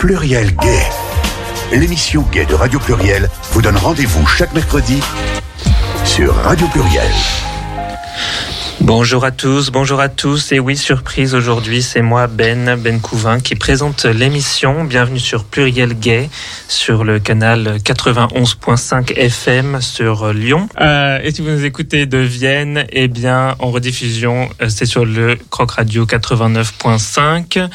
Pluriel Gay. L'émission Gay de Radio Pluriel vous donne rendez-vous chaque mercredi sur Radio Pluriel. Bonjour à tous, bonjour à tous. Et oui, surprise aujourd'hui, c'est moi Ben, Ben Couvin, qui présente l'émission. Bienvenue sur Pluriel Gay, sur le canal 91.5 FM sur Lyon. Euh, et si vous nous écoutez de Vienne, eh bien, en rediffusion, euh, c'est sur le Croc Radio 89.5.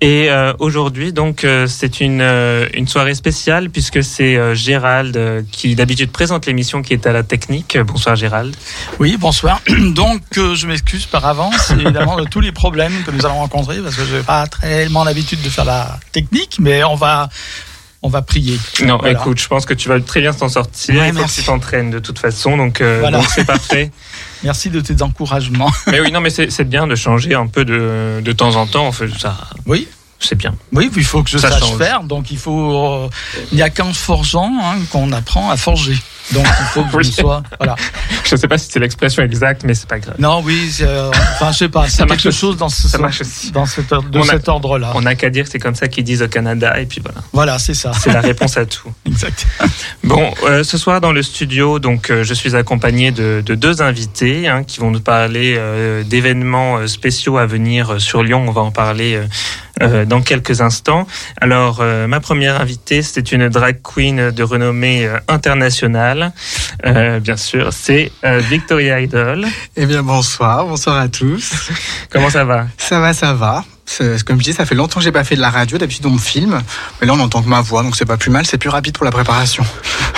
Et euh, aujourd'hui, donc, euh, c'est une, euh, une soirée spéciale puisque c'est Gérald qui d'habitude présente l'émission qui est à la technique. Bonsoir Gérald. Oui, bonsoir. Donc, je m'excuse par avance, évidemment, de tous les problèmes que nous allons rencontrer, parce que je n'ai pas tellement l'habitude de faire la technique, mais on va, on va prier. Non, écoute, je pense que tu vas très bien t'en sortir. Ouais, tu t'entraînes de toute façon, donc euh, c'est parfait. Merci de tes encouragements. Mais oui, non, mais c'est bien de changer un peu de, de temps en temps. En fait, ça. Oui. C'est bien. Oui, il faut que je sache faire. Donc il faut. Euh, il n'y a qu'en forgeant hein, qu'on apprend à forger. Donc il faut que je sois. Voilà. Je ne sais pas si c'est l'expression exacte, mais c'est pas grave. Non, oui, euh, enfin je sais pas. C'est quelque chose dans ce, ça marche aussi. dans cet, de cet ordre-là. On n'a qu'à dire c'est comme ça qu'ils disent au Canada et puis voilà. Voilà, c'est ça. C'est la réponse à tout. exact. Bon, euh, ce soir dans le studio, donc euh, je suis accompagné de, de deux invités hein, qui vont nous parler euh, d'événements spéciaux à venir sur Lyon. On va en parler. Euh, dans quelques instants. Alors, euh, ma première invitée, c'est une drag queen de renommée euh, internationale, bien sûr, c'est Victoria Idol. Eh bien, bonsoir, bonsoir à tous. Comment ça va? Ça va, ça va. Comme je dis, ça fait longtemps que j'ai pas fait de la radio. D'habitude, on me filme, mais là, on entend que ma voix, donc c'est pas plus mal. C'est plus rapide pour la préparation.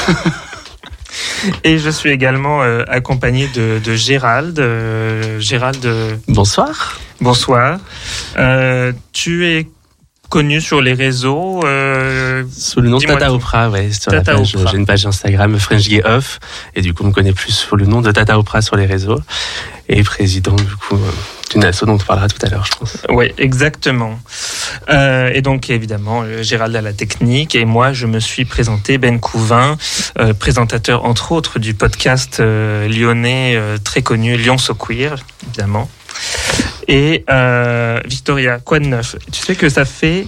Et je suis également accompagné de, de Gérald. Gérald. Bonsoir. Bonsoir. Euh, tu es connu sur les réseaux euh, Sous le nom de Tata Oprah, ouais. J'ai une page Instagram French Gay Off, et du coup on me connaît plus sous le nom de Tata Oprah sur les réseaux, et président du coup euh, d'une asso dont on parlera tout à l'heure, je pense. Oui, exactement. Euh, et donc évidemment euh, Gérald à la technique, et moi je me suis présenté Ben Couvin, euh, présentateur entre autres du podcast euh, lyonnais très connu Lyon So Queer, évidemment. Et euh, Victoria, quoi de neuf? Tu sais que ça fait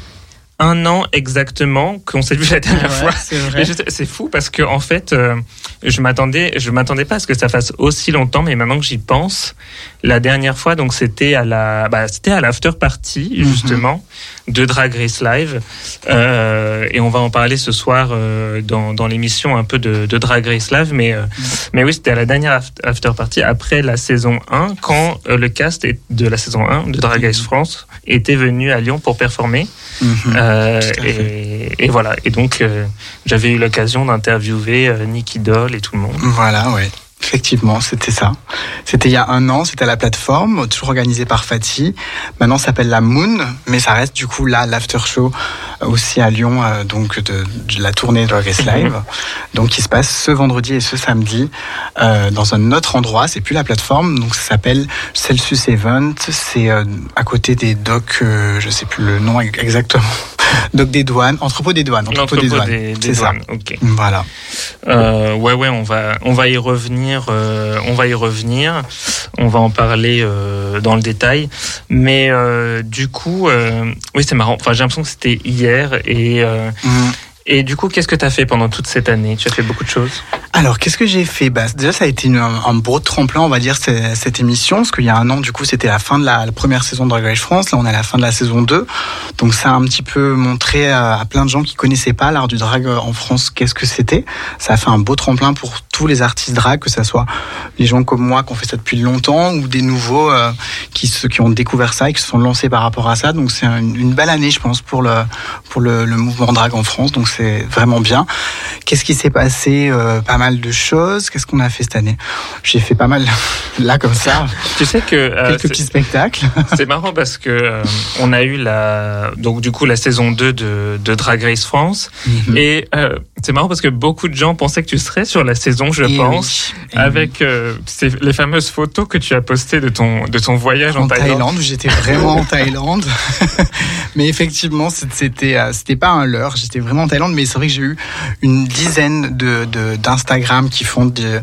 un an exactement qu'on s'est vu la dernière fois. C'est fou parce que en fait, euh, je m'attendais, je m'attendais pas à ce que ça fasse aussi longtemps, mais maintenant que j'y pense, la dernière fois, donc c'était à la, bah, c'était à l'after party mhm. justement de Drag Race Live, euh, et on va en parler ce soir euh, dans, dans l'émission un peu de, de, Drag Race Live, mais euh, mhm. mais oui, c'était à la dernière after party après la saison 1 quand le cast de la saison 1 de Drag Race mhm. France était venu à Lyon pour performer. Euh, et, et, voilà. Et donc, j'avais eu l'occasion d'interviewer Nicky Doll et tout le monde. Voilà, ouais. Effectivement, c'était ça. C'était il y a un an, c'était à la plateforme, toujours organisée par Fatih. Maintenant, ça s'appelle la Moon, mais ça reste du coup là l'after show aussi à Lyon, euh, donc de, de, la tournée de Race mhm. Live, donc qui se passe ce vendredi et ce samedi euh, dans un autre endroit. C'est plus la plateforme, donc ça s'appelle Celsius Event. C'est euh, à côté des docks, euh, je sais plus le nom exactement. Doc des douanes, entrepôt des douanes, entrepôt, des douanes. Des, des douanes. Ça. Ok. Voilà. Euh, ouais, ouais, on va, on va y revenir. Euh, on va y revenir. On va en parler euh, dans le détail. Mais euh, du coup, oui, c'est marrant. Enfin, j'ai l'impression que c'était hier et. Mmh. Et du coup, qu'est-ce que tu as fait pendant toute cette année? Tu as fait beaucoup de choses? Alors, qu'est-ce que j'ai fait? Bah, Déjà, ça a été une, un beau tremplin, on va dire, cette, cette émission. Parce qu'il y a un an, du coup, c'était la fin de la, la, première saison de Drag Race France. Là, on est à la fin de la saison 2. Donc, ça a un petit peu montré à, à plein de gens qui connaissaient pas l'art du drag en France, qu'est-ce que c'était. Ça a fait un beau tremplin pour tous les artistes drag, que ce soit les gens comme moi qui ont fait ça depuis longtemps ou des nouveaux euh, qui, se, qui ont découvert ça et qui se sont lancés par rapport à ça. Donc, c'est une, une, belle année, je pense, pour le, pour le, le mouvement drag en France. Donc, c'est vraiment bien. Qu'est-ce qui s'est passé euh, Pas mal de choses. Qu'est-ce qu'on a fait cette année? J'ai fait pas mal là comme ça. Tu sais que euh, quelques petits spectacles. C'est marrant parce que on a eu la donc du coup la saison 2 de, de Drag Race France mm -hmm. et c'est marrant parce que beaucoup de gens pensaient que tu serais sur la saison, je et pense, oui. avec euh, les fameuses photos que tu as postées de ton de ton voyage en, en Thaïlande. J'étais vraiment en Thaïlande. mais effectivement, c'était c'était pas un leurre. J'étais vraiment en Thaïlande, mais c'est vrai que j'ai eu une dizaine de d'Instagram qui font des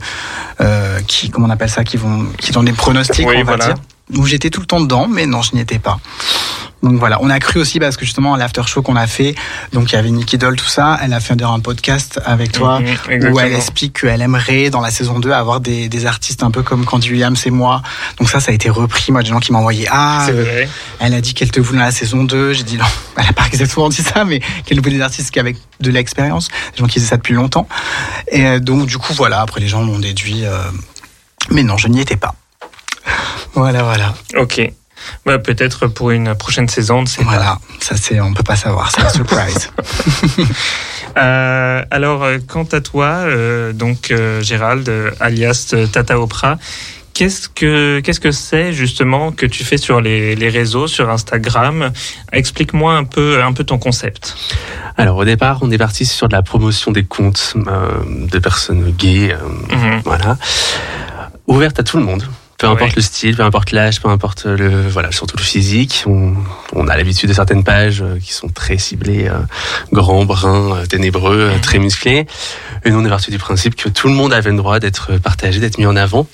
euh, qui comment on appelle ça, qui vont qui donnent des pronostics, oui, on va voilà. dire où j'étais tout le temps dedans, mais non, je n'y étais pas. Donc voilà, on a cru aussi parce que justement l'after show qu'on a fait, donc il y avait Nicky Doll, tout ça, elle a fait un podcast avec toi mhm, où elle explique qu'elle aimerait dans la saison 2 avoir des, des, artistes un peu comme Candy Williams et moi. Donc ça, ça a été repris. Moi, des gens qui m'ont envoyé ah, vrai. elle a dit qu'elle te voulait dans la saison 2. J'ai dit non, elle a pas exactement dit ça, mais qu'elle voulait des artistes qui avec de l'expérience, des gens qui faisaient ça depuis longtemps. Et euh, donc du coup voilà, après les gens m'ont déduit, euh, mais non, je n'y étais pas. Voilà, voilà. Ok. Bah, peut-être pour une prochaine saison, c'est Voilà, ça c'est, on peut pas savoir, c'est un surprise. euh, alors, quant à toi, euh, donc euh, Gérald, alias Tata Oprah, Qu'est-ce que qu'est-ce que c'est justement que tu fais sur les, les réseaux, sur Instagram? Explique-moi un peu un peu ton concept. Alors au départ, on est parti sur de la promotion des comptes euh, de personnes gays, mhm. voilà, ouverte à tout le monde. Peu importe le style, peu importe l'âge, peu importe le, voilà, surtout le physique. On, on a l'habitude de certaines pages euh, qui sont très ciblées, euh, grands, bruns, euh, ténébreux, mhm. très musclés. Et nous, on est parti du principe que tout le monde avait le droit d'être partagé, d'être mis en avant.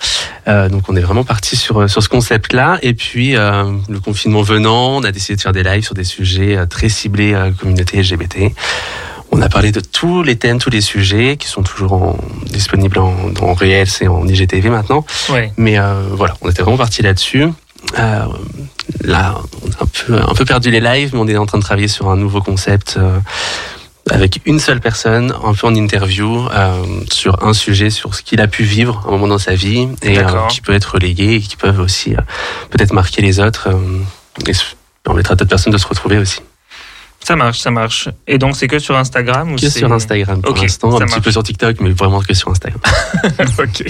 Euh, donc, on est vraiment parti sur sur ce concept-là. Et puis, euh, le confinement venant, on a décidé de faire des lives sur des sujets très ciblés, communauté LGBT. On a parlé de tous les thèmes, tous les sujets qui sont toujours disponibles en, en réel, c'est en IGTV maintenant. Mais euh, voilà, on était vraiment parti là-dessus. Euh, là, on a un peu, un peu perdu les lives, mais on est en train de travailler sur un nouveau concept euh, avec une seule personne, un peu en interview, sur un sujet, sur ce qu'il a pu vivre à un moment dans sa vie et qui peut être relayé et qui peuvent aussi peut-être marquer les autres et permettre à d'autres personnes de se retrouver aussi. Ça marche, ça marche. Et donc c'est que sur Instagram ou Que sur Instagram pour l'instant, un petit peu sur TikTok, mais vraiment que sur Instagram. ok.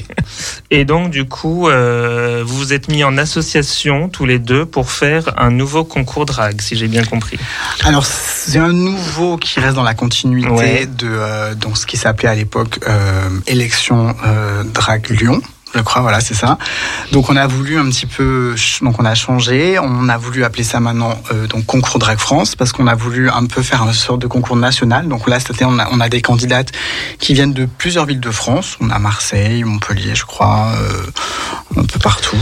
Et donc du coup, euh, vous vous êtes mis en association tous les deux pour faire un nouveau concours drag, si j'ai bien compris. Alors c'est un nouveau qui reste dans la continuité de euh, donc ce qui s'appelait à l'époque euh, élection euh, drag Lyon je crois, voilà, c'est ça. Donc on a voulu un petit peu, donc on a changé, on a voulu appeler ça maintenant euh, donc concours Drag France parce qu'on a voulu un peu faire une sorte de concours national. Donc là, cette on a, on a des candidates qui viennent de plusieurs villes de France. On a Marseille, Montpellier, je crois, euh, un peu partout.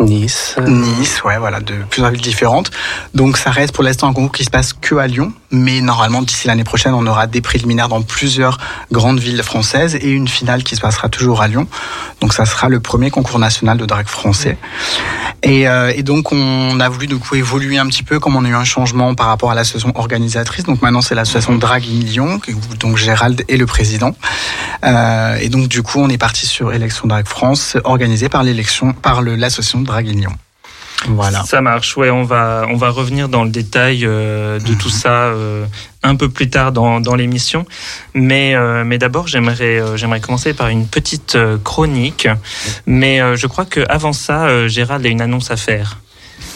Nice. Nice, ouais, voilà, de plusieurs villes différentes. Donc ça reste pour l'instant un concours qui se passe que à Lyon, mais normalement d'ici l'année prochaine, on aura des préliminaires dans plusieurs grandes villes françaises et une finale qui se passera toujours à Lyon. Donc ça sera le premier concours national de drag français. Et, euh, et donc on a voulu du coup évoluer un petit peu, comme on a eu un changement par rapport à l'association organisatrice. Donc maintenant c'est l'association Drag Lyon, donc Gérald est le président. Euh, et donc du coup on est parti sur élection Drag France, organisée par l'élection par l'association Draguignon. Voilà. Ça marche. Ouais, on va on va revenir dans le détail euh, de tout ça euh, un peu plus tard dans, dans l'émission. Mais euh, mais d'abord, j'aimerais j'aimerais commencer par une petite chronique. Mais je crois que avant ça, Gérald a une annonce à faire.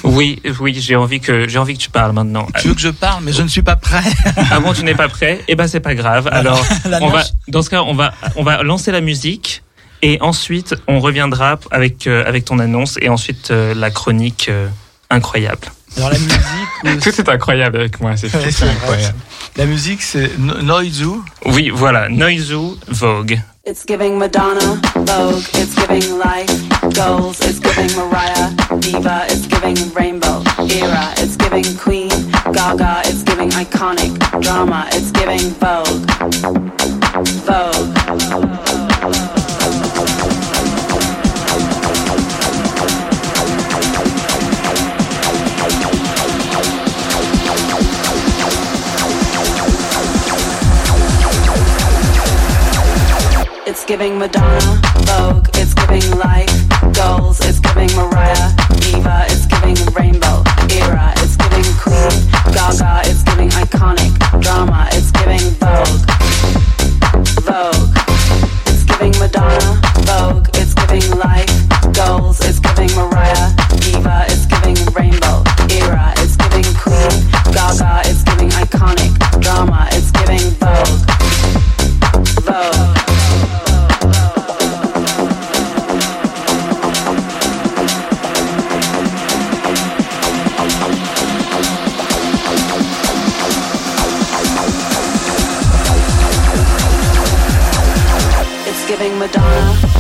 Oui, oui, j'ai envie que j'ai envie que tu parles maintenant. Tu veux que je parle, mais je ne suis pas prêt. ah bon, tu n'es pas prêt? Eh ben, c'est pas grave. Alors, on va dans ce cas, on va on va lancer la musique. Et ensuite, on reviendra avec, euh, avec ton annonce et ensuite euh, la chronique euh, incroyable. Alors la musique... Tout est incroyable avec moi, c'est incroyable. La musique, c'est Noizu. Oui, voilà, Noizu Vogue. It's giving Madonna, Vogue, it's giving life, goals, it's giving Mariah, Diva, it's giving Rainbow, Era, it's giving Queen, Gaga, it's giving iconic, drama, it's giving Vogue, Vogue. Giving Madonna, Vogue, it's giving life, goals, it's giving Mariah, Diva, it's giving Rainbow, Era, it's giving Queen, Gaga, it's giving iconic, drama, it's giving Vogue, Vogue, it's giving Madonna, Vogue, it's giving life, goals, it's giving Mariah, Diva, it's giving Rainbow, Era, it's giving Queen, Gaga, it's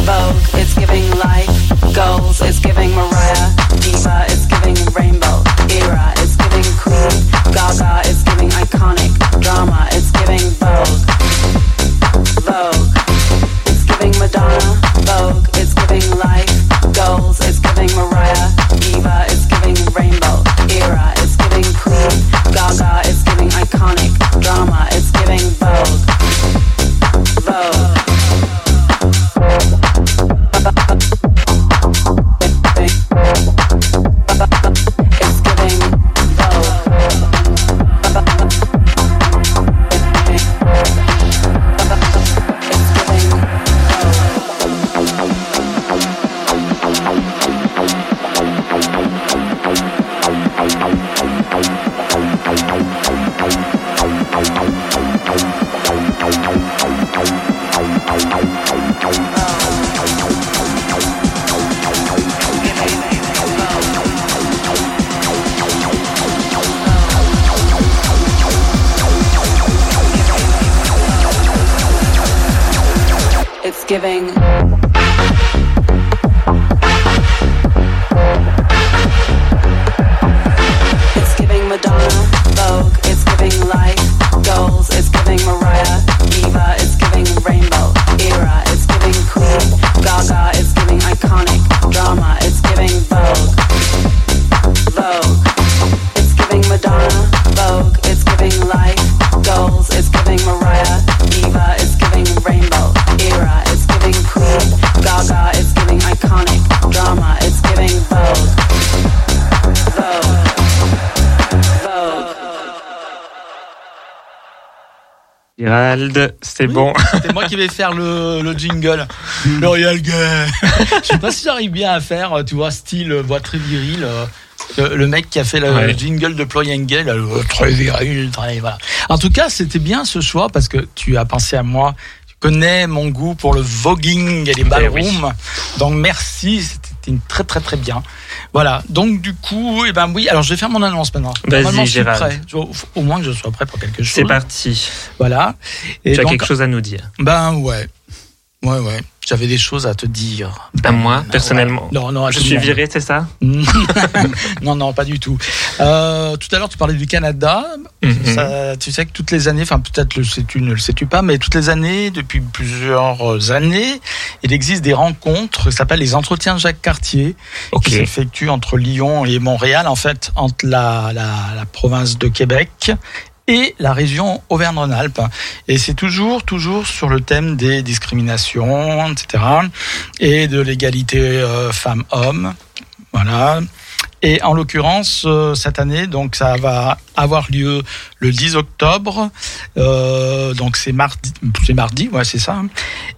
Vogue, it's giving life, goals, it's giving Giving. C'est bon. C'est moi qui vais faire le, jingle. L'Oriel Gay. Je sais pas si j'arrive bien à faire, tu vois, style voix très viril. Euh, le, mec qui a fait le jingle de Gay, très viril, très, voilà. En tout cas, c'était bien ce choix parce que tu as pensé à moi Tu connais mon goût pour le voguing et les ben ballrooms. Donc merci, c'était une très très très bien. Voilà. Donc du coup, eh ben oui. Alors je vais faire mon annonce maintenant. Vas-y, Gérard. Au moins que je sois prêt pour quelque chose. C'est parti. Voilà. Et tu as quelque chose à nous dire. Ben ouais. Ouais, ouais. J'avais des choses à te dire. À moi, personnellement. Non, non, je suis viré, c'est ça Non, non, pas du tout. Euh, tout à l'heure, tu parlais du Canada. Mhm. tu sais que toutes les années, enfin peut-être le sais-tu, ne le sais-tu pas, mais toutes les années, depuis plusieurs années, il existe des rencontres qui s'appellent les entretiens Jacques Cartier, qui s'effectuent entre Lyon et Montréal, en fait, entre la, la, la province de Québec et la région Auvergne-Rhône-Alpes. Et c'est toujours, toujours sur le thème des discriminations, etc. Et de l'égalité euh, femmes-hommes. Voilà. Et en l'occurrence, euh, cette année, donc ça va avoir lieu le 10 octobre. Euh, donc c'est mardi, c'est mardi, ouais, c'est ça.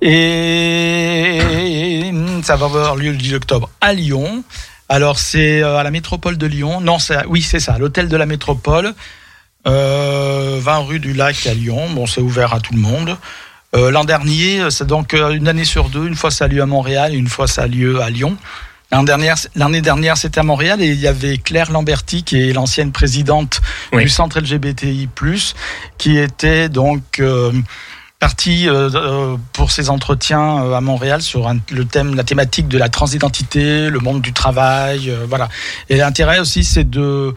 Et ça va avoir lieu le 10 octobre à Lyon. Alors c'est à la métropole de Lyon. Non, oui, c'est ça, l'hôtel de la métropole. 20 euh, rue du Lac à Lyon. Bon, c'est ouvert à tout le monde. Euh, l'an dernier, c'est donc euh, une année sur deux. Une fois ça a lieu à Montréal, une fois ça a lieu à Lyon. L'année dernière, c'était à Montréal et il y avait Claire Lamberti, qui est l'ancienne présidente du centre LGBTI+, qui était donc partie pour ses entretiens à Montréal sur le thème, la thématique de la transidentité, le monde du travail, voilà. Et l'intérêt aussi, c'est de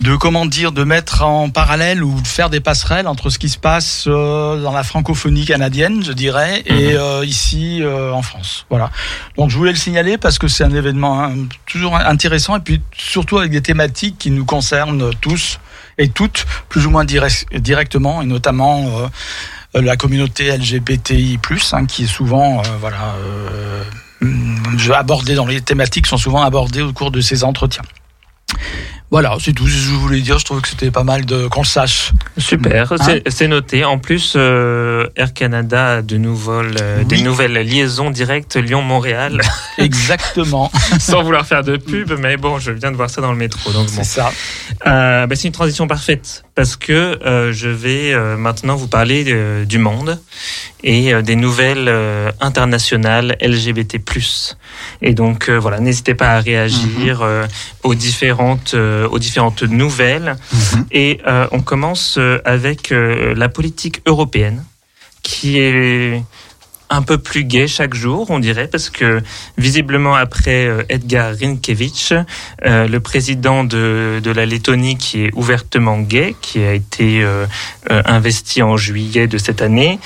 de comment dire de mettre en parallèle ou de faire des passerelles entre ce qui se passe euh, dans la francophonie canadienne, je dirais, et mhm. euh, ici euh, en France. Voilà. Donc je voulais le signaler parce que c'est un événement hein, toujours intéressant et puis surtout avec des thématiques qui nous concernent tous et toutes plus ou moins directement et notamment la communauté LGBTI+, hein, qui est souvent voilà abordée dans les thématiques sont souvent abordées au cours de ces entretiens. Voilà, c'est tout ce que je voulais dire. Je trouve que c'était pas mal de qu'on le sache. Super, hein c'est noté. En plus, euh, Air Canada a de nouvelles, euh, des nouvelles liaisons directes Lyon-Montréal. Exactement. Sans vouloir faire de pub, mais bon, je viens de voir ça dans le métro. Donc C'est ça. Euh, bah, c'est une transition parfaite parce que euh, je vais euh, maintenant vous parler euh, du monde et des nouvelles internationales LGBT+. Et donc voilà, n'hésitez pas à réagir mhm. aux différentes aux différentes nouvelles. Mhm. Et on commence avec la politique européenne qui est un peu plus gay chaque jour, on dirait, parce que visiblement après euh, Edgar Rinkevich, euh, le président de, de, la Lettonie qui est ouvertement gay, qui a été euh, investi en juillet de cette année,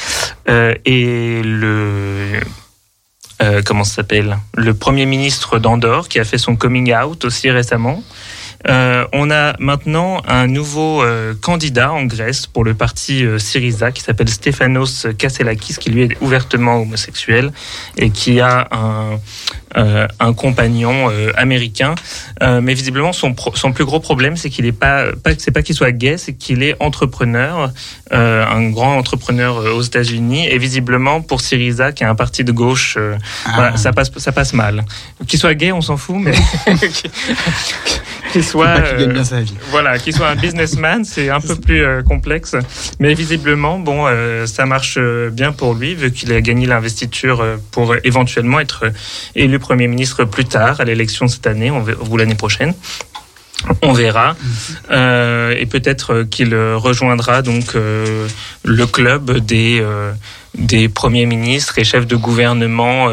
et le comment ça s'appelle Le premier ministre d'Andorre qui a fait son coming out aussi récemment. Euh, on a maintenant un nouveau euh, candidat en Grèce pour le parti euh, Syriza qui s'appelle Stéphanos Kasselakis, qui lui est ouvertement homosexuel et qui a un, un compagnon américain. mais visiblement, son, son plus gros problème, c'est qu'il est pas, pas c'est pas qu'il soit gay, c'est qu'il est entrepreneur, un grand entrepreneur aux États-Unis. Et visiblement, pour Syriza, qui est un parti de gauche, voilà, ah. ça passe, ça passe mal. Qu'il soit gay, on s'en fout, mais qu'il soit, bien sa vie. voilà, qu'il soit un businessman, c'est un peu plus euh, complexe. Mais visiblement, bon, euh, ça marche euh, bien pour lui, vu qu'il a gagné l'investiture pour éventuellement être élu Premier ministre plus tard, à l'élection cette année, ou l'année prochaine. On verra. Euh, et peut-être qu'il rejoindra donc le club des, des premiers ministres et chefs de gouvernement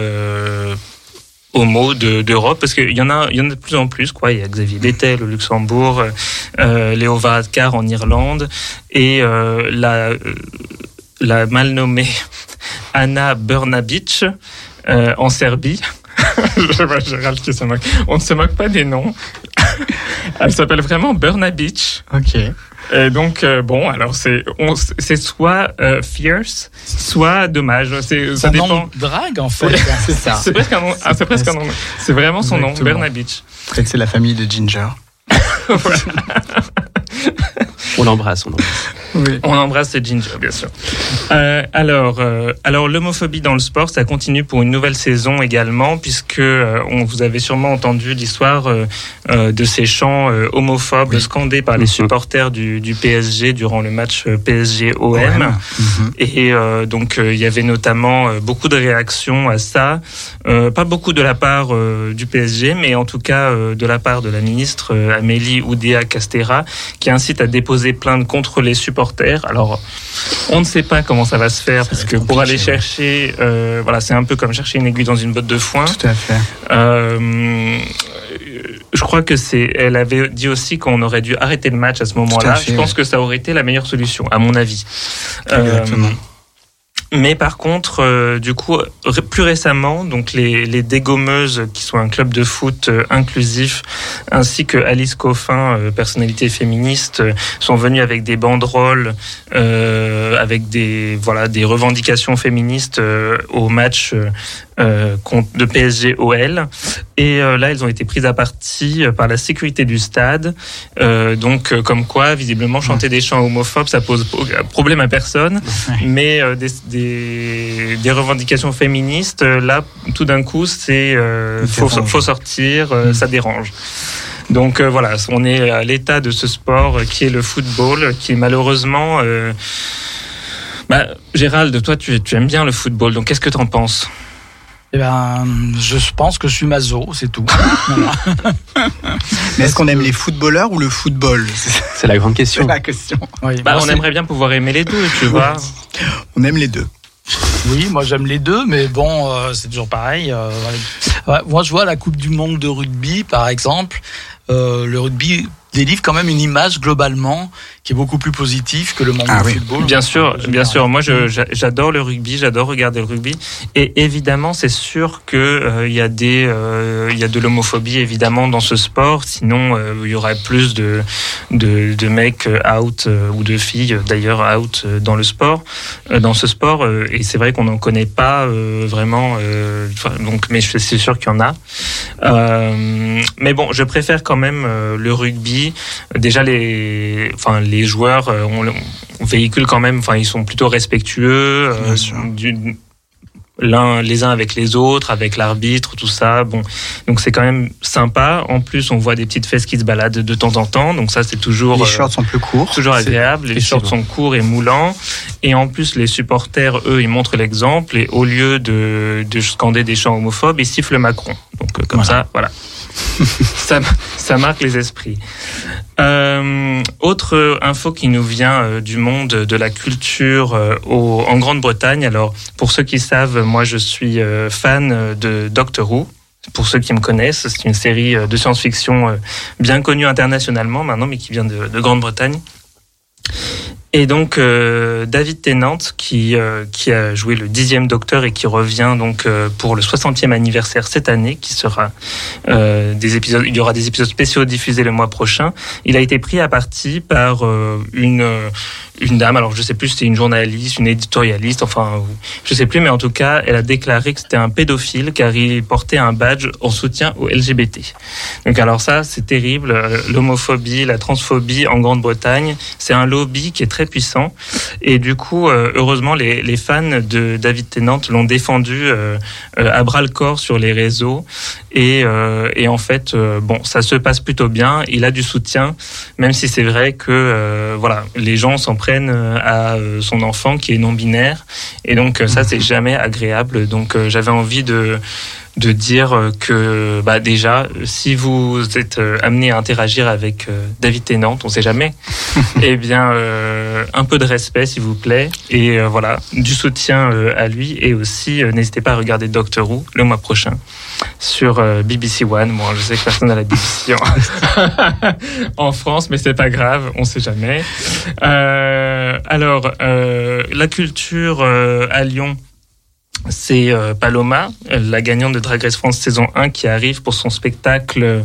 homo d'Europe parce qu'il y en a y en a de plus en plus quoi il y a Xavier Bettel au Luxembourg euh, Léo Varadkar en Irlande et euh, la la mal nommée Anna Brnabic euh, en Serbie je vois Gérald qui se moque on ne se moque pas des noms elle s'appelle vraiment Brnabic ok et donc euh, bon, alors c'est c'est soit euh, fierce, soit dommage. C'est ça dépend. drague en fait. c'est ça. C'est presque un nom. Ah, c'est presque un nom. C'est vraiment son nom, Bernabich. Peut-être c'est la famille de Ginger. On l'embrasse, on l'embrasse. On embrasse Ginger, bien sûr. Euh, alors, euh, alors l'homophobie dans le sport, ça continue pour une nouvelle saison également, puisque euh, on vous avez sûrement entendu l'histoire de ces chants homophobes scandés par les mhm. supporters du, du, PSG durant le match PSG-OM. Et donc, il y avait notamment beaucoup de réactions à ça, pas beaucoup de la part du PSG, mais en tout cas de la part de la ministre Amélie Oudéa Castera, qui incite à déposer plainte contre les supporters alors, on ne sait pas comment ça va se faire parce que pour aller chercher, euh, voilà, c'est un peu comme chercher une aiguille dans une botte de foin. Tout à fait. Euh, je crois que c'est. Elle avait dit aussi qu'on aurait dû arrêter le match à ce moment-là. Je pense que ça aurait été la meilleure solution, à mon avis. Exactement. Euh, mais par contre, euh, du coup, plus récemment, donc les, les Dégommeuses, qui sont un club de foot euh, inclusif, ainsi que Alice Coffin, euh, personnalité féministe, sont venus avec des banderoles, avec des voilà des revendications féministes au match euh, de PSG OL. Et euh, là, elles ont été prises à partie euh, par la sécurité du stade. donc, comme quoi, visiblement, chanter des chants homophobes, ça pose problème à personne. Mais des, des, revendications féministes, là, tout d'un coup, c'est faut, faut, sortir, mm. ça dérange. Donc voilà, on est à l'état de ce sport qui est le football, qui est malheureusement... Bah, Gérald, toi, tu, tu aimes bien le football, donc qu'est-ce que tu en penses? Eh ben, je pense que je suis mazo, c'est tout. Mais est-ce qu'on aime les footballeurs ou le football C'est la grande question. la question. bah, on aimerait bien pouvoir aimer les deux, tu vois. On aime les deux. Oui, moi j'aime les deux, mais bon, euh, c'est toujours pareil. Euh, moi, je vois la Coupe du Monde de rugby, par exemple. Euh, le rugby délivre quand même une image globalement qui est beaucoup plus positive que le monde ah du football. Bien sûr, bien sûr. Moi, j'adore le rugby, j'adore regarder le rugby. Et évidemment, c'est sûr que euh, il y a des, euh, il y a de l'homophobie évidemment dans ce sport. Sinon, euh, il y aurait plus de de, de mecs out ou de filles d'ailleurs out dans le sport, dans ce sport. et c'est vrai qu'on n'en connaît pas vraiment. donc, mais c'est sûr qu'il y en a. mais bon, je préfère quand même le rugby. Déjà les, enfin les joueurs euh, on, véhicule quand même, enfin ils sont plutôt respectueux euh, du, l'un les uns avec les autres, avec l'arbitre, tout ça. Bon, donc c'est quand même sympa. En plus, on voit des petites fesses qui se baladent de temps en temps, donc ça c'est toujours. Les shorts sont plus courts. Toujours agréable. Les shorts sont courts et moulants. Et en plus, les supporters, eux, ils montrent l'exemple et au lieu de, de scander des chants homophobes, ils sifflent Macron. Donc comme ça, voilà. ça, ça marque les esprits. Euh, autre info qui nous vient euh, du monde de la culture euh, au, en Grande-Bretagne. Alors, pour ceux qui savent, moi je suis euh, fan de Doctor Who. Pour ceux qui me connaissent, c'est une série de science-fiction bien connue internationalement maintenant, mais qui vient de, de Grande-Bretagne. Et donc euh, David Tennant qui euh, qui a joué le dixième Docteur et qui revient donc euh, pour le 60e anniversaire cette année, qui sera des épisodes, il y aura des épisodes spéciaux diffusés le mois prochain. Il a été pris à partie par une une dame, alors je sais plus si c'était une journaliste, une éditorialiste, enfin je sais plus, mais en tout cas elle a déclaré que c'était un pédophile car il portait un badge en soutien au LGBT. Donc alors ça c'est terrible, l'homophobie, la transphobie en Grande-Bretagne, c'est un lobby qui est très puissant. Et du coup, euh, heureusement, les, fans de David Tennant l'ont défendu euh, euh, à bras le corps sur les réseaux. Et, en fait, bon, ça se passe plutôt bien. Il a du soutien, même si c'est vrai que voilà, les gens s'en prennent à son enfant qui est non binaire. Et donc ça, c'est jamais agréable. Donc j'avais envie de de dire euh, que bah déjà, si vous êtes euh, amené à interagir avec euh, David Tennant, on ne sait jamais, eh bien, un peu de respect, s'il vous plaît, et voilà, du soutien à lui, et aussi, n'hésitez pas à regarder Doctor Who le mois prochain sur BBC One. Moi, je sais que personne n'a la BBC en, France, mais c'est pas grave, on ne sait jamais. alors, la culture à Lyon c'est euh, Paloma, la gagnante de Drag Race France saison 1, qui arrive pour son spectacle,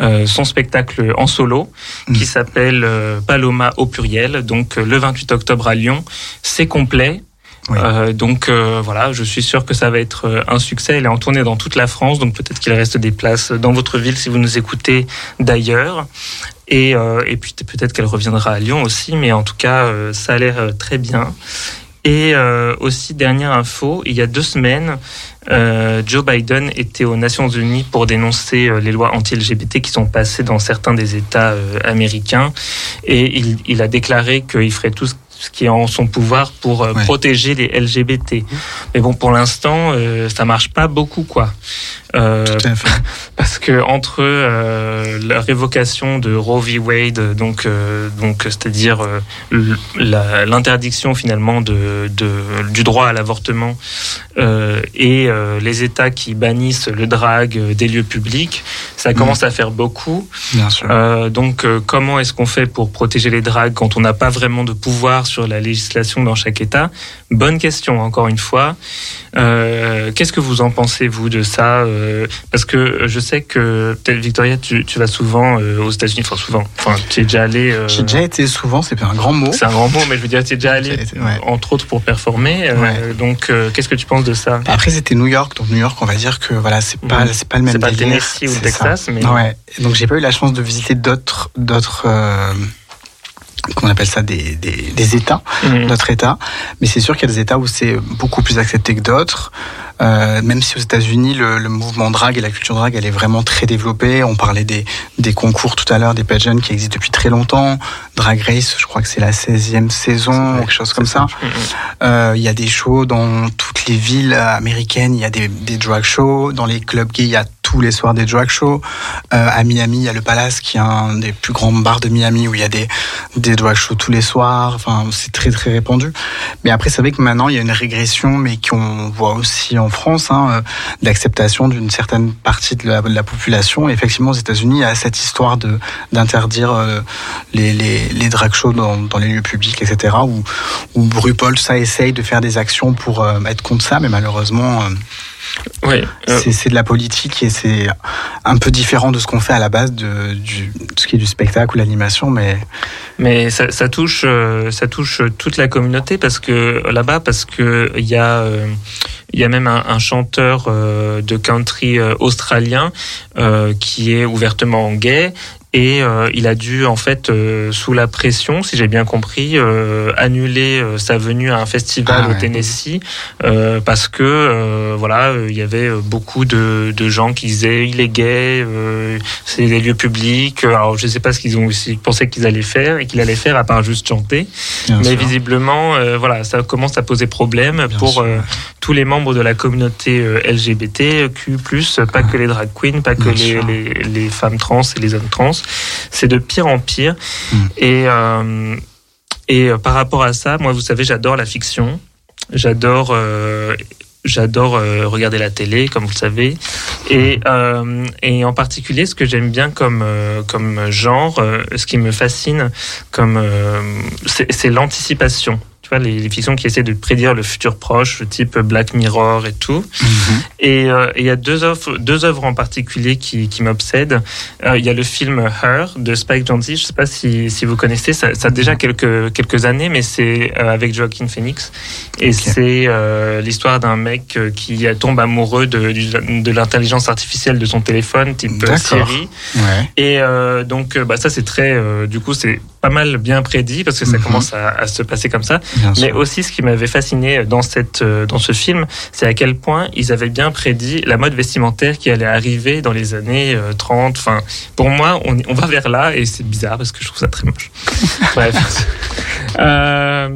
euh, son spectacle en solo, qui mm. s'appelle euh, Paloma au pluriel. Donc le 28 octobre à Lyon, c'est complet. donc voilà, je suis sûr que ça va être un succès. Elle est en tournée dans toute la France, donc peut-être qu'il reste des places dans votre ville si vous nous écoutez d'ailleurs. Et, et puis peut-être qu'elle reviendra à Lyon aussi, mais en tout cas, ça a l'air très bien. Et euh, aussi, dernière info, il y a deux semaines, euh, Joe Biden était aux Nations Unies pour dénoncer euh, les lois anti-LGBT qui sont passées dans certains des États américains. Et il, il a déclaré qu'il ferait tout ce qui est en son pouvoir pour protéger les LGBT. Mais bon, pour l'instant, ça marche pas beaucoup, quoi. Euh, parce que entre euh, la révocation de Roe v. Wade, donc, euh, donc c'est-à-dire l'interdiction finalement de, de, du droit à l'avortement et les États qui bannissent le drag des lieux publics, ça mm. commence à faire beaucoup. Bien sûr. donc comment est-ce qu'on fait pour protéger les drags quand on n'a pas vraiment de pouvoir sur la législation dans chaque État? Bonne question encore une fois. Qu'est-ce que vous en pensez vous de ça euh, parce que je sais que Victoria, tu, vas souvent euh, aux États-Unis, enfin souvent. Enfin, tu es déjà allé. Euh, J'ai déjà été souvent, c'est un grand mot. C'est un grand mot, mais je veux dire, tu es déjà allé, entre autres, pour performer. donc, qu'est-ce que tu penses de ça? Après, c'était New York, donc New York, on va dire que voilà, c'est pas, mhm. c'est pas le même. C'est pas le Tennessee ou le Texas, mais. Ouais. Donc, j'ai pas eu la chance de visiter d'autres, d'autres qu'on appelle ça des, des, des États, mmh. notre État. Mais c'est sûr qu'il y a des États où c'est beaucoup plus accepté que d'autres. Euh, même si aux États-Unis, le, le, mouvement drag et la culture drag, elle est vraiment très développée. On parlait des, des concours tout à l'heure, des pageants qui existent depuis très longtemps. Drag Race, je crois que c'est la 16e saison, quelque chose comme ça. Mmh. Euh, il y a des shows dans toutes les villes américaines. Il y a des, des drag shows. Dans les clubs gays, il y a tous les soirs des drag shows. Euh, à Miami, il y a le Palace qui est un des plus grands bars de Miami où il y a des, des drag shows tous les soirs. Enfin, c'est très très répandu. Mais après, c'est vrai que maintenant, il y a une régression, mais qu'on voit aussi en France, hein, euh, d'acceptation d'une certaine partie de la, de la, population. effectivement, aux États-Unis, il y a cette histoire de d'interdire euh, les, les, les, drag shows dans, dans, les lieux publics, etc. Où, où RuPaul, ça essaye de faire des actions pour euh, être contre ça, mais malheureusement oui, euh, c'est de la politique et c'est un peu différent de ce qu'on fait à la base de, du, ce qui est du spectacle ou l'animation, mais mais ça, ça, touche euh, ça touche toute la communauté parce que là-bas parce que il y a euh, il y a même un, un chanteur de country australien qui est ouvertement gay et euh, il a dû en fait euh, sous la pression, si j'ai bien compris, euh, annuler sa venue à un festival ah au Tennessee parce que voilà il y avait beaucoup de, de, gens qui disaient il est gay, c'est des lieux publics. Alors je ne sais pas ce qu'ils ont aussi pensé qu'ils allaient faire et qu'il allait faire à part juste chanter, mais visiblement voilà ça commence à poser problème pour tous les membres de la communauté LGBTQ+, pas que les drag queens, pas que les, les, les femmes trans et les hommes trans c'est de pire en pire. Hmm. Et, euh, et euh, par rapport à ça, moi, vous savez, j'adore la fiction. J'adore euh, j'adore regarder la télé, comme vous le savez, et, et en particulier ce que j'aime bien comme comme genre, ce qui me fascine, comme c'est l'anticipation tu vois, les, fictions qui essaient de prédire le futur proche, type Black Mirror et tout. Mhm. Euh, et il y a deux œuvres, deux œuvres en particulier qui, qui m'obsèdent. Euh, il y a le film Her de Spike Jonze. Je sais pas si, si vous connaissez. Ça, ça, a déjà quelques quelques années, mais c'est euh, avec Joaquin Phoenix. Et c'est l'histoire d'un mec qui tombe amoureux de, de l'intelligence artificielle de son téléphone, type Siri. Ouais. Et donc, bah, ça c'est très. du coup, c'est pas mal bien prédit parce que ça mhm. commence à, à, se passer comme ça. Mais aussi, ce qui m'avait fasciné dans, cette, euh, dans ce film, c'est à quel point ils avaient bien prédit la mode vestimentaire qui allait arriver dans les années 30. Euh, enfin, pour moi, on, on va vers là et c'est bizarre parce que je trouve ça très moche. Bref. euh,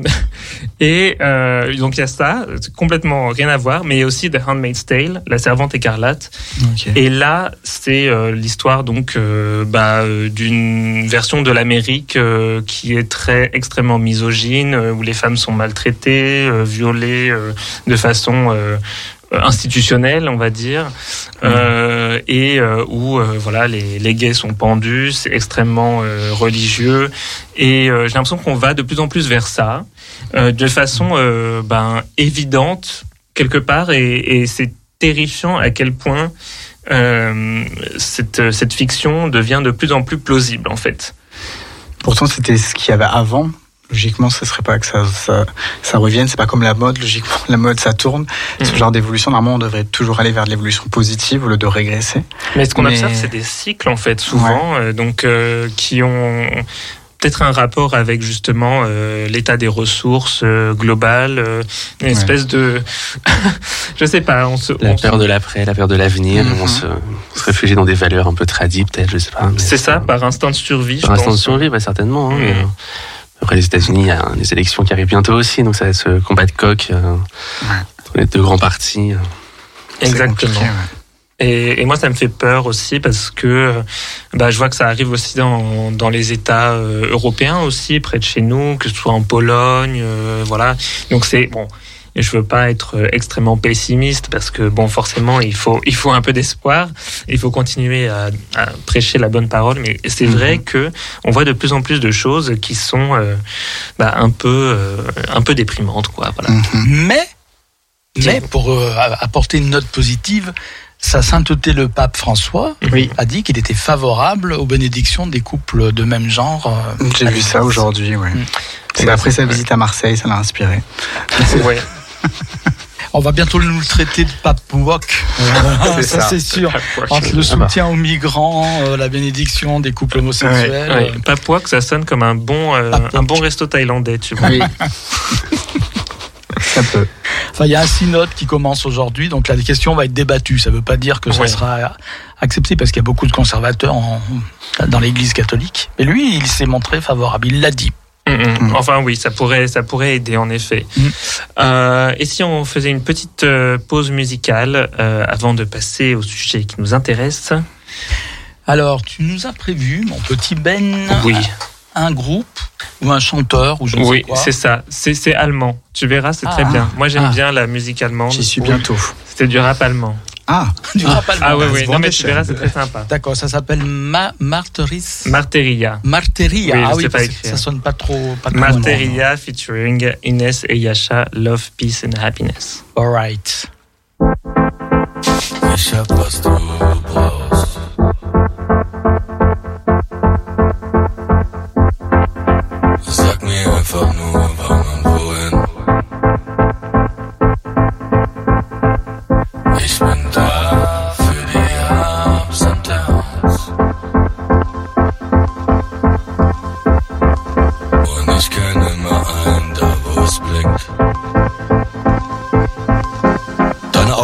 et euh, donc il y a ça, complètement rien à voir, mais il y a aussi The Handmaid's Tale, La Servante écarlate. Et là, c'est euh, l'histoire donc euh, bah, d'une version de l'Amérique qui est très extrêmement misogyne, où les femmes sont maltraitées, violées de façon institutionnelle, on va dire, euh, et euh, où euh, voilà les, les, gays sont pendus, c'est extrêmement religieux, et j'ai l'impression qu'on va de plus en plus vers ça. Euh, de façon euh, ben, évidente quelque part et, et c'est terrifiant à quel point euh, cette, cette fiction devient de plus en plus plausible en fait. Pourtant c'était ce qu'il y avait avant. Logiquement, ce serait pas que ça, ça, ça revienne. C'est pas comme la mode. Logiquement, la mode, ça tourne. Ce mm-hmm. genre d'évolution, normalement, on devrait toujours aller vers de l'évolution positive au lieu de régresser. Mais ce qu'on observe, c'est des cycles, en fait, souvent, donc, qui ont peut-être un rapport avec justement euh, l'état des ressources euh, globales, euh, une espèce de, je sais pas, on se, la peur de l'après, la peur de l'avenir, on, se, se, réfugie dans des valeurs un peu tradies peut-être, je sais pas. C'est ça, par instinct de survie. Par instinct de survie, bah, certainement. Hein, mm. après les États-Unis, il y a des élections qui arrivent bientôt aussi, donc ça va être ce combat de coq entre les deux grands partis. Exactement. Et, et, moi, ça me fait peur aussi parce que bah, je vois que ça arrive aussi dans, dans les États euh, européens aussi, près de chez nous, que ce soit en Pologne, euh, voilà. Donc c'est bon. Je veux pas être euh, extrêmement pessimiste parce que bon, forcément, il faut il faut un peu d'espoir. Il faut continuer à, à, prêcher la bonne parole. Mais c'est mhm. vrai que on voit de plus en plus de choses qui sont bah, un peu un peu déprimantes, quoi. Voilà. Mhm. Mais mais pour apporter une note positive, sa sainteté le pape François a dit qu'il était favorable aux bénédictions des couples de même genre. Euh, J'ai vu ça aujourd'hui, oui. Mm. C'est après sa visite à Marseille, ça l'a inspiré. On va bientôt nous traiter de pape wok. ça, c'est sûr. Entre le soutien aux migrants, euh, la bénédiction des couples homosexuels. Ouais, Pape wok, ça sonne comme un bon, euh, un bon resto thaïlandais, tu vois. Ça peut. Enfin, il y a un synode qui commence aujourd'hui, donc la question va être débattue. Ça ne veut pas dire que ça sera accepté, parce qu'il y a beaucoup de conservateurs dans l'Église catholique. Mais lui, il s'est montré favorable. Il l'a dit. Mm, mm. Mm. Enfin oui, ça pourrait, ça pourrait aider en effet. Euh, et si on faisait une petite euh, pause musicale euh, avant de passer au sujet qui nous intéresse? Alors, tu nous as prévu, mon petit Ben, oui. Un groupe ou un chanteur ou je ne oui, sais quoi. c'est ça. C'est allemand. Tu verras, c'est très ah. bien. Moi, j'aime ah. bien la musique allemande. J'y suis bientôt. C'était du rap allemand. Ah, du rap allemand. Ah oui, oui. Non, mais tu verras, c'est très sympa. D'accord, ça s'appelle Ma Marteris. Marteria. Marteria. ah oui, pas ça sonne pas trop. Pas Marteria featuring Inès et Yasha, Love, Peace and Happiness. All right.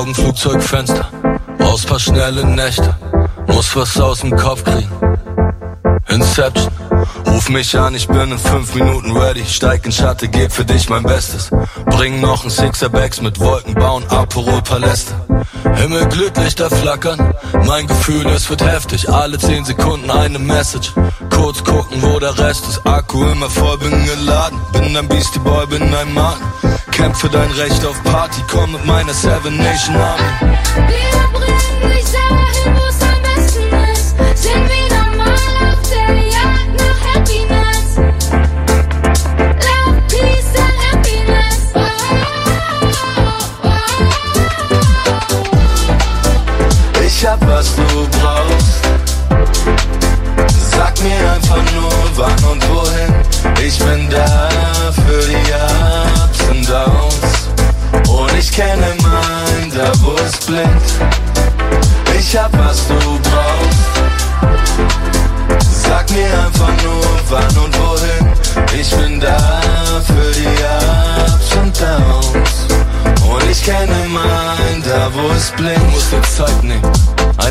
Augen Flugzeugfenster, aus paar schnelle Nächte, muss was aus dem Kopf kriegen. Inception, ruf mich an, ich bin in fünf Minuten ready. Steig in Schatte, geb für dich mein Bestes. Bring noch ein Sixer-Bags mit Wolken bauen, Aperol-Paläste. Himmel Glütlichter flackern, mein Gefühl, es wird heftig. Alle zehn Sekunden eine Message. Kurz gucken, wo der Rest ist. Akku immer voll, bin geladen. Bin ein Beastie Boy, bin ein Mann. Kämpf für dein Recht auf Party, komm mit meiner Seven Nation Army. Wir bringen dich dahin, wo es am besten ist. Sind wieder mal auf der Jagd nach Happiness. Love, Peace and Happiness. Oh, oh, oh, Ich hab was du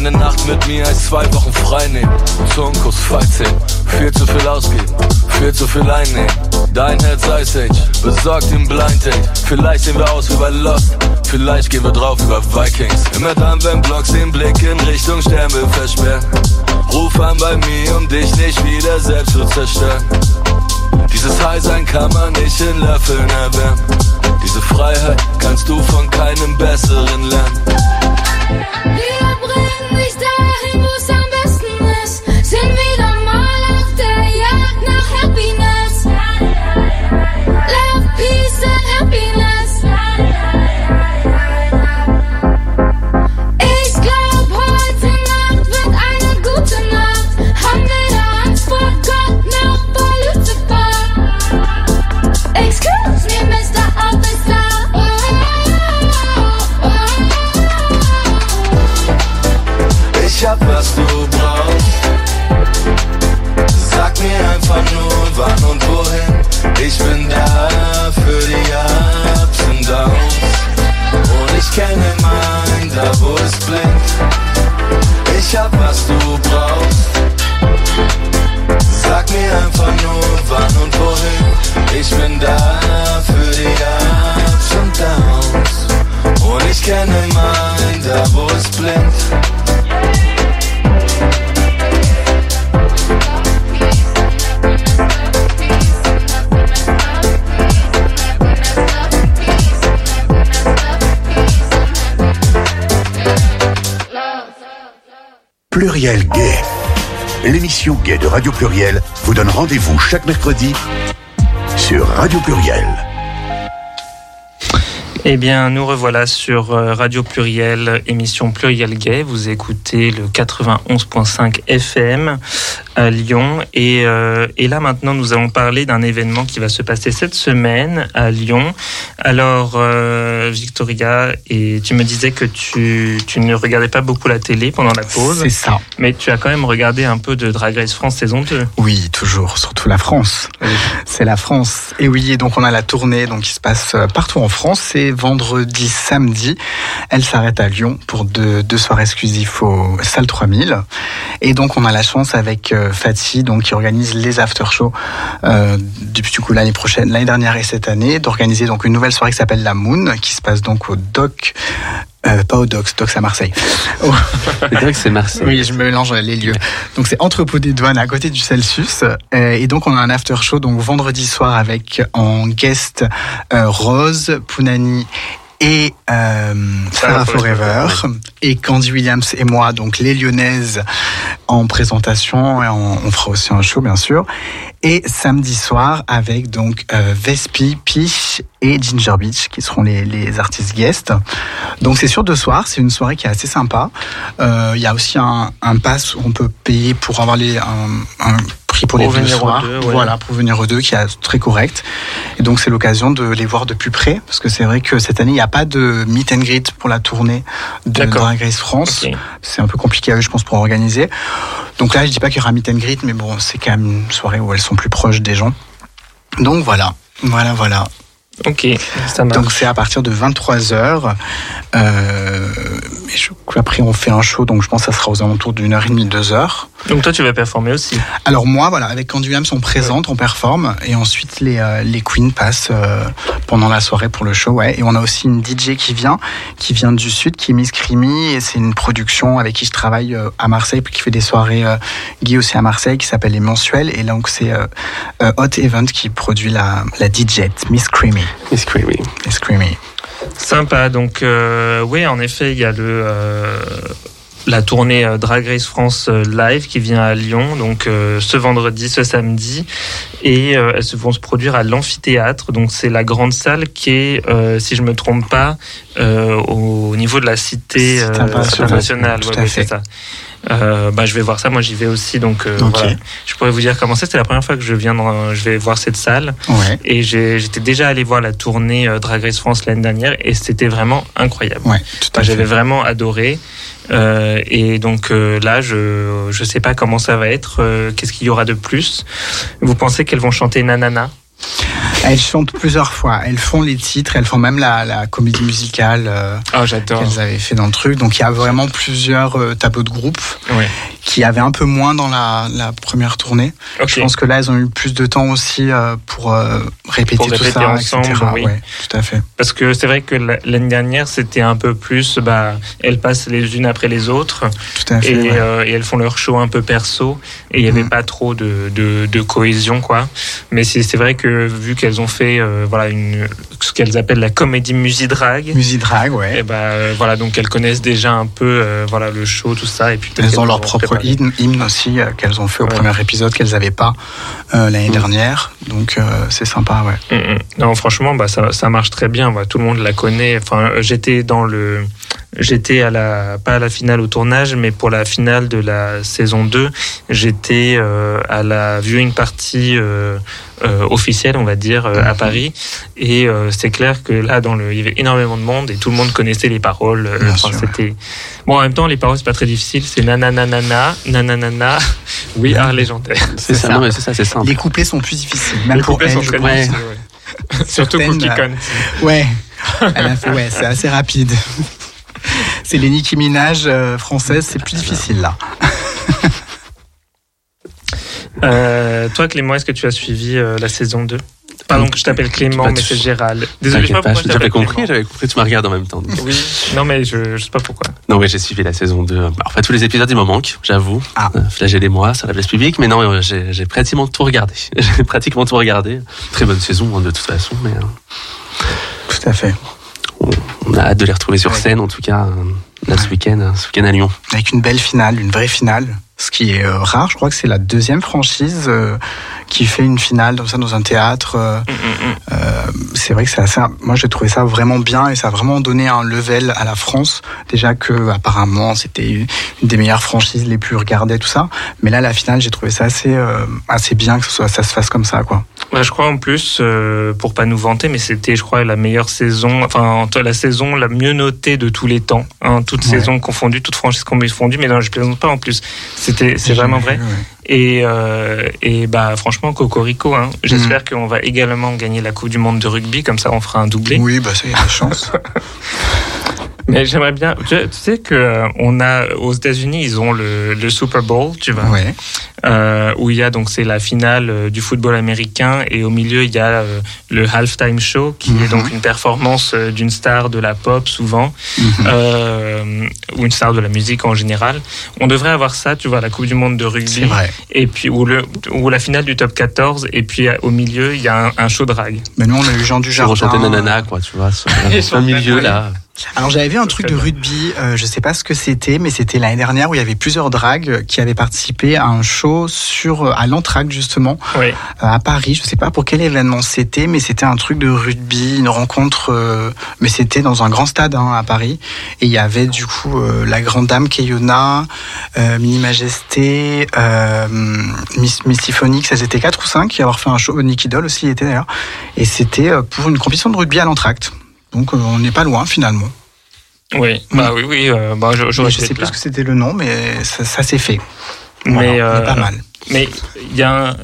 Eine Nacht mit mir als zwei Wochen frei nehmen. Zungenkuss, Fight Viel zu viel ausgeben, viel zu viel einnehmen. Dein Herz Ice Age, besorgt im Blind Date. Vielleicht sehen wir aus wie bei Lost, vielleicht gehen wir drauf über Vikings. Immer dann, wenn Blocks den Blick in Richtung Sterne versperren. Ruf an bei mir, um dich nicht wieder selbst zu zerstören. Dieses High-Sein kann man nicht in Löffeln erwärmen. Diese Freiheit kannst du von keinem Besseren lernen. Pluriel Gay. L'émission Gay de Radio Pluriel vous donne rendez-vous chaque mercredi sur Radio Pluriel. Eh bien, nous revoilà sur euh, Radio Pluriel, émission Pluriel Gay. Vous écoutez le 91.5 FM à Lyon. Et, euh, et, là, maintenant, nous allons parler d'un événement qui va se passer cette semaine à Lyon. Alors, euh, Victoria, et tu me disais que tu, tu, ne regardais pas beaucoup la télé pendant la pause. C'est ça. Mais tu as quand même regardé un peu de Drag Race France saison 2. Oui, toujours, surtout la France. Oui. C'est la France. Et oui, et donc on a la tournée donc, qui se passe partout en France. C'est vendredi, samedi. Elle s'arrête à Lyon pour deux, deux soirées exclusives au Salle 3000. Et donc on a la chance avec euh, Fatih, qui organise les after shows euh, du coup l'année prochaine, l'année dernière et cette année, d'organiser donc une nouvelle soirée qui s'appelle la Moon, qui se passe donc au Doc. Euh, pas au Docs, Docs à Marseille. Oh. Le Docs c'est Marseille. Oui, je mélange les lieux. Donc c'est entrepôt des douanes à côté du Celsius. Euh, et donc on a un after show donc vendredi soir avec en guest euh, Rose, Pounani et euh, Sarah Forever. et Candy Williams et moi donc les Lyonnaises en présentation. Et on fera aussi un show bien sûr. Et samedi soir avec donc euh, Vespi, Piche et Ginger Beach qui seront les, les artistes guests. Donc c'est sur deux soirs c'est une soirée qui est assez sympa. Euh, il y a aussi un, un pass où on peut payer pour avoir les un, un prix pour, pour les venir aux deux, ouais. Voilà, pour venir aux deux, qui est très correct. Et donc c'est l'occasion de les voir de plus près, parce que c'est vrai que cette année il n'y a pas de meet and greet pour la tournée de. Drag Race France. C'est un peu compliqué à eux, je pense, pour organiser. Donc là, je dis pas qu'il y aura meet and greet, mais bon, c'est quand même une soirée où elles sont plus proches des gens. Donc voilà, voilà, voilà. Ok, ça marche. Donc c'est à partir de 23h. Euh, et je, après on fait un show, donc je pense que ça sera aux alentours d'une heure et demie, deux heures. Donc toi tu vas performer aussi Alors moi, voilà, avec Candy Williams, on présente, on performe, et ensuite les, euh, les queens passent euh, pendant la soirée pour le show, ouais. Et on a aussi une DJ qui vient, qui vient du sud, qui est Miss Creamy, et c'est une production avec qui je travaille à Marseille, puis qui fait des soirées Guy aussi à Marseille, qui s'appelle Les Mensuels, et donc c'est Hot Event qui produit la, la DJ, Miss Creamy. Miss Creamy. Miss Creamy. Sympa. Donc euh, oui, en effet, il y a le euh, la tournée euh, Drag Race France live qui vient à Lyon, donc euh, ce vendredi, ce samedi, et euh, elles vont se produire à l'amphithéâtre. Donc c'est la grande salle qui est, euh, si je me trompe pas, euh, au niveau de la cité euh, internationale. internationale. Tout Ouais, à ouais, fait. c'est ça. Euh, bah, je vais voir ça. Moi, j'y vais aussi, donc euh, voilà. Je pourrais vous dire comment c'est. C'est la première fois que je viens, dans, je vais voir cette salle. Ouais. Et j'ai- j'étais déjà allé voir la tournée euh, Drag Race France l'année dernière et c'était vraiment incroyable. Ouais, tout à Enfin, J'avais vraiment adoré. Euh, et donc euh, là, je je sais pas comment ça va être. euh, Qu'est-ce qu'il y aura de plus Vous pensez qu'elles vont chanter Nanana? Elles chantent plusieurs fois. Elles font les titres, elles font même la, la comédie musicale euh, Oh, j'adore. qu'elles avaient fait dans le truc. Donc il y a vraiment plusieurs euh, tableaux de groupe. Qui avaient un peu moins dans la, la première tournée. Je pense que là, elles ont eu plus de temps aussi euh, pour euh, répéter Pour tout répéter ça, ensemble, etc. oui. Ouais, tout à fait. Parce que c'est vrai que la- l'année dernière, c'était un peu plus, bah, elles passent les unes après les autres Tout à fait. et, ouais. euh, et elles font leur show un peu perso et il n'y avait Mhm. pas trop de, de, de cohésion quoi. Mais c'est vrai que vu qu'elles ont fait voilà une ce qu'elles appellent la comédie musidrag, Musique drag, ouais. et bah euh, voilà donc elles connaissent déjà un peu voilà le show tout ça et puis Elles ont leur propre hymne, hymne aussi euh, qu'elles ont fait au Ouais. premier épisode qu'elles n'avaient pas euh, l'année Mhm. dernière. Donc euh, c'est sympa, ouais. Mm, mm. Non, franchement, bah, ça, ça marche très bien. Bah, tout le monde la connaît. Enfin, j'étais dans le, j'étais à la, pas à la finale au tournage, mais pour la finale de la saison 2, j'étais à la viewing party officielle, on va dire, euh, à Mhm. Paris. Et euh, c'est clair que là, dans le, il y avait énormément de monde et tout le monde connaissait les paroles. Euh, enfin, c'était bon. En même temps, les paroles c'est pas très difficile. C'est nananana, nananana. Oui, art légendaire. C'est C'est ça, ça. non, mais c'est ça, c'est simple. Les couplets sont plus difficiles, même Les pour couplets elle. sont très difficiles, ouais. Surtout Cookie euh, Con. Ouais, elle a fait, ouais, c'est assez rapide. C'est les Nicki Minaj euh, françaises, c'est plus difficile là. Euh, toi, Clément, est-ce que tu as suivi euh, la saison 2 Pardon que je t'appelle Clément, Pas mais c'est. Gérald. Désolé, je sais pas pas, pourquoi j'avais t'appelle compris, Clément. j'avais compris, tu me regardes en même temps. donc. Oui, non, mais je, je sais pas pourquoi. Non, ouais, j'ai suivi la saison 2. Alors, Enfin, tous les épisodes, ils me manquent, j'avoue. Ah. Euh, Flagellez-moi sur la place publique, mais non, j'ai pratiquement tout regardé. J'ai pratiquement tout regardé. Très bonne saison, hein, de toute façon, mais euh, Tout à fait. on, on a hâte de les retrouver sur Ouais. scène, en tout cas, euh, là, ce week-end, euh, ce week-end à Lyon. Avec une belle finale, une vraie finale. Ce qui est euh, rare, je crois que c'est la deuxième franchise euh, qui fait une finale comme ça dans un théâtre. euh, Mm, mm, mm. Euh, c'est vrai que c'est assez. Moi, j'ai trouvé ça vraiment bien et ça a vraiment donné un level à la France. Déjà que apparemment c'était une des meilleures franchises les plus regardées, tout ça. Mais là, la finale, j'ai trouvé ça assez euh, assez bien que ce soit, ça se fasse comme ça, quoi. Ouais, je crois en plus, euh, pour pas nous vanter, mais c'était, je crois, la meilleure saison, enfin, la saison la mieux notée de tous les temps, hein, toutes Ouais. saisons confondues, toutes franchises confondues, mais non, je plaisante pas en plus. C'était, c'est vraiment vrai. ouais. Et, euh, et bah, franchement, Cocorico, hein. J'espère Mm. qu'on va également gagner la Coupe du Monde de rugby, comme ça, on fera un doublé. Oui, bah ça y a des chances. Mais j'aimerais bien. Tu, tu sais que euh, on a aux États-Unis, ils ont le, le Super Bowl, tu vois, ouais. Euh, où il y a donc c'est la finale euh, du football américain et au milieu il y a euh, le halftime show qui est Mhm. donc une performance euh, d'une star de la pop souvent Mhm. euh, ou une star de la musique en général. On devrait avoir ça, tu vois, la Coupe du Monde de rugby vrai. et puis ou le ou la finale du top 14 et puis euh, au milieu il y a un, un show drag. Mais nous, on a eu Jean Je Dujardin. rechantais Nanana, quoi, tu vois, le milieu, là. Alors j'avais vu un truc de rugby, euh, je sais pas ce que c'était, mais c'était l'année dernière où il y avait plusieurs dragues qui avaient participé à un show sur euh, à l'entraque justement Oui. euh, à Paris. Je sais pas pour quel événement c'était, mais c'était un truc de rugby, une rencontre, euh, mais c'était dans un grand stade hein, à Paris. Et il y avait du coup euh, la grande dame Keyona, Mini Majesté, Miss Mystiphonix, elles étaient quatre ou cinq qui avoir fait un show. Nicky Doll aussi y était d'ailleurs. Et c'était pour une compétition de rugby à l'entracte. Donc on n'est pas loin finalement. Oui. Bah oui oui. euh, bah, je- sais plus ce que c'était le nom, mais ça, ça s'est fait. Mais, Voilà, euh, pas mal. Mais il y, a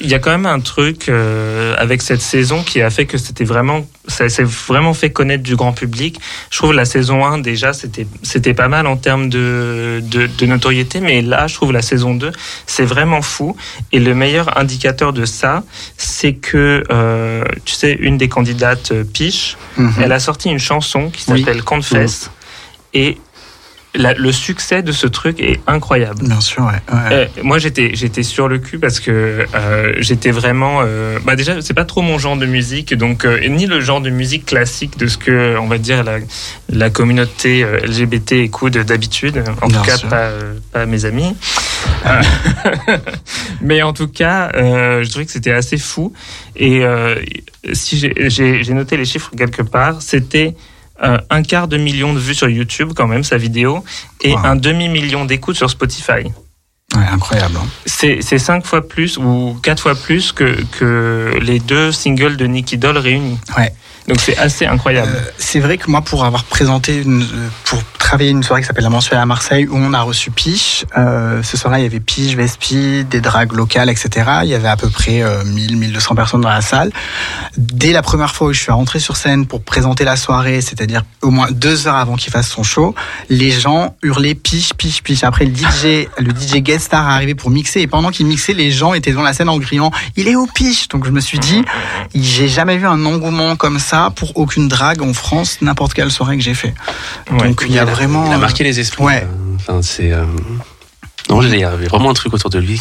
il y a quand même un truc euh, avec cette saison qui a fait que c'était vraiment, ça s'est vraiment fait connaître du grand public. Je trouve la saison 1 déjà c'était c'était pas mal en termes de, de, de notoriété, mais là je trouve la saison 2 c'est vraiment fou. Et le meilleur indicateur de ça, c'est que euh, tu sais une des candidates euh, Piche, Mhm. elle a sorti une chanson qui Oui. s'appelle Confess et la- le succès de ce truc est incroyable. Bien sûr, ouais. ouais. Euh, moi, j'étais j'étais sur le cul parce que euh, j'étais vraiment. euh, bah déjà, c'est pas trop mon genre de musique, donc euh, ni le genre de musique classique de ce que on va dire la, la communauté euh, LGBT écoute d'habitude. En Bien tout cas, pas pas mes amis. Euh, Mais en tout cas, euh, je trouvais que c'était assez fou. Et euh, si j'ai noté les chiffres quelque part, c'était euh, un quart de million de vues sur YouTube quand même sa vidéo et Wow. un demi million d'écoutes sur Spotify. Ouais, incroyable. hein. C'est c'est cinq fois plus ou quatre fois plus que, que les deux singles de Nicky Doll réunis. Ouais. Donc c'est assez incroyable. Euh, c'est vrai que moi, pour avoir présenté, euh, pour travailler une soirée qui s'appelle La Mensuelle à Marseille, où on a reçu Piche, euh, ce soir-là, il y avait Piche, Vespi, des dragues locales, etc. Il y avait à peu près euh, 1000, 1200 personnes dans la salle. Dès la première fois où je suis rentré sur scène pour présenter la soirée, c'est-à-dire au moins deux heures avant qu'il fasse son show, les gens hurlaient Piche, Piche, Piche. Après, le DJ, le DJ guest star arrivé pour mixer, et pendant qu'il mixait, les gens étaient dans la scène en criant « Il est où Piche ?» Donc je me suis dit, j'ai jamais vu un engouement comme ça pour aucune drague en France, n'importe quelle soirée que j'ai fait. Ouais. Donc il y a vraiment. Il a euh, marqué les esprits. ouais. euh, Enfin, c'est. euh, Non, il y avait vraiment un truc autour de lui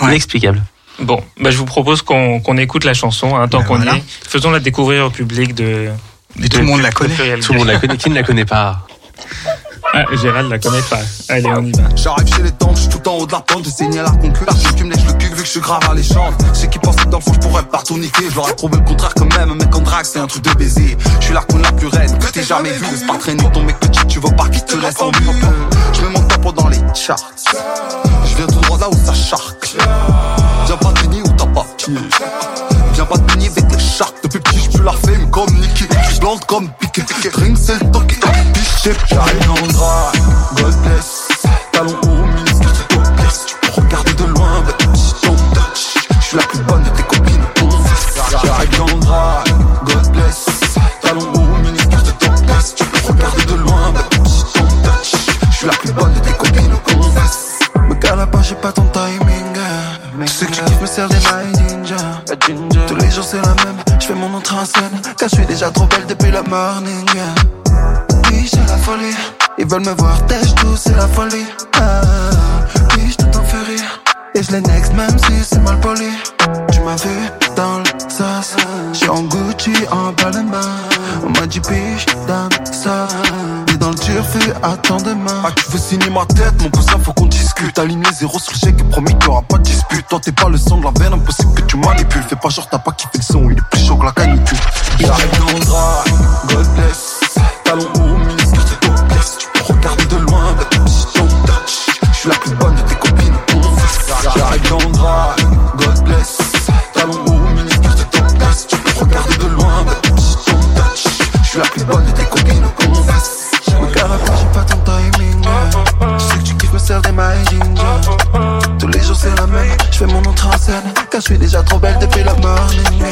Ouais. inexplicable. Bon, bah, je vous propose qu'on qu'on écoute la chanson, hein, tant Ben qu'on voilà. y est. Faisons-la découvrir au public de. Mais tout le monde la connaît. Tout le monde la connaît. Qui ne la connaît pas? Ah, Gérald la connaît pas. Allez, on y va. J'arrive chez les tantes, j'suis tout en haut de la pente, j'ai la concu. La fille qui me lèche le cul vu que je suis grave alléchante. Je sais qu'ils pensaient que dans le fond, j'pourrais partout niquer. Je leur ai prouvé le contraire quand même, mec en drague, c'est un truc de baiser. Je suis la con la plus raide que t'aies jamais vue. Laisse pas traîner ton mec petit, tu veux pas qu'il te laisse en vue. Je mets mon tempo dans les charts. Je viens tout droit là où ça charque. Viens pas nier où t'as pas. Viens pas te. Depuis petit, la fame comme Nicky. J'blande comme Piqué. Drink, c'est le temps qui t'a piché. J'arrive dans le drap, God bless. Talons hauts, ministre, je te blesse. Tu peux regarder de loin, touch. J'suis la plus bonne de tes copines. J'arrive dans le drap, God bless. Talons hauts, je. Tu peux regarder de loin, but touch. J'suis la plus bonne de tes copines. Me cala pas, j'ai pas ton timing. Tu sais que tu me sers des My c'est la même, je fais mon entrée en scène. Car je suis déjà trop belle depuis le morning. Oui, c'est la folie. Ils veulent me voir têche tout, c'est la folie. Ah, oui, je tout en fais rire. Et je les next même si c'est mal poli. Tu m'as vu dans le sas. J'suis en Gucci, en Balmain. On m'a dit piche, dame, ça. Et dans le turfu, attends demain. Ah, tu veux signer ma tête, mon cousin, faut qu'on discute. Aligné zéro sur le chèque et promis qu'il y aura pas de dispute. Toi, t'es pas le sang de la veine, impossible que tu manipules. Fais pas genre, t'as pas kiffé le son, il est plus chaud que la canicule. J'arrive dans le drap, God bless. Talons hauts, te blesse. Tu peux regarder de loin, but don't touch. Je suis la plus bonne de tes copines. J'arrive dans le fais mon entrée en scène. Car je suis déjà trop belle depuis le morning.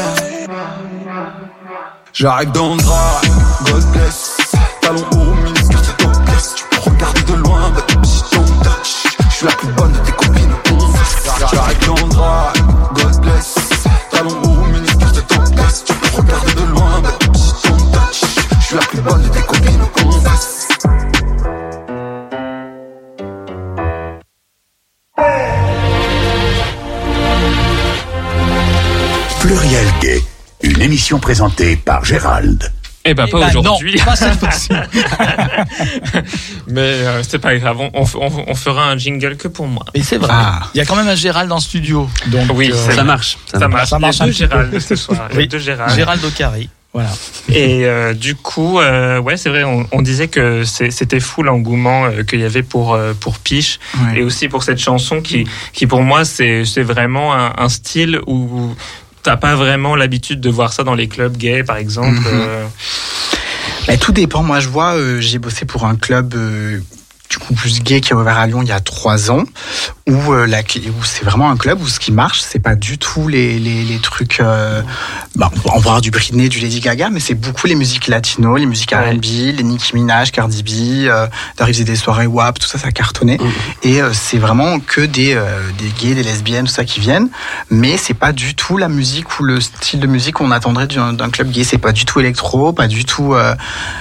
J'arrive dans le drap, God bless. Talons hauts, ministre, je te blesse. Tu peux regarder de loin, but don't touch. Je suis la plus bonne de tes copines. J'arrive dans le drap, God bless. Talons hauts, ministre, je te blesse. Tu peux regarder de loin, but don't touch. Je suis la plus bonne de tes copines. Émission présentée par Gérald. Eh ben, Eh pas ben aujourd'hui. Mais euh, c'est pas grave, on, on- on fera un jingle que pour moi. Mais c'est vrai. Ah. Il y a quand même un Gérald en studio. Donc, Oui, euh, Ça marche. Ça Ça marche. marche. Ça marche Il y a un deux. Gérald ce soir. Oui. deux Gérald. Gérald Ocari. Voilà. Et euh, du coup, euh, ouais, c'est vrai, on, on disait que c'était fou l'engouement euh, qu'il y avait pour, euh, pour Piche Ouais. et aussi pour cette chanson qui, qui pour moi, c'est c'est vraiment un, un style où t'as pas vraiment l'habitude de voir ça dans les clubs gays, par exemple. Euh. Bah, tout dépend. Moi, je vois, euh, j'ai bossé pour un club euh, du coup plus gay qui a ouvert à Lyon il y a trois ans, où, euh, la, où c'est vraiment un club où ce qui marche, c'est pas du tout les, les, les trucs. Euh, bah, on va avoir du Britney, du Lady Gaga, mais c'est beaucoup les musiques latino, les musiques R&B, les Nicki Minaj, Cardi B, euh, d'arriver des soirées WAP, tout ça, ça cartonnait. Mhm. Et euh, c'est vraiment que des, des gays, des lesbiennes, tout ça qui viennent, mais c'est pas du tout la musique ou le style de musique qu'on attendrait d'un club gay. C'est pas du tout électro, pas du tout.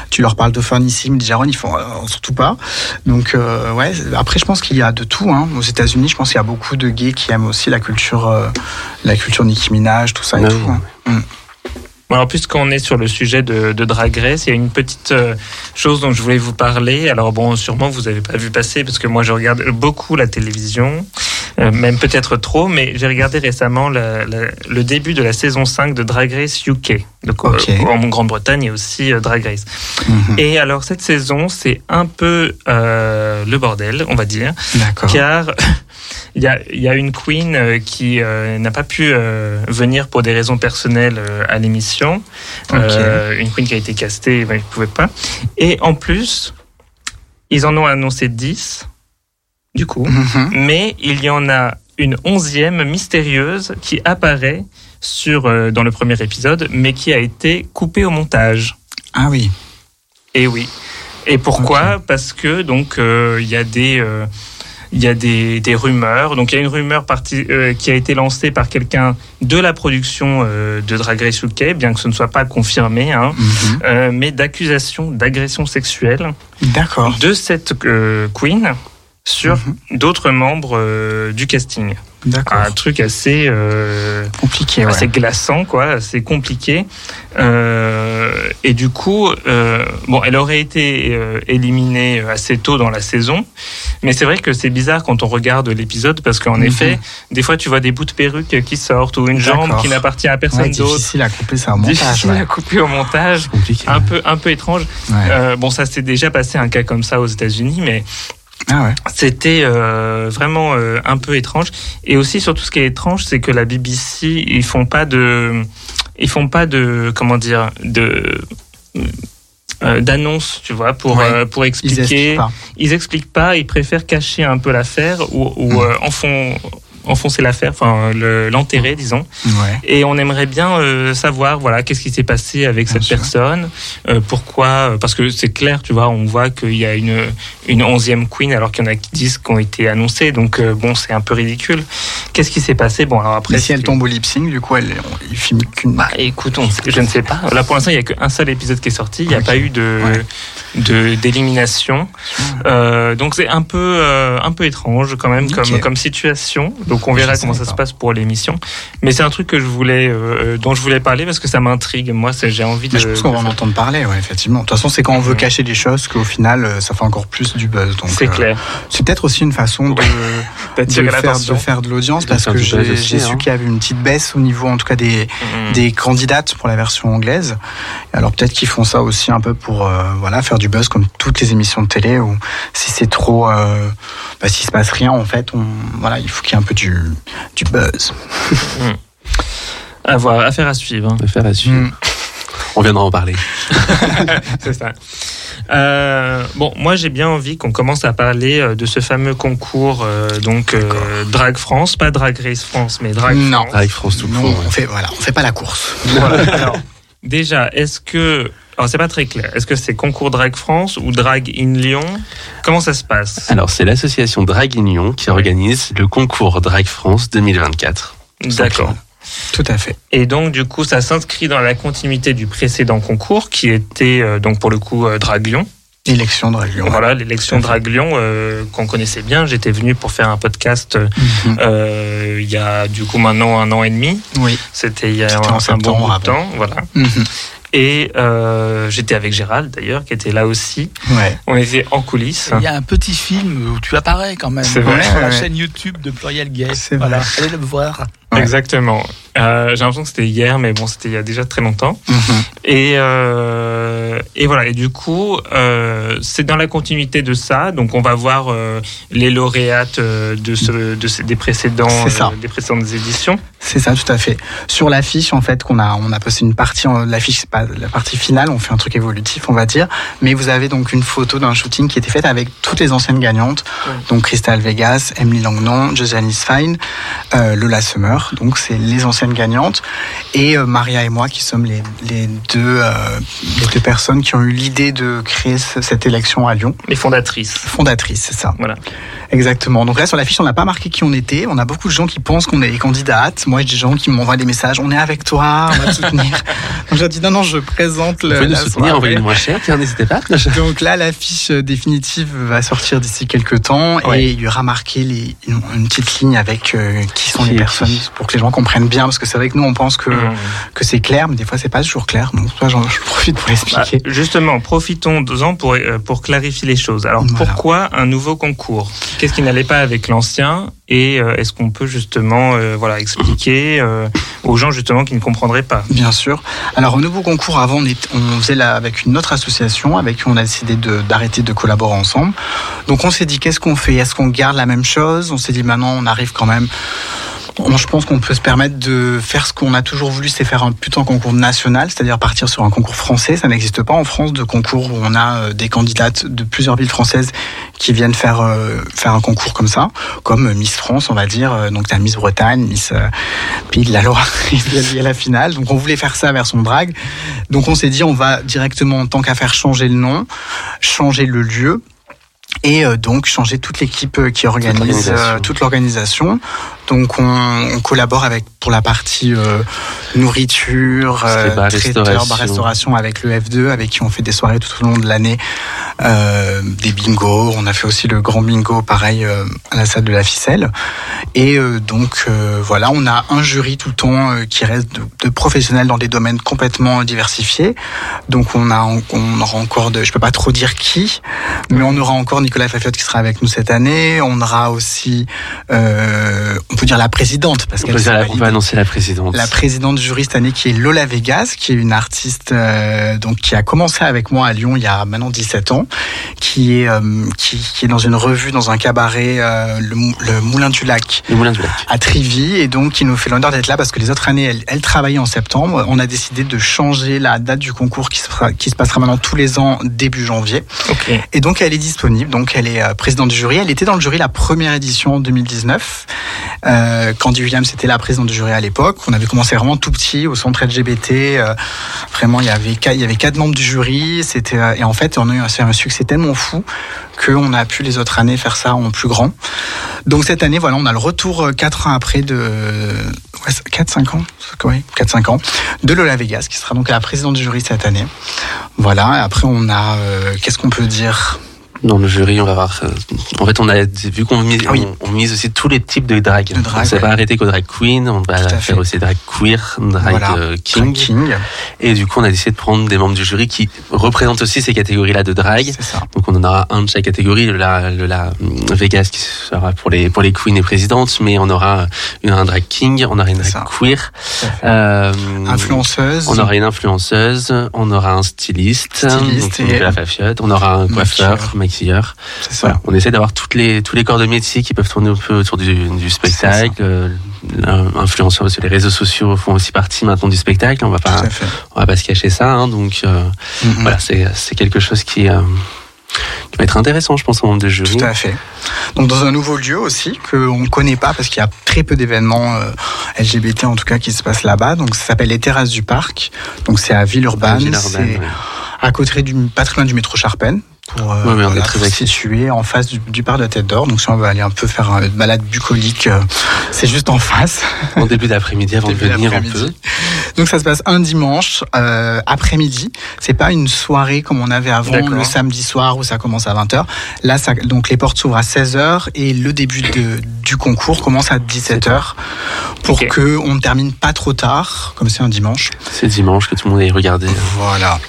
tu leur parles de Funissime, de Jaron, ils font surtout pas. Donc euh, ouais. Après, je pense qu'il y a de tout. Hein. Aux États-Unis, je pense qu'il y a beaucoup de gays qui aiment aussi la culture, euh, la culture Nicki Minaj, tout ça et tout. hein. Mm. Alors, puisqu'on est sur le sujet de, de Drag Race, il y a une petite euh, chose dont je voulais vous parler. Alors, bon, sûrement, vous n'avez pas vu passer, parce que moi, je regarde beaucoup la télévision, euh, même peut-être trop, mais j'ai regardé récemment la- la- le début de la saison 5 de Drag Race UK. Donc, euh, en Grande-Bretagne, il y a aussi euh, Drag Race. Mhm. Et alors, cette saison, c'est un peu euh, le bordel, on va dire D'accord. car il y a, il y a une queen euh, qui euh, n'a pas pu euh, venir pour des raisons personnelles à l'émission. Une queen qui a été castée, ben, il ne pouvait pas. Et en plus, ils en ont annoncé 10, du coup, Mhm. mais il y en a une onzième mystérieuse qui apparaît sur, euh, dans le premier épisode, mais qui a été coupée au montage. Ah oui. Et oui. Et pourquoi? Parce que donc euh, il y a des euh, il y a des, des rumeurs. Donc il y a une rumeur partie, euh, qui a été lancée par quelqu'un de la production euh, de Drag Race UK, bien que ce ne soit pas confirmé, hein, Mhm. euh, mais d'accusation d'agression sexuelle de cette queen sur Mhm. d'autres membres du casting. Un truc assez euh, Compliqué, ouais. assez glaçant, quoi, assez compliqué. Euh, et du coup, euh, bon, elle aurait été éliminée assez tôt dans la saison, mais c'est vrai que c'est bizarre quand on regarde l'épisode parce qu'en Mhm. effet, des fois, tu vois des bouts de perruque qui sortent ou une jambe qui n'appartient à Ouais, personne d'autre. difficile à couper ça au montage. Difficile ouais. à couper au montage, compliqué. un peu, un peu étrange. Bon, ça s'est déjà passé un cas comme ça aux États-Unis, mais Ah ouais. c'était euh, vraiment euh, un peu étrange. Et aussi, surtout, ce qui est étrange, c'est que la BBC, ils font pas de, ils font pas de, comment dire, de euh, d'annonce, tu vois, pour Ouais. pour Ils expliquer. expliquent pas. Ils expliquent pas. Ils préfèrent cacher un peu l'affaire ou, ou Mm. euh, enfon- enfoncer l'affaire, enfin le- l'enterrer, disons. Ouais. Et on aimerait bien euh, savoir, voilà, qu'est-ce qui s'est passé avec Bien cette sûr. personne, euh, pourquoi, euh, parce que c'est clair, tu vois, on voit qu'il y a une une onzième queen alors qu'il y en a qui disent qui ont été annoncés, donc euh, bon, c'est un peu ridicule. Qu'est-ce qui s'est passé? Bon, alors après, Mais si elle tombe au lip sync, du coup, elle, il filme qu'une. bah, écoute, on je ne sais pas. Là, pour l'instant, il n'y a qu'un seul épisode qui est sorti. Il n'y a pas eu de Ouais. De d'élimination. Euh, donc c'est un peu euh, un peu étrange quand même comme comme situation. Donc on verra comment ça pas. se passe pour l'émission. Mais c'est un truc que je voulais euh, dont je voulais parler parce que ça m'intrigue. Moi, j'ai envie de. Mais je pense qu'on va en entendre parler, ouais, effectivement. De toute façon, c'est quand on veut cacher des choses qu'au final, ça fait encore plus du buzz. Donc, C'est euh, clair. C'est peut-être aussi une façon de, de, faire, de faire de l'audience parce que j'ai su hein. qu'il y avait une petite baisse au niveau, en tout cas, des, Mhm. des candidates pour la version anglaise. Alors peut-être qu'ils font ça aussi un peu pour euh, voilà faire du buzz comme toutes les émissions de télé où si c'est trop, euh, bah, s'il se passe rien en fait, on, voilà, il faut qu'il y ait un peu du, du buzz. À voir, affaire à suivre. hein. On va faire à suivre. Mm. On viendra en parler. C'est ça. Euh, bon, moi j'ai bien envie qu'on commence à parler euh, de ce fameux concours, euh, donc euh, Drag France, pas Drag Race France, mais Drag Non. France. Avec France tout court. on fait voilà, on fait pas la course. Voilà. Alors, déjà, est-ce que. Alors, c'est pas très clair. Est-ce que c'est concours Drag France ou Drag in Lyon? Comment ça se passe? Alors, c'est l'association Drag Union qui organise le concours Drag France 2024. D'accord. Tout à fait. Et donc, du coup, ça s'inscrit dans la continuité du précédent concours qui était, euh, donc, pour le coup, euh, Drag Lyon. Élection de Lyon. Voilà, l'élection Tout à fait. Drag Lyon euh, qu'on connaissait bien. J'étais venu pour faire un podcast euh, Mhm. euh, il y a, du coup, maintenant un an et demi. Oui. C'était il y a C'était un, en un bon bout de temps. Voilà. Mhm. Et euh, j'étais avec Gérald, d'ailleurs, qui était là aussi. Ouais. On était en coulisses. Il y a un petit film où tu apparais quand même. C'est vrai, Sur la ouais. chaîne YouTube de Pluriel Gay. C'est Voilà, vrai. allez le voir. Ouais. Exactement. Euh, J'ai l'impression que c'était hier, mais bon, c'était il y a déjà très longtemps. Mhm. Et, euh, Et voilà. Et du coup, euh, c'est dans la continuité de ça. Donc, on va voir les lauréates de, ce, de ces, des précédents, des précédentes éditions. C'est ça, tout à fait. Sur l'affiche, en fait, qu'on a, on a posté une partie, l'affiche, c'est pas la partie finale, on fait un truc évolutif, on va dire. Mais vous avez donc une photo d'un shooting qui était faite avec toutes les anciennes gagnantes. Donc, Crystal Vegas, Emily Langnon, Josiane Fine, Lola Summer. Donc, c'est les anciennes gagnantes. Et euh, Maria et moi qui sommes les, les deux, euh, les deux personnes qui ont eu l'idée de créer ce- cette élection à Lyon. Les fondatrices. Fondatrice, c'est ça. Voilà. Exactement. Donc là, sur l'affiche, on n'a pas marqué qui on était. On a beaucoup de gens qui pensent qu'on est les candidates. Moi, j'ai des gens qui m'envoient des messages. On est avec toi, on va te soutenir. Donc, je leur dis non, non, je présente Vous le. pouvez nous la soutenir, envoyez-nous moins cher, tiens, n'hésitez pas. Donc là, l'affiche définitive va sortir d'ici quelques temps Ouais. et il y aura marqué les, une, une petite ligne avec euh, qui sont Qui les personnes qui. Pour que les gens comprennent bien parce que c'est vrai que nous on pense que, Mmh. que c'est clair mais des fois c'est pas toujours clair donc toi j'en je profite pour Bah, l'expliquer. justement, profitons-en pour, euh, pour clarifier les choses. Alors, Voilà. pourquoi un nouveau concours? Qu'est-ce qui n'allait pas avec l'ancien? Et euh, est-ce qu'on peut justement euh, voilà, expliquer euh, aux gens justement qui ne comprendraient pas? Bien sûr. Alors au nouveau concours, avant, on, est- on faisait là avec une autre association avec qui on a décidé de- d'arrêter de, collaborer ensemble. Donc on s'est dit qu'est-ce qu'on fait? Est-ce qu'on garde la même chose? On s'est dit maintenant on arrive quand même. Je pense qu'on peut se permettre de faire ce qu'on a toujours voulu, c'est faire un putain concours national, c'est-à-dire partir sur un concours français. Ça n'existe pas en France de concours où on a euh, des candidates de plusieurs villes françaises qui viennent faire euh, faire un concours comme ça, comme Miss France, on va dire. Euh, Donc t'as Miss Bretagne, Miss euh, Pays de la Loire, et a la finale. Donc on voulait faire ça version drague. Donc on s'est dit on va directement en tant qu'à faire changer le nom, changer le lieu. Et euh, donc changer toute l'équipe euh, qui organise euh, toute l'organisation. Donc on, on collabore avec pour la partie euh, nourriture, est euh, traiteur, restauration. restauration avec le F2, avec qui on fait des soirées tout au long de l'année, euh, des bingos. On a fait aussi le grand bingo, pareil euh, à la salle de la ficelle. Et euh, donc euh, voilà, on a un jury tout le temps euh, qui reste de, de professionnels dans des domaines complètement diversifiés. Donc on a on aura encore de, je peux pas trop dire qui, mais on aura encore Nicolas Fafiotte qui sera avec nous cette année. On aura aussi, euh, on peut dire la présidente parce qu'elle annoncer la présidente. La présidente du jury cette année qui est Lola Vegas, qui est une artiste euh, donc qui a commencé avec moi à Lyon il y a maintenant 17 ans, qui est euh, qui, qui est dans une revue dans un cabaret euh, le, le Moulin du Lac Le moulin du lac. à Trivy et donc qui nous fait l'honneur d'être là parce que les autres années elle, elle travaillait en septembre. On a décidé de changer la date du concours qui se, fera- qui se passera maintenant tous les ans début janvier. Ok. Et donc elle est disponible, donc elle est euh, présidente du jury. Elle était dans le jury la première édition en 2019. Euh, Candy Williams était la présidente du jury à l'époque. On avait commencé vraiment tout petit au centre LGBT. euh, vraiment, il y avait quatre, il y avait quatre membres du jury. C'était euh, et en fait on a eu un, un succès tellement fou qu'on a pu les autres années faire ça en plus grand. Donc cette année, voilà, on a le retour euh, quatre ans après de ouais, 4-5 ans, oui, 4-5 ans de Lola Vegas qui sera donc la présidente du jury cette année. Voilà. Après on a qu'est-ce qu'on peut dire? Dans le jury, on va voir. euh, En fait, on a vu qu'on mise, Ah oui. on, on mise aussi tous les types de drag. De drag, on s'est ouais. pas arrêté qu'au drag queen. On va faire aussi drag queer, drag Voilà. euh, king. Et du coup, on a décidé de prendre des membres du jury qui représentent aussi ces catégories-là de drag. c'est ça. Donc on en aura un de chaque catégorie, le la, le la hum, Vegas qui sera pour les pour les queens et présidentes, mais on aura une, un drag king, on aura une drag queer, euh, Influenceuse. on aura une influenceuse, on aura un styliste, Styliste donc et- la fafiotte, on aura un coiffeur, Maquilleur. maquilleur. c'est ça. Voilà, on essaie d'avoir toutes les tous les corps de métier qui peuvent tourner un peu autour du, du spectacle. Euh, L'influenceur sur les réseaux sociaux font aussi partie maintenant du spectacle. On va pas on va pas se cacher ça, hein, donc. euh, voilà, c'est quelque chose qui, euh, qui va être intéressant, je pense, au monde de jury. Tout à fait. Donc dans un nouveau lieu aussi que on connaît pas parce qu'il y a très peu d'événements euh, LGBT en tout cas qui se passent là-bas. Donc ça s'appelle les terrasses du parc. Donc c'est à Villeurbanne. Villeurbanne, C'est ouais. à côté du loin du métro Charpennes. Pour, euh, Ouais, mais on est voilà, très pour actifs. situé en face du, du parc de la Tête d'Or. Donc si on veut aller un peu faire une balade bucolique, euh, c'est juste en face. En début d'après-midi, avant Début de venir, d'après-midi. peut. Donc ça se passe un dimanche euh, après-midi. C'est pas une soirée comme on avait avant le samedi soir où ça commence à 20h. Là ça, donc les portes s'ouvrent à 16h et le début de, du concours commence à 17h pour Ok. que on ne termine pas trop tard comme c'est un dimanche. C'est dimanche que tout le monde aille regarder. Voilà.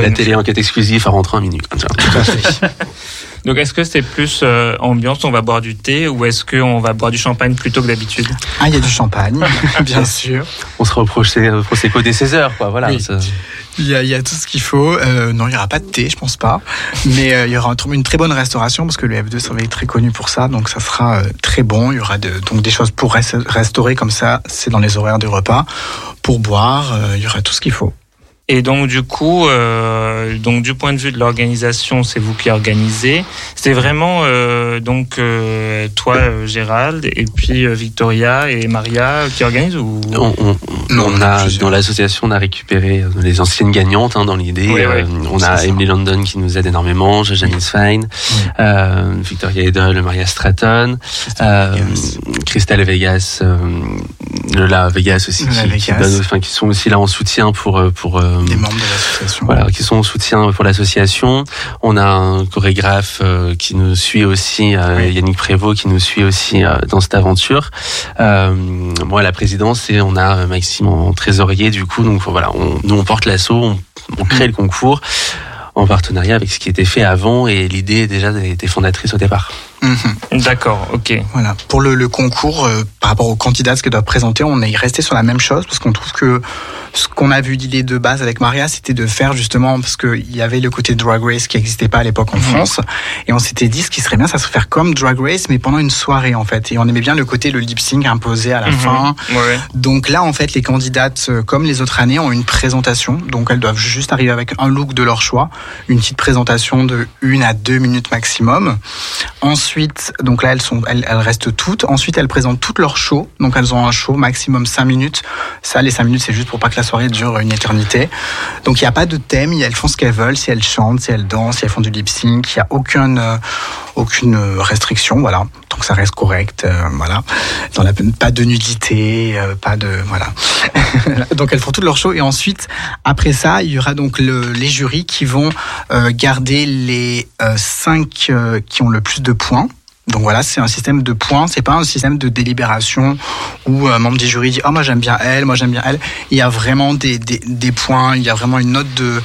La télé enquête exclusive à rentrer en minuit. Donc est-ce que c'est plus euh, ambiance, on va boire du thé, ou est-ce qu'on va boire du champagne plutôt que d'habitude? Ah, il y a du champagne, bien sûr. On se reproche Prosecco dès 16 heures, quoi. Voilà. Il y, a, il y, a, tout ce qu'il faut. Euh, non, il n'y aura pas de thé, je pense pas. Mais euh, il y aura une très bonne restauration parce que le F2 c'est très connu pour ça. Donc ça sera euh, très bon. Il y aura de, donc des choses pour restaurer comme ça. C'est dans les horaires du repas. Pour boire, euh, il y aura tout ce qu'il faut. Et donc du coup, euh, donc du point de vue de l'organisation, c'est vous qui organisez. C'est vraiment euh, donc euh, toi, euh, Gérald, et puis euh, Victoria et Maria qui organisent ou? On, on, on a dans l'association, on a récupéré les anciennes gagnantes hein, dans l'idée. Oui, oui, on a Emily London qui nous aide énormément, Janice Fine, oui. Victoria Edel, Maria Stratton, Christelle Vegas, la Vegas aussi, qui, Vegas. Qui, donne, enfin, qui sont aussi là en soutien pour pour des membres de l'association. Voilà, qui sont en soutien pour l'association. On a un chorégraphe euh, qui nous suit aussi, euh, oui. Yannick Prévost, qui nous suit aussi euh, dans cette aventure. moi, la présidence, et on a Maxime en trésorier, du coup. Donc voilà, on, nous on porte l'assaut, on, on, crée mmh. le concours en partenariat avec ce qui était fait avant et l'idée déjà était fondatrice au départ. Mmh. D'accord, ok. Voilà. Pour le, le concours, euh, par rapport aux candidats, ce qu'ils doivent présenter, on est resté sur la même chose parce qu'on trouve que ce qu'on a vu l'idée de base avec Maria, c'était de faire justement parce qu'il y avait le côté Drag Race qui n'existait pas à l'époque en mmh. France, et on s'était dit ce qui serait bien, ça serait faire comme Drag Race mais pendant une soirée en fait. Et on aimait bien le côté le lip sync imposé à la mmh. fin. Ouais. Donc là, en fait, les candidates, euh, comme les autres années, ont une présentation. Donc elles doivent juste arriver avec un look de leur choix, une petite présentation de une à deux minutes maximum. Ensuite, donc là, elles sont, elles restent toutes. Ensuite, elles présentent toutes leurs shows. Donc elles ont un show maximum 5 minutes. Ça, les 5 minutes, c'est juste pour pas que la soirée dure une éternité. Donc il n'y a pas de thème. Elles font ce qu'elles veulent. Si elles chantent, si elles dansent, si elles font du lip sync, il n'y a aucune, euh, aucune restriction. Voilà. Donc ça reste correct. Euh, voilà. Dans pas de nudité, euh, pas de voilà. donc elles font toutes leurs shows et ensuite après ça, il y aura donc le, les jurys qui vont euh, garder les 5 qui ont le plus de points. Donc voilà, c'est un système de points, c'est pas un système de délibération où un membre du jury dit oh moi j'aime bien elle, moi j'aime bien elle. Il y a vraiment des, des, points, il y a vraiment une note de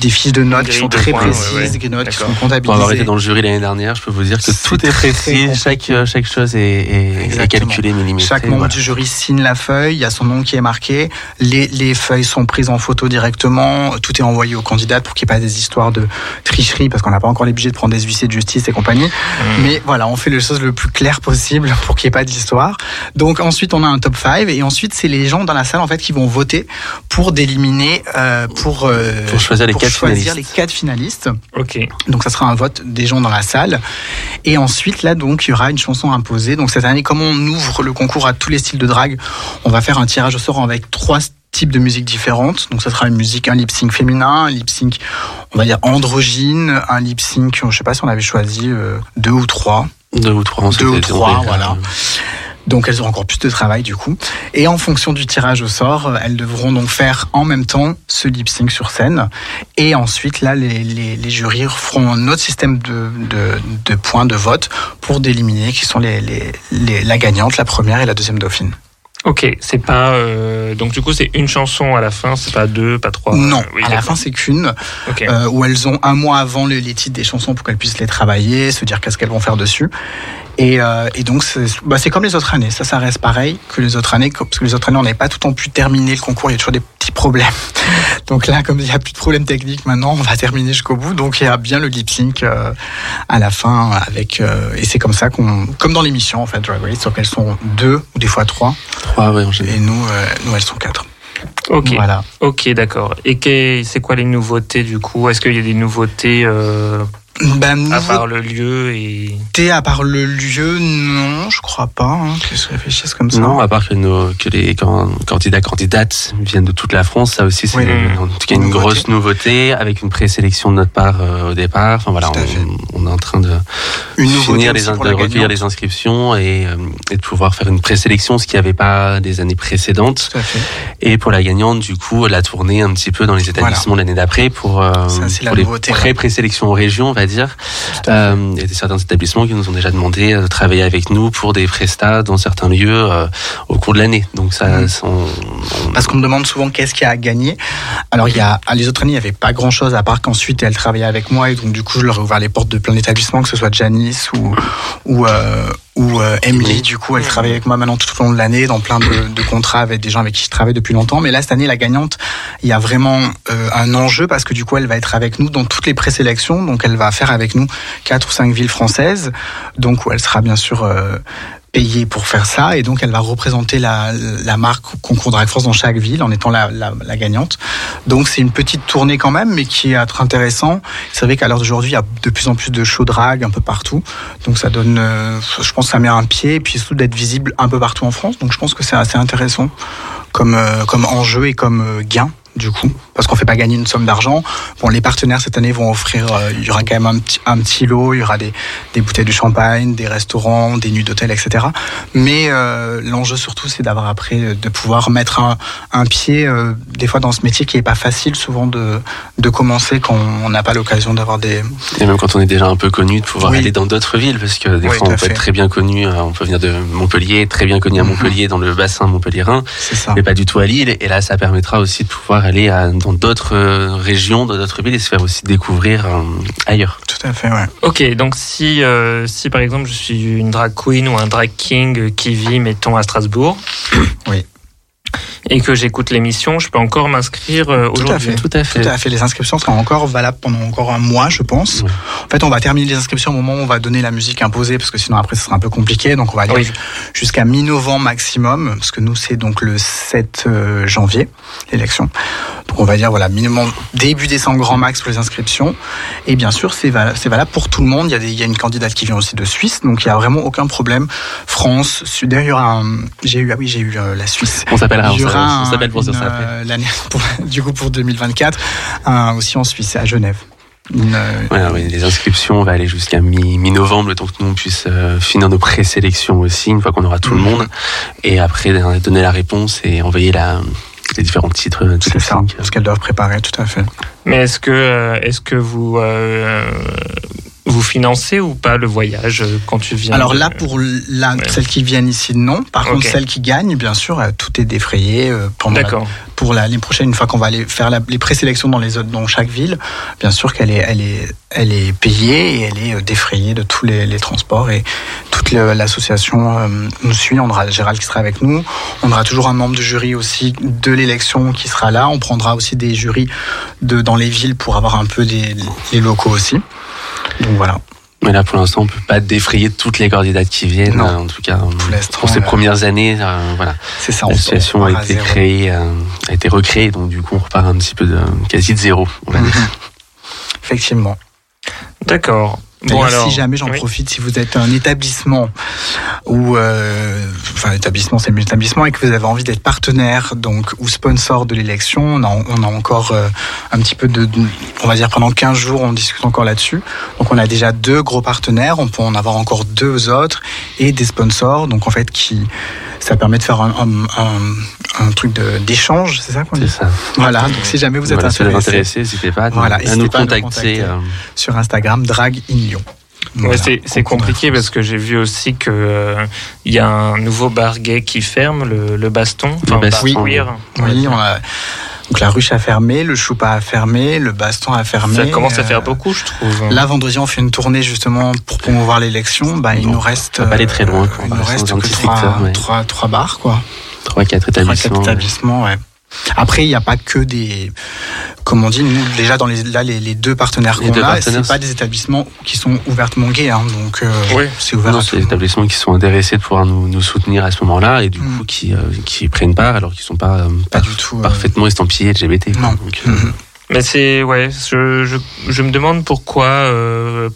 des fiches de notes qui sont très points, précises, ouais, ouais. des notes qui sont comptabilisées. Pour avoir été dans le jury l'année dernière, je peux vous dire que tout est précis, chaque chaque chose est, est, est calculée, millimétrée. Chaque membre voilà. du jury signe la feuille, il y a son nom qui est marqué, les, les feuilles sont prises en photo directement, tout est envoyé aux candidats pour qu'il n'y ait pas des histoires de tricherie parce qu'on n'a pas encore les budgets de prendre des huissiers de justice et compagnie. Mmh. Mais voilà, on fait les choses le plus clair possible pour qu'il n'y ait pas d'histoire. Donc ensuite on a un top 5 et ensuite c'est les gens dans la salle en fait qui vont voter pour d'éliminer euh, pour, euh, pour choisir les pour quatre choisir finalistes. les quatre finalistes. Ok. Donc ça sera un vote des gens dans la salle. Et ensuite là donc il y aura une chanson imposée. Donc cette année comme on ouvre le concours à tous les styles de drague, on va faire un tirage au sort avec trois types de musiques différentes. Donc ça sera une musique, un lip sync féminin, un lip sync, on va dire androgyne, un lip sync, je sais pas si on avait choisi euh, deux ou trois. Deux ou trois, deux ou trois, voilà. Donc elles auront encore plus de travail du coup. Et en fonction du tirage au sort, elles devront donc faire en même temps ce lip sync sur scène. Et ensuite là, les, les, les jurys feront un autre système de, de, de points de vote pour d'éliminer qui sont les, la gagnante, la première et la deuxième dauphine. Ok, c'est pas euh, donc du coup c'est une chanson à la fin, c'est pas deux, pas trois. Non, euh, oui, à la fin c'est qu'une okay. euh, où elles ont un mois avant les, les titres des chansons pour qu'elles puissent les travailler, se dire qu'est-ce qu'elles vont faire dessus. Et, euh, et donc c'est bah, comme les autres années, ça ça reste pareil que les autres années parce que les autres années on n'avait pas tout le temps pu terminer le concours, il y a toujours des petits problèmes. Donc là comme il n'y a plus de problèmes techniques maintenant, on va terminer jusqu'au bout. Donc il y a bien le lip sync euh, à la fin avec euh, et c'est comme ça qu'on comme dans l'émission en fait Drag Race, sauf qu'elles sont deux ou des fois trois. Trois ouais, Et nous euh, nous elles sont quatre. Ok. Voilà. Ok, d'accord. Et c'est quoi les nouveautés du coup? Est-ce qu'il y a des nouveautés euh, ben, à part le lieu et. À part le lieu, non, je crois pas. Hein, que je réfléchisse comme ça. Non, à part que, nos, que les candidats candidates viennent de toute la France, ça aussi c'est Oui. une- en tout cas une Nouveauté. grosse nouveauté avec une présélection de notre part euh, au départ. Enfin voilà, Tout à fait. on, on est en train de Une finir les, pour de recueillir les inscriptions et, euh, et de pouvoir faire une présélection, ce qu'il n'y avait pas des années précédentes. Tout à fait. Et pour la gagnante, du coup, la tournée un petit peu dans les établissements l'année d'après pour, euh, Ça, c'est la pour les pré-présélections aux régions, on va dire. Dire. Euh, il y a certains établissements qui nous ont déjà demandé de travailler avec nous pour des prestats dans certains lieux au cours de l'année. Donc ça, mmh. parce qu'on me demande souvent qu'est-ce qu'il y a à gagner. Alors il y a à les autres années, il n'y avait pas grand-chose à part qu'ensuite elle travaillait avec moi et donc du coup je leur ai ouvert les portes de plein d'établissements, que ce soit Janice ou ou ou euh, Emily, du coup, elle travaille avec moi maintenant tout au long de l'année dans plein de, de, contrats avec des gens avec qui je travaille depuis longtemps. Mais là, cette année, la gagnante, il y a vraiment euh, un enjeu parce que du coup, elle va être avec nous dans toutes les présélections. Donc, elle va faire avec nous quatre ou cinq villes françaises. Donc, où elle sera bien sûr euh, payée pour faire ça et donc elle va représenter la, la marque Concours Drag Force dans chaque ville en étant la, la, la gagnante. Donc c'est une petite tournée quand même mais qui est intéressant. C'est vrai qu'à l'heure d'aujourd'hui il y a de plus en plus de shows drag un peu partout. Donc ça donne, euh, je pense que ça met un pied et puis surtout d'être visible un peu partout en France. Donc je pense que c'est assez intéressant comme, euh, comme enjeu et comme euh, gain du coup, parce qu'on fait pas gagner une somme d'argent. Bon, les partenaires cette année vont offrir, euh, il y aura quand même un petit, un petit lot, il y aura des, des bouteilles de champagne, des restaurants, des nuits d'hôtel, etc. Mais euh, l'enjeu surtout, c'est d'avoir après euh, de pouvoir mettre un, un pied, euh, des fois dans ce métier qui est pas facile souvent de, de commencer quand on n'a pas l'occasion d'avoir des. Et même quand on est déjà un peu connu, de pouvoir oui. aller dans d'autres villes, parce que des oui, fois on peut fait. être très bien connu, on peut venir de Montpellier, très bien connu à Montpellier, mm -hmm. dans le bassin montpelliérain, mais pas du tout à Lille. Et là, ça permettra aussi de pouvoir aller à, dans d'autres euh, régions, dans d'autres villes et se faire aussi découvrir euh, ailleurs. Tout à fait, ouais. Ok, donc si, euh, si par exemple je suis une drag queen ou un drag king qui vit, mettons, à Strasbourg. Oui et que j'écoute l'émission, je peux encore m'inscrire euh, aujourd'hui. Tout à fait. Tout à fait. Les inscriptions seront encore valables pendant encore un mois, je pense. Oui. En fait, on va terminer les inscriptions au moment où on va donner la musique imposée, parce que sinon après ce sera un peu compliqué. Donc on va aller oui. jusqu'à mi-novembre maximum, parce que nous c'est donc le 7 euh, janvier l'élection. Donc on va dire voilà minimum début décembre grand max pour les inscriptions. Et bien sûr c'est valable, valable pour tout le monde. Il y, a des, il y a une candidate qui vient aussi de Suisse, donc il y a vraiment aucun problème. France, Sud, un, j'ai eu ah oui j'ai eu euh, la Suisse. On. Il y aura un, s'appelle pour une, ça euh, l'année du coup pour 2024 un, aussi en Suisse à Genève. Une, voilà, oui, les inscriptions on va aller jusqu'à mi-novembre, mi le temps que nous on puisse euh, finir nos présélections aussi, une fois qu'on aura tout mmh. le monde, et après donner la réponse et envoyer la, les différents titres. C'est ça, ce qu'elles doivent préparer, tout à fait. Mais est-ce que, euh, est-ce que vous euh, vous financez ou pas le voyage quand tu viens Alors là, pour la, ouais. celles qui viennent ici, non. Par okay. contre, celles qui gagnent, bien sûr, tout est défrayé pendant la, pour l'année prochaine, une fois qu'on va aller faire la, les présélections dans les dans chaque ville. Bien sûr qu'elle est, elle est, elle est payée et elle est défrayée de tous les, les transports et toute l'association euh, nous suit. On aura Gérald qui sera avec nous. On aura toujours un membre de jury aussi de l'élection qui sera là. On prendra aussi des jurys de, dans les villes pour avoir un peu des, les locaux aussi. Donc voilà. Mais là, pour l'instant, on peut pas défrayer toutes les candidates qui viennent. Non. En tout cas, pour ces premières années, euh, voilà. C'est ça. La situation a été créée, euh, a été recréée, donc du coup, on repart un petit peu de quasi de zéro. On va dire. Effectivement. D'accord. Bon, alors, si jamais j'en oui. profite, si vous êtes un établissement ou euh, enfin établissement c'est mieux établissement et que vous avez envie d'être partenaire donc ou sponsor de l'élection, on a, on a encore euh, un petit peu de, de, on va dire pendant 15 jours on discute encore là-dessus. Donc on a déjà deux gros partenaires, on peut en avoir encore deux autres et des sponsors donc en fait qui ça permet de faire un, un, un, un truc d'échange, c'est ça qu'on dit? Ça. Voilà, donc si jamais vous êtes voilà, intéressé, intéressé n'hésitez pas, voilà, à, nous contacter, contacter euh... sur Instagram Drag in Lyon. Voilà, ouais, c'est compliqué parce que j'ai vu aussi que euh, il y a un nouveau bar gay qui ferme le, le baston, enfin, le baston. Oui, oui, on a donc la ruche a fermé, le choupa a fermé, le baston a fermé. Ça commence à faire beaucoup, je trouve. Là, vendredi, on fait une tournée justement pour promouvoir l'élection. Bah, il nous reste. On va pas aller très loin. Quoi. Il nous reste que trois, secteur, ouais. trois, trois bars, quoi. Trois, quatre établissements. Trois, quatre établissements, ouais. Après, il n'y a pas que des, comme on dit, nous déjà dans les là les, les deux partenaires qu'on a, c'est pas des établissements qui sont ouvertement gays, hein, donc euh, oui. c'est ouvert. Non, c'est des établissements qui sont intéressés de pouvoir nous, nous soutenir à ce moment-là et du mmh. coup qui euh, qui prennent part alors qu'ils sont pas, euh, pas du tout parfaitement estampillés LGBT. Non. Donc, mmh. Mais c'est ouais, je, je, je me demande pourquoi euh,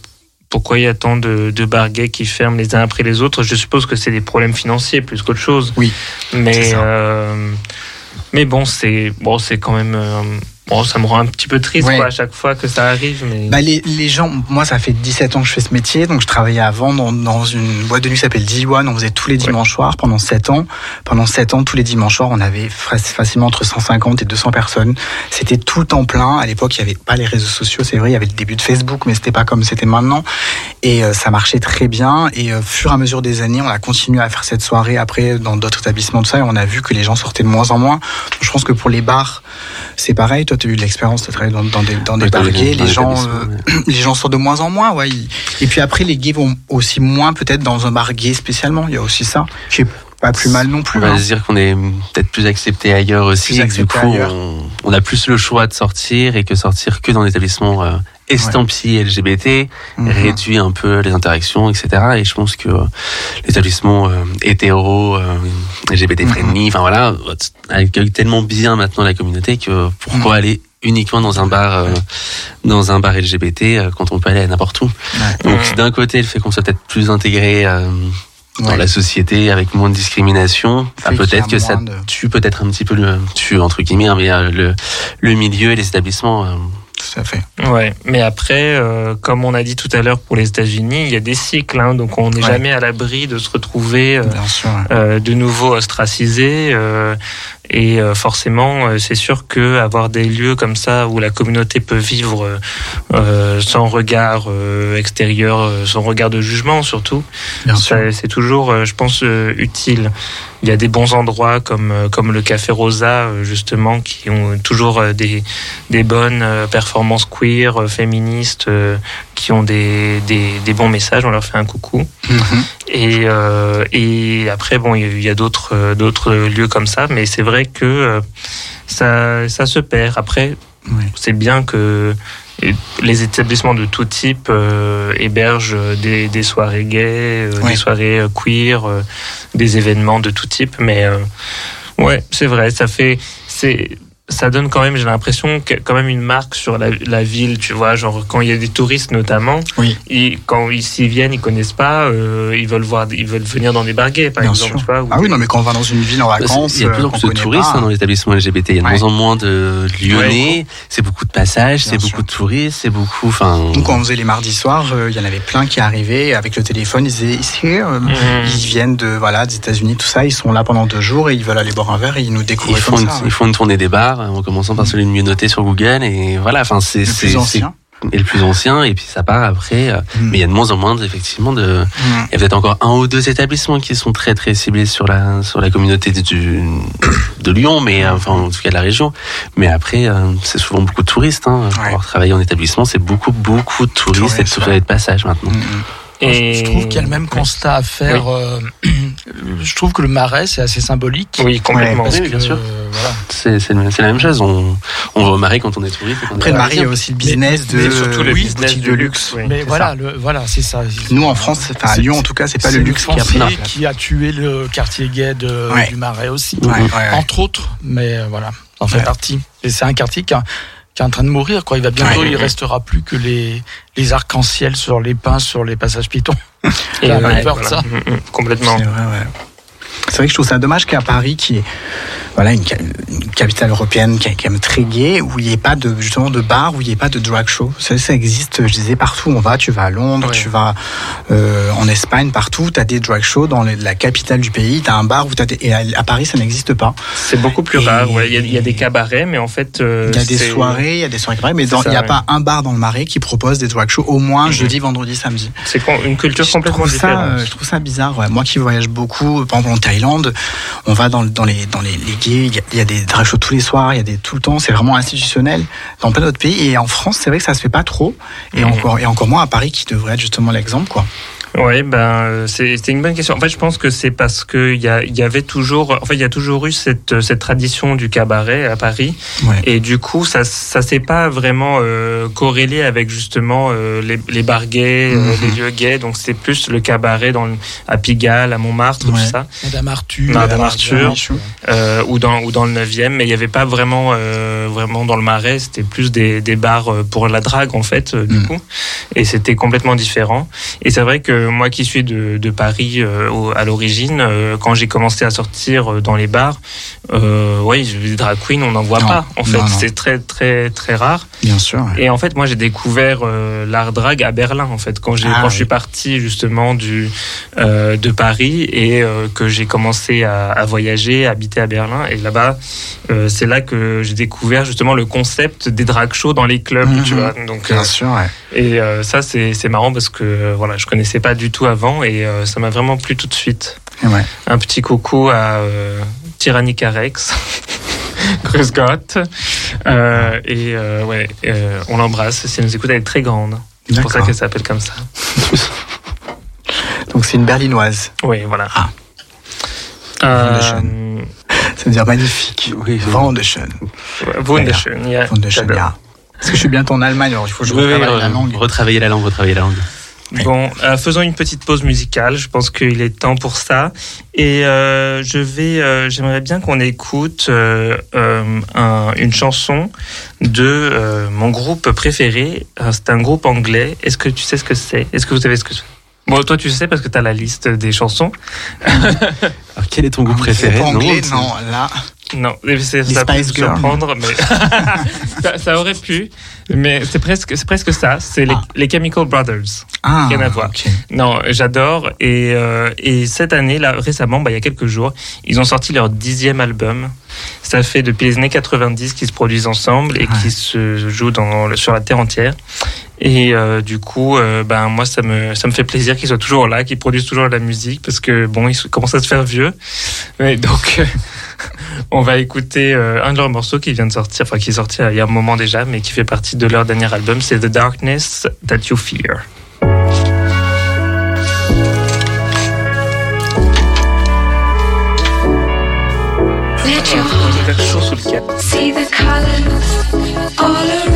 pourquoi il y a tant de, de bars gays qui ferment les uns après les autres. Je suppose que c'est des problèmes financiers plus qu'autre chose. Oui. Mais euh, mais bon, c'est bon, c'est quand même. Bon, ça me rend un petit peu triste quoi, à chaque fois que ça arrive. Mais... Bah, les, les, gens, moi, ça fait 17 ans que je fais ce métier, donc je travaillais avant dans, dans une boîte de nuit qui s'appelle D1. On faisait tous les dimanches soirs pendant 7 ans. Pendant 7 ans, tous les dimanches soirs, on avait facilement entre 150 et 200 personnes. C'était tout le temps plein. À l'époque, il n'y avait pas les réseaux sociaux, c'est vrai, il y avait le début de Facebook, mais c'était pas comme c'était maintenant. Et euh, ça marchait très bien. Et au euh, fur et à mesure des années, on a continué à faire cette soirée après dans d'autres établissements de ça, et on a vu que les gens sortaient de moins en moins. Je pense que pour les bars, c'est pareil. Toi, tu as eu de l'expérience de travailler dans, dans, des, dans des bars gays. Les gens, euh, les gens sortent de moins en moins. Ouais. Et puis après, les gays vont aussi moins peut-être dans un bar gay spécialement. Il y a aussi ça. Qui est pas plus mal non plus. On va hein. se dire qu'on est peut-être plus accepté ailleurs aussi. Et du coup, on, on, a plus le choix de sortir et que sortir que dans l'établissement euh, estampillé LGBT mhm. réduit un peu les interactions, etc. Et je pense que euh, l'établissement euh, hétéro, euh, LGBT mhm. friendly, enfin voilà, accueille tellement bien maintenant la communauté que pourquoi mhm. aller uniquement dans un bar euh, dans un bar LGBT quand on peut aller n'importe où. Donc d'un côté, le fait qu'on soit peut-être plus intégré dans la société avec moins de discrimination, peut-être que ça tue peut-être un petit peu le tue entre guillemets, hein, mais le le milieu et les établissements tout à fait. Ouais, mais après, euh, comme on a dit tout à l'heure pour les États-Unis, il y a des cycles, hein, donc on n'est jamais à l'abri de se retrouver euh, euh, de nouveau ostracisé. et forcément, c'est sûr que avoir des lieux comme ça où la communauté peut vivre sans regard extérieur, sans regard de jugement surtout, c'est toujours, je pense, utile. Il y a des bons endroits comme, comme le Café Rosa, justement, qui ont toujours des, des bonnes performances queer, euh, féministes, euh, qui ont des, des, bons messages. On leur fait un coucou. Mhm. Et, euh, et après, bon, il y a d'autres d'autres lieux comme ça, mais c'est vrai que ça, ça se perd. Après, c'est bien que les établissements de tout type hébergent des, des, soirées gays, des soirées queer, des événements de tout type. Mais ouais, c'est vrai, ça fait. C'est ça donne quand même, j'ai l'impression, quand même une marque sur la, la, ville, tu vois, genre quand il y a des touristes notamment, oui. ils, quand ils s'y viennent, ils connaissent pas, euh, ils veulent voir, ils veulent venir dans des barguets, par exemple, tu vois. Ah oui, non, mais quand on va dans une ville en vacances, il y a plus en plus de touristes hein, dans l'établissement LGBT, il y a de moins en moins de Lyonnais, c'est beaucoup de passages, c'est beaucoup de touristes, c'est beaucoup, enfin. Donc quand on faisait les mardis soirs, euh, il y en avait plein qui arrivaient avec le téléphone, ils disaient ici, euh, mhm. ils viennent de voilà des États-Unis, tout ça, ils sont là pendant deux jours et ils veulent aller boire un verre et ils nous découvrent comme ça. Ils font une tournée des bars en commençant par celui le mieux noté sur Google et voilà enfin c'est le plus ancien et le plus ancien et puis ça part après euh, mm. mais il y a de moins en moins effectivement de mm. il y a peut-être encore un ou deux établissements qui sont très très ciblés sur la sur la communauté du de Lyon mais mm. enfin en tout cas de la région mais après euh, c'est souvent beaucoup de touristes hein. pour travailler en établissement c'est beaucoup beaucoup de touristes et de, de passage maintenant et... Je trouve qu'il y a le même constat à faire. Euh, je trouve que le marais, c'est assez symbolique. Oui, complètement. parce bien sûr. Euh, voilà. C'est la même chose. On, on va au marais quand on est touriste. Après, le marais, il y a aussi le business de. surtout le business de luxe. Mais voilà, le, voilà c'est ça. Nous, en France, enfin, à Lyon, en tout cas, c'est pas le luxe qui a pris qui a tué le quartier gay de, du marais aussi. Entre autres, mais euh, voilà, ça en fait partie. Et c'est un quartier qui a qui est en train de mourir. Quoi. Il va bientôt, il restera plus que les, les arcs-en-ciel sur les pins, sur les passages pitons. Et peur de ça. Mm, mm, complètement. C'est vrai, ouais. C'est vrai que je trouve ça dommage qu'à Paris, qui est voilà, une, capitale européenne qui est quand même très gay, où il n'y ait pas de, justement de bar, où il n'y ait pas de drag show. Ça, ça existe, je disais, partout où on va. Tu vas à Londres, tu vas euh, en Espagne, partout. Tu as des drag shows dans la capitale du pays. Tu as un bar où et à, Paris, ça n'existe pas. C'est beaucoup plus rare. Il y, y, a des cabarets, mais en fait. Euh, il y a des soirées, il y a des soirées cabarets, mais il n'y a pas un bar dans le Marais qui propose des drag shows au moins mhm. jeudi, vendredi, samedi. C'est une culture complètement différente. Euh, je trouve ça bizarre. Moi qui voyage beaucoup, par exemple Thaïlande, on va dans, dans les, dans les, les gays, il y, a des drag shows tous les soirs, il y a des tout le temps, c'est vraiment institutionnel dans plein d'autres pays. Et en France, c'est vrai que ça se fait pas trop, et, mmh. encore, et encore moins à Paris qui devrait être justement l'exemple, quoi. Oui, ben c'est une bonne question. En fait, je pense que c'est parce que il y, y, avait toujours, en fait, il y a toujours eu cette, cette tradition du cabaret à Paris, et du coup, ça ça s'est pas vraiment euh, corrélé avec justement euh, les, les bars gays, euh, mhm. les lieux gays. Donc c'est plus le cabaret dans à Pigalle, à Montmartre, tout ça. Madame Arthur, Madame Arthur, euh, ou dans ou dans le 9e, mais il y avait pas vraiment vraiment dans le Marais. C'était plus des, des bars pour la drague en fait, du mhm. coup, et c'était complètement différent. Et c'est vrai que que moi qui suis de, de Paris euh, à l'origine, euh, quand j'ai commencé à sortir euh, dans les bars, oui, des drag queens, on n'en voit Non. pas. En fait, c'est très très très rare. Bien sûr. ouais. Et en fait, moi, j'ai découvert l'art drag à Berlin. En fait, quand j'ai Ah, quand oui. je suis parti justement du de Paris et que j'ai commencé à, à voyager, à habiter à Berlin. Et là-bas, c'est là que j'ai découvert justement le concept des drag shows dans les clubs. Mhm. Tu vois. Donc, Bien sûr, ouais. et ça, c'est marrant parce que voilà, je connaissais pas du tout avant et euh, ça m'a vraiment plu tout de suite. Ouais. Un petit coucou à euh, Tyrannica Rex. Grüß Gott. Euh, et euh, ouais, euh, on l'embrasse. Si elle nous écoute, elle est très grande. C'est pour ça qu'elle s'appelle comme ça. Donc c'est une berlinoise. Oui, voilà. Ah. Euh, Ça veut dire magnifique. Oui, oui. Wunderschön. Wunderschön. yeah, Wunderschön. Parce que je suis bientôt en Allemagne, alors il faut que je Oui, oui, retravaille la euh, langue. retravailler la langue, retravailler la langue. Bon, euh, faisons une petite pause musicale. Je pense qu'il est temps pour ça. Et euh, je vais, euh, j'aimerais bien qu'on écoute euh, euh, un- une chanson de euh, mon groupe préféré. C'est un groupe anglais. Est-ce que tu sais ce que c'est? Est-ce que vous savez ce que c'est? Bon, toi, tu sais parce que tu as la liste des chansons. Alors, quel est ton groupe préféré? Groupe anglais, non, là. Non, ça peut surprendre, mais ça, ça aurait pu. Mais c'est presque, c'est presque ça. C'est les, Ah. les Chemical Brothers. Ah, Rien à voir. Non, j'adore. Et, euh, et cette année, là, récemment, bah, il y a quelques jours, ils ont sorti leur dixième album. Ça fait depuis les années 90 qu'ils se produisent ensemble et Ouais. qu'ils se jouent dans, sur la terre entière. Et euh, du coup, euh, ben moi, ça me ça me fait plaisir qu'ils soient toujours là, qu'ils produisent toujours de la musique parce que bon, ils commencent à se faire vieux. Mais donc, on va écouter euh, un de leurs morceaux qui vient de sortir, enfin qui est sorti il y a un moment déjà, mais qui fait partie de leur dernier album. C'est The Darkness That You Fear. Let your heart see the colors all around?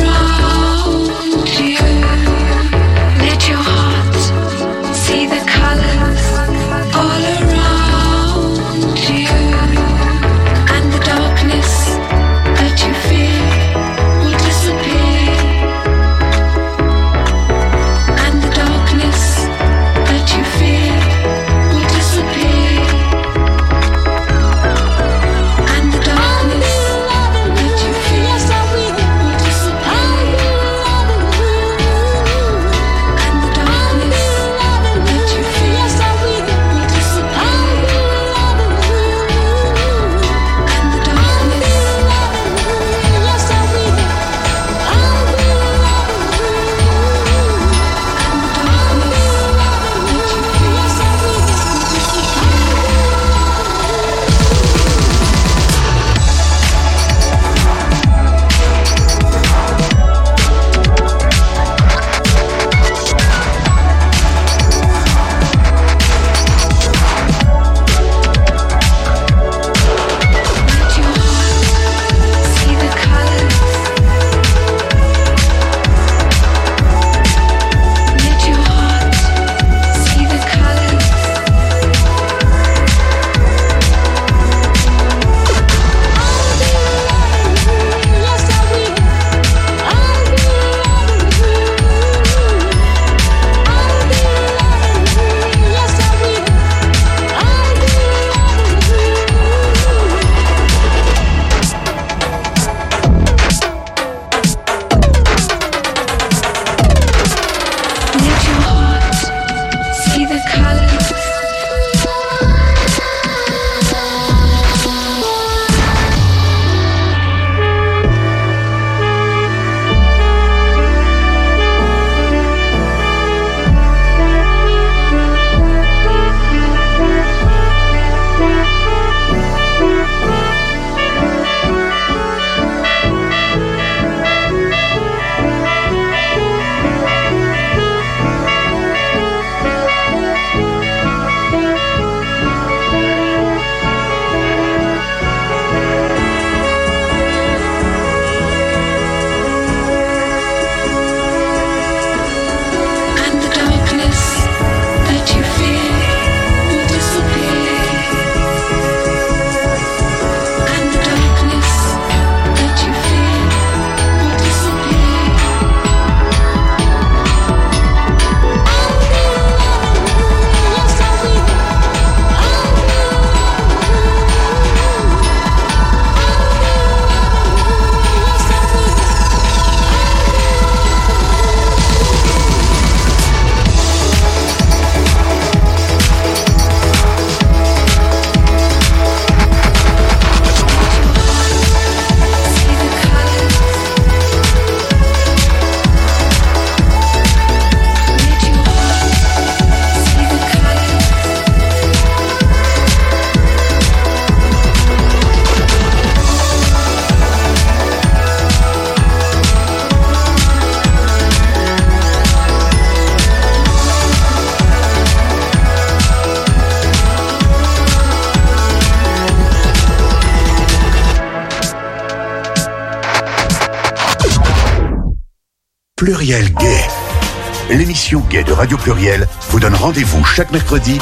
L'émission Gay de Radio Pluriel vous donne rendez-vous chaque mercredi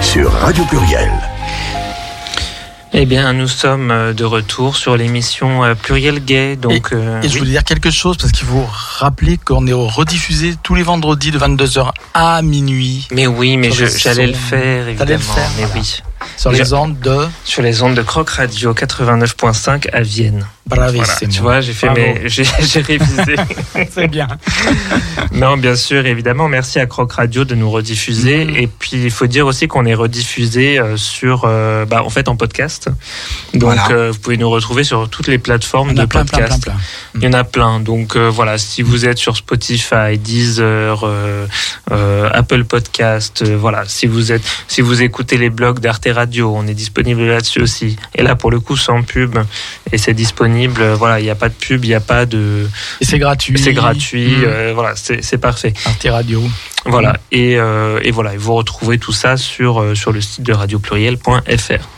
sur Radio Pluriel. Eh bien, nous sommes euh, de retour sur l'émission euh, Pluriel Gay. Donc, et, euh, et je oui. voulais dire quelque chose parce qu'il faut rappeler qu'on est rediffusé tous les vendredis de 22h à minuit Mais oui, mais j'allais le faire, évidemment. T'allais le faire, mais voilà. oui. sur les ondes de Sur les ondes de Croc Radio 89.5 à Vienne. Voilà, tu vois, j'ai fait mes, j'ai j'ai révisé. C'est bien. non, bien sûr, évidemment, merci à Croc Radio de nous rediffuser. Mhm. Et puis, il faut dire aussi qu'on est rediffusé euh, sur, euh, bah, en fait, en podcast. Donc, Voilà. euh, vous pouvez nous retrouver sur toutes les plateformes de plein, podcast. plein, plein. Il y en a plein. Donc euh, voilà, si vous êtes sur Spotify, Deezer, Apple Podcast, voilà, si vous êtes, si vous écoutez les blogs d'Arte Radio, on est disponible là-dessus aussi. Et là, pour le coup, sans pub, et c'est disponible. euh, Voilà, il n'y a pas de pub, il n'y a pas de, Et c'est gratuit. c'est gratuit. Mhm. euh, voilà, c'est parfait. Arte Radio. Voilà. Et, euh, et voilà, et vous retrouvez tout ça sur, sur le site de radiopluriel.fr.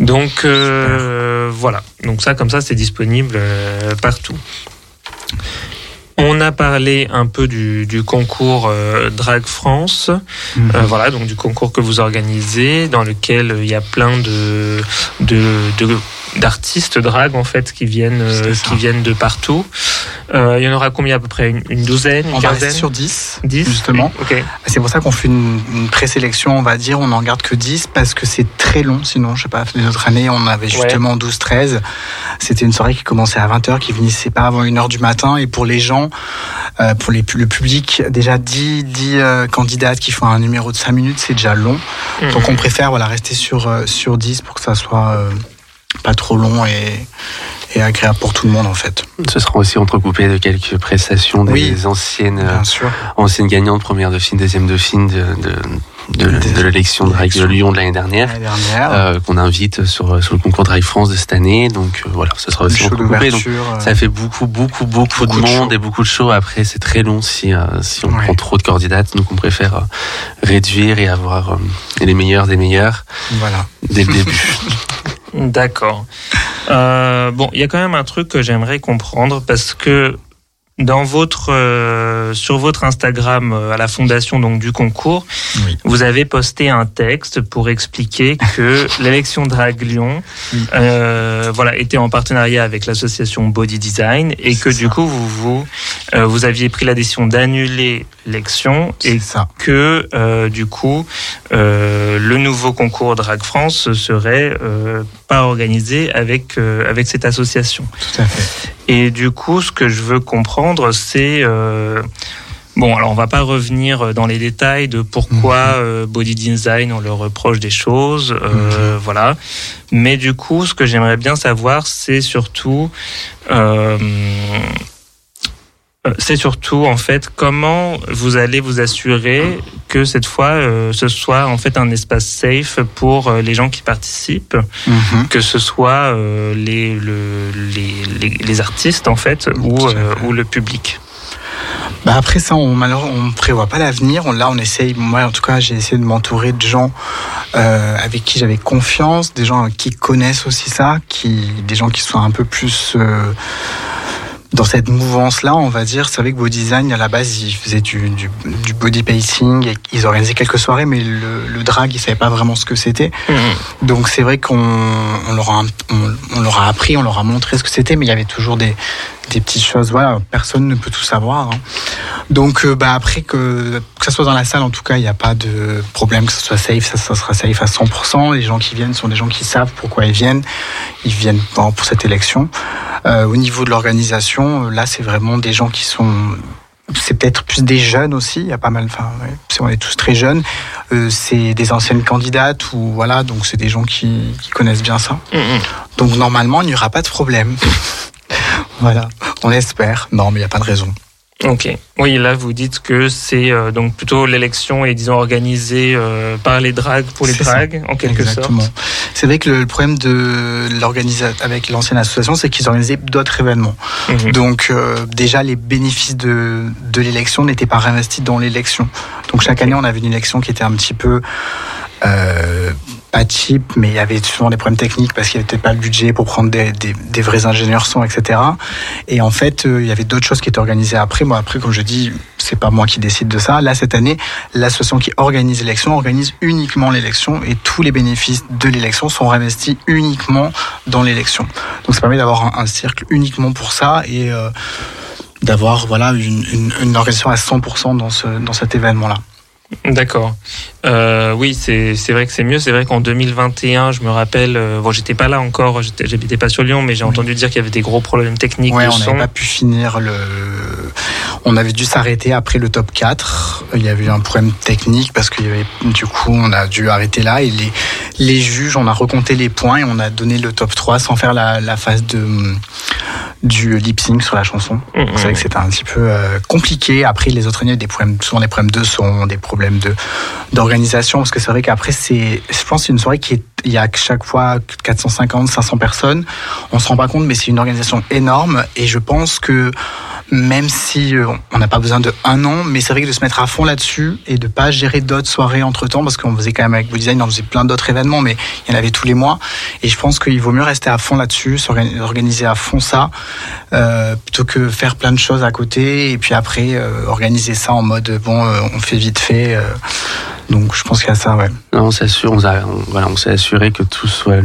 Donc euh, voilà, donc ça comme ça c'est disponible partout. On a parlé un peu du, du concours euh, Drag France, Mhm. Euh, voilà donc du concours que vous organisez, dans lequel euh, il y a plein de de- de- d'artistes drag en fait qui viennent euh, qui viennent de partout. Il y en aura combien à peu près? Une, une douzaine, une On va quinzaine? sur 10. 10 justement. C'est pour ça qu'on fait une, une présélection, on va dire, on n'en garde que 10 parce que c'est très long. Sinon, je sais pas, les autres années, on avait justement 12-13. C'était une soirée qui commençait à 20h, qui finissait pas avant 1h du matin. Et pour les gens, euh, pour les, le public, déjà 10, 10 euh, candidates qui font un numéro de 5 minutes, c'est déjà long. Mhm. Donc on préfère voilà, rester sur, euh, sur 10 pour que ça soit euh, pas trop long et, et agréable pour tout le monde en fait. Ce sera aussi entrecoupé de quelques prestations des Oui. anciennes, anciennes gagnantes, première dauphine, deuxième dauphine de, de, de, de l'élection de Drag Lyon de l'année dernière. Euh, qu'on invite sur, sur le concours Drag France de cette année. Donc euh, voilà, ce sera aussi entrecoupé. Donc, euh, ça fait beaucoup, beaucoup, beaucoup, Beaucoup de de monde shows. et beaucoup de shows. Après, c'est très long si, euh, si on Ouais. prend trop de candidates. Donc, on préfère euh, réduire et avoir euh, les meilleurs des meilleurs voilà. dès le début. D'accord. Euh, bon, il y a quand même un truc que j'aimerais comprendre parce que dans votre euh, sur votre Instagram euh, à la fondation donc du concours, Oui. vous avez posté un texte pour expliquer que l'élection Drag Lyon euh, voilà était en partenariat avec l'association Body Design et que du coup vous vous euh, vous aviez pris la décision d'annuler l'élection et ça. que euh, du coup euh, le nouveau concours Drag France serait euh, pas organisé avec euh, avec cette association. Tout à fait. Et du coup, ce que je veux comprendre, c'est euh, bon. Alors, on va pas revenir dans les détails de pourquoi euh, Body Design on leur reproche des choses, euh, voilà. Mais du coup, ce que j'aimerais bien savoir, c'est surtout euh, c'est surtout en fait comment vous allez vous assurer que cette fois euh, ce soit en fait un espace safe pour euh, les gens qui participent, Mhm. que ce soit euh, les, le- les, les, les artistes en fait ou, euh, ou le public. Bah après ça, on malheureusement, on prévoit pas l'avenir. On- Là, on essaye. Moi, en tout cas, j'ai essayé de m'entourer de gens euh, avec qui j'avais confiance, des gens qui connaissent aussi ça, qui, des gens qui sont un peu plus euh, dans cette mouvance-là, on va dire. C'est vrai que Body Design, à la base, ils faisaient du, du, du body pacing, et ils organisaient quelques soirées, mais le, le drag, ils savaient pas vraiment ce que c'était. Donc c'est vrai qu'on on leur, a, on, on leur a appris, on leur a montré ce que c'était, mais il y avait toujours des, des petites choses. Voilà, personne ne peut tout savoir. hein. Donc euh, bah, après, que, que ça soit dans la salle, en tout cas, il n'y a pas de problème que ce soit safe, ça, ça sera safe à 100%. Les gens qui viennent sont des gens qui savent pourquoi ils viennent. Ils viennent pour pour cette élection. Euh, au niveau de l'organisation, euh, là, c'est vraiment des gens qui sont c'est peut-être plus des jeunes aussi. Il y a pas mal. Enfin, ouais, on est tous très jeunes. Euh, c'est des anciennes candidates ou voilà. Donc c'est des gens qui, qui connaissent bien ça. Donc normalement, il n'y aura pas de problème. voilà, on espère. Non, mais il n'y a pas de raison. Ok. Oui, là vous dites que c'est euh, donc plutôt l'élection est disons organisée euh, par les drags pour les ça. drags en quelque Exactement. sorte. C'est vrai que le, le problème de l'organisation avec l'ancienne association, c'est qu'ils organisaient d'autres événements. Mhm. Donc euh, déjà, les bénéfices de, de l'élection n'étaient pas réinvestis dans l'élection. Donc chaque année, on avait une élection qui était un petit peu... pas cheap, mais il y avait souvent des problèmes techniques parce qu'il n'y avait peut-être pas le budget pour prendre des, vrais ingénieurs son, etc. Et en fait, euh, il y avait d'autres choses qui étaient organisées après. Moi, après, comme je dis, c'est pas moi qui décide de ça. Là, cette année, l'association qui organise l'élection organise uniquement l'élection et tous les bénéfices de l'élection sont réinvestis uniquement dans l'élection. Donc, ça permet d'avoir un, un, cercle uniquement pour ça et euh, d'avoir voilà une, organisation à 100% dans, ce, dans cet événement-là. D'accord. Euh, oui, c'est vrai que c'est mieux. C'est vrai qu'en 2021, je me rappelle, euh, bon, j'étais pas là encore, j'habitais pas sur Lyon, mais j'ai oui. entendu dire qu'il y avait des gros problèmes techniques. Ouais, on n'avait pas pu finir le. On avait dû s'arrêter après le top 4. Il y avait eu un problème technique parce qu'il y avait, du coup, on a dû arrêter là et les, les juges, on a recompté les points et on a donné le top 3 sans faire la, la phase de du lip sync sur la chanson. Mmh, c'est vrai que c'était un petit peu euh, compliqué. Après, les autres années, des problèmes, souvent des problèmes de son, des problèmes de d'organisation, parce que c'est vrai qu'après, c'est, je pense, c'est une soirée qui est, il y a chaque fois 450, 500 personnes. On se rend pas compte, mais c'est une organisation énorme. Et je pense que même si on n'a pas besoin de un an, mais c'est vrai que de se mettre à fond là-dessus et de pas gérer d'autres soirées entre temps, parce qu'on faisait quand même avec Design, on faisait plein d'autres événements, mais il y en avait tous les mois. Et je pense qu'il vaut mieux rester à fond là-dessus, s'organiser à fond ça, euh, plutôt que faire plein de choses à côté et puis après euh, organiser ça en mode bon, euh, on fait vite fait. Donc je pense qu'il y a ça, ouais. Non, on s'assure, on, a, on, voilà, on s'est assuré que tout soit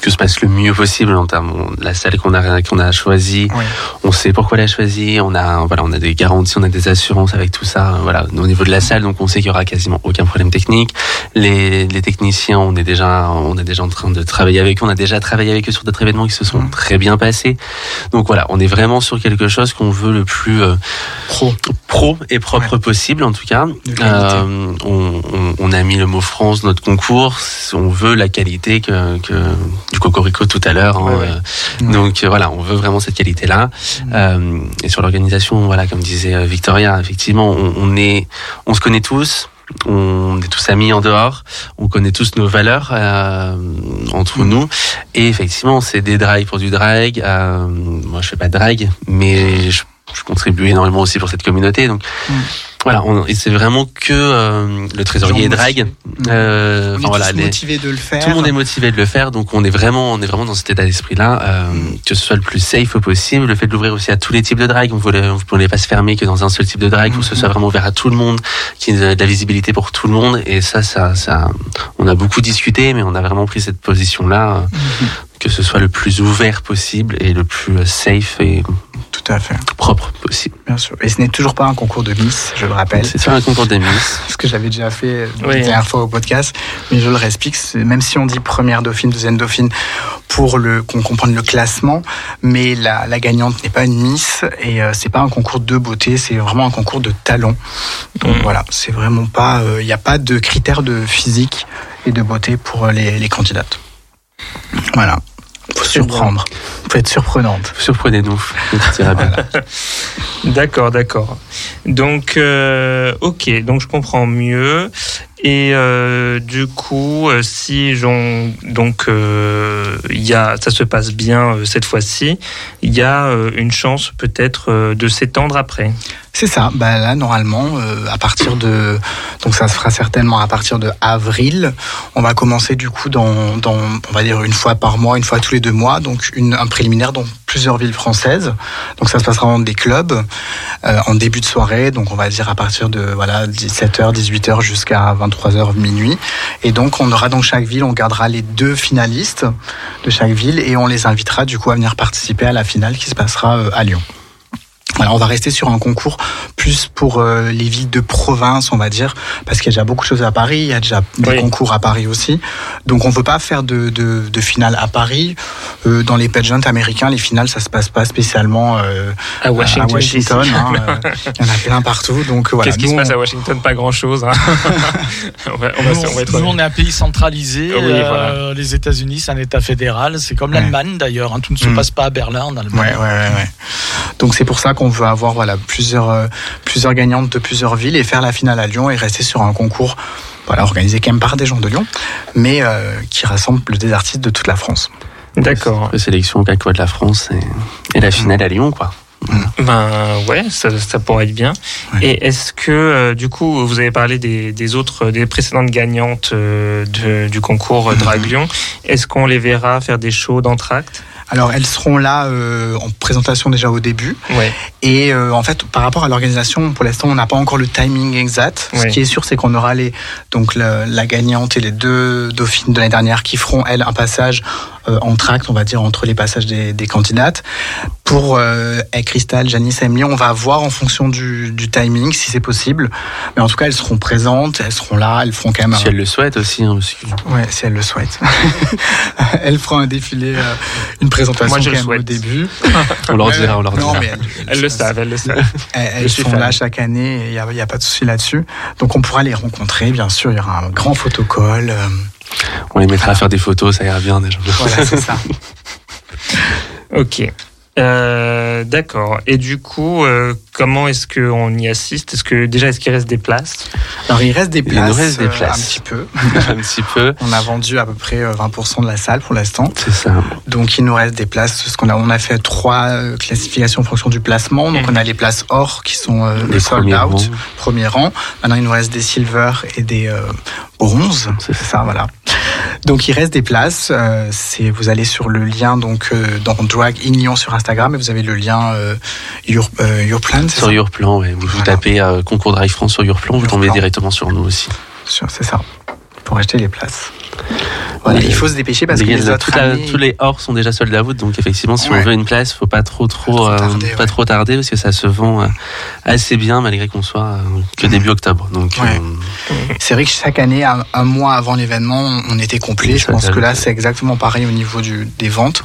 que se passe le mieux possible en termes de la salle qu'on a qu'on a choisie. Oui. On sait pourquoi la choisie. On a voilà, on a des garanties, on a des assurances avec tout ça. Voilà, au niveau de la salle, donc on sait qu'il y aura quasiment aucun problème technique. Les, les techniciens, on est déjà on est déjà en train de travailler avec eux. On a déjà travaillé avec eux sur d'autres événements qui se sont mmh. très bien passés. Donc voilà, on est vraiment sur quelque chose qu'on veut le plus euh, pro pro et propre ouais. possible en tout cas. Euh, on, on, on, a mis le mot France notre concours. On veut la qualité que, que du cocorico tout à l'heure. Hein, ouais, ouais. Donc euh, voilà, on veut vraiment cette qualité-là. Mmh. Euh, et sur l'organisation, voilà, comme disait Victoria, effectivement, on, on, est, on se connaît tous. On est tous amis en dehors, on connaît tous nos valeurs euh, entre mmh. nous, et effectivement, c'est des drags pour du drag. Euh, moi, je fais pas de drag, mais je, je, contribue énormément aussi pour cette communauté, donc. Mmh. Voilà, c'est vraiment que euh, le trésorier est drag. Euh, on est voilà, motivé de le faire. Tout le monde est motivé de le faire, donc on est vraiment, on est vraiment dans cet état d'esprit-là, euh, mm. que ce soit le plus safe possible. Le fait de l'ouvrir aussi à tous les types de drag, vous ne voulez pas se fermer que dans un seul type de drag, mm -hmm. que ce soit vraiment ouvert à tout le monde, qu'il y ait de la visibilité pour tout le monde. Et ça, ça, ça, on a beaucoup discuté, mais on a vraiment pris cette position-là, mm -hmm. que ce soit le plus ouvert possible et le plus safe et tout à fait propre possible. Bien sûr. Et ce n'est toujours pas un concours de Miss, je le rappelle. C'est pas un concours de Miss. Ce que j'avais déjà fait oui. la dernière fois au podcast, mais je le réexplique. Même si on dit première dauphine, deuxième dauphine, pour le qu'on comprenne le classement, mais la, la gagnante n'est pas une Miss et euh, c'est pas un concours de beauté, c'est vraiment un concours de talent. Donc mmh. voilà, c'est vraiment pas, il euh, n'y a pas de critères de physique et de beauté pour les, les candidates. Voilà faut surprendre. faut être surprenante. Surprenez-nous. d'accord, d'accord. Donc, euh, ok, donc je comprends mieux. Et euh, du coup, euh, si donc euh, il y a, ça se passe bien cette fois-ci, il y a une chance peut-être de s'étendre après. C'est ça. Bah là, normalement, à partir de, donc ça se fera certainement à partir de avril. On va commencer du coup dans, dans, on va dire une fois par mois, une fois tous les deux mois, donc une, un préliminaire dans plusieurs villes françaises. Donc ça se passera dans des clubs en début de soirée. Donc on va dire à partir de voilà 17h, 18h jusqu'à 23h minuit. Et donc, on aura dans chaque ville, on gardera les deux finalistes de chaque ville et on les invitera du coup à venir participer à la finale qui se passera à Lyon. Alors on va rester sur un concours plus pour euh, les villes de province, on va dire, parce qu'il y a déjà beaucoup de choses à Paris, il y a déjà des oui. concours à Paris aussi. Donc on ne veut pas faire de, de, de finale à Paris. Euh, dans les pageants américains, les finales, ça se passe pas spécialement euh, à Washington. À Washington hein, il y en a plein partout. Donc voilà. Qu'est-ce qui se passe à Washington? Pas grand-chose. Hein. on va, on va, nous, on, va être... nous, on est un pays centralisé. Oui, voilà. Les États-Unis, c'est un État fédéral. C'est comme l'Allemagne ouais. d'ailleurs. Hein. Tout ne se mmh. passe pas à Berlin, en Allemagne. Ouais, ouais, ouais, Donc c'est pour ça qu'on on veut avoir voilà, plusieurs, euh, plusieurs gagnantes de plusieurs villes et faire la finale à Lyon et rester sur un concours voilà, organisé quand même par des gens de Lyon, mais euh, qui rassemble des artistes de toute la France. D'accord. La sélection au de la France et, et la finale à Lyon, quoi. Ben ouais, ça, ça, pourrait être bien. Et est-ce que euh, du coup, vous avez parlé des, des autres, des précédentes gagnantes euh, de, du concours. Draglion. Est-ce qu'on les verra faire des shows d'entracte alors elles seront là euh, en présentation déjà au début. Ouais. Et euh, en fait, par rapport à l'organisation, pour l'instant, on n'a pas encore le timing exact. Ce qui est sûr, c'est qu'on aura les donc la, la, gagnante et les deux dauphines de l'année dernière qui feront elles un passage euh, en tract, on va dire entre les passages des, des candidates. Pour Cristal, Janice, Emily, on va voir en fonction du, du timing si c'est possible. Mais en tout cas, elles seront présentes, elles seront là, elles feront quand même. Si elles le souhaitent aussi. Hein. Ouais, si elles le souhaitent. elles feront un défilé, une présentation Moi, je quand le souhaite. au début. on leur dira, on leur dira. Non, mais elles, elles le savent, elles le savent. Elles, elles sont là chaque année, il n'y a, pas de souci là-dessus. Donc on pourra les rencontrer, bien sûr, il y aura un grand photocall. Euh... On les mettra à faire des photos, ça ira bien déjà. Voilà, c'est ça. ok. Euh, D'accord. Et du coup, euh, comment est-ce qu'on y assiste? Est-ce que déjà, est-ce qu'il reste des places? Alors, il reste des places. Il nous reste des places. Euh, un petit peu. un petit peu. On a vendu à peu près 20% de la salle pour l'instant. C'est ça. Donc, il nous reste des places. Parce qu'on a, on a fait trois classifications en fonction du placement. Donc, on a les places or qui sont euh, les sold out, rangs. premier rang. Maintenant, il nous reste des silver et des bronze. C'est ça, voilà. Donc il reste des places. Euh, c'est vous allez sur le lien donc euh, dans Drag in Lyon sur Instagram et vous avez le lien euh, Your, Yourplan. Sur Yourplan, ouais. Vous, voilà. vous tapez concours Drive France sur Yourplan, vous tombez directement sur nous aussi. C'est ça. Pour acheter les places. Voilà, il faut se dépêcher parce que les, les autres la, années... tous les hors sont déjà sold out donc effectivement si ouais. on veut une place faut pas trop trop, pas trop tarder, euh, pas trop tarder parce que ça se vend euh, assez bien malgré qu'on soit euh, que début octobre. Donc ouais. c'est vrai que chaque année un, un mois avant l'événement on était complet. Je pense que là c'est exactement pareil au niveau du, des ventes.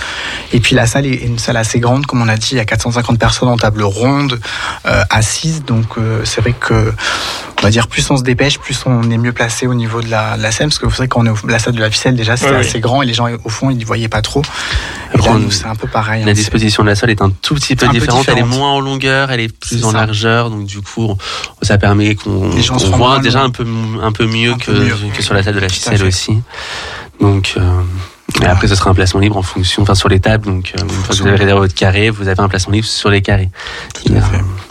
Et puis la salle est une salle assez grande comme on a dit. Il y a 450 personnes en table ronde assises. Donc c'est vrai que on va dire plus on se dépêche plus on est mieux placé au niveau de la, la scène parce que vous savez quand on est au, la salle de la ficelle déjà c'était Ouais, assez oui. grand et les gens au fond ils ne voyaient pas trop. Et là, c'est un peu pareil. La hein, disposition de la salle est un tout petit peu différente. Elle est moins en longueur, elle est plus C'est en ça. largeur. Donc du coup, ça permet qu'on voit déjà un peu un peu mieux Un que peu mieux. que sur la salle de la ficelle aussi. Donc euh, et après, ce sera un placement libre en fonction, enfin sur les tables. Donc, euh, une fois que vous avez réservé votre carré, vous avez un placement libre sur les carrés. Tout à Et, euh,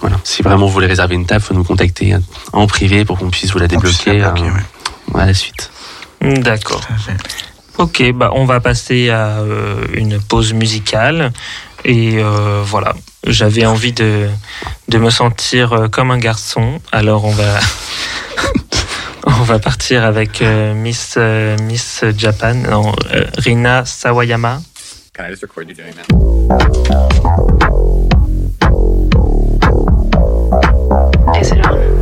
voilà. Si vraiment vous voulez réserver une table, faut nous contacter en privé pour qu'on puisse vous la débloquer la bloquer, euh, ouais. à la suite. D'accord. Ok, bah on va passer à euh, une pause musicale. Et euh, voilà, j'avais envie de, de me sentir euh, comme un garçon. Alors on va, on va partir avec euh, Miss, euh, Miss Japan, non, euh, Rina Sawayama. Can I just record you doing that? Is it on?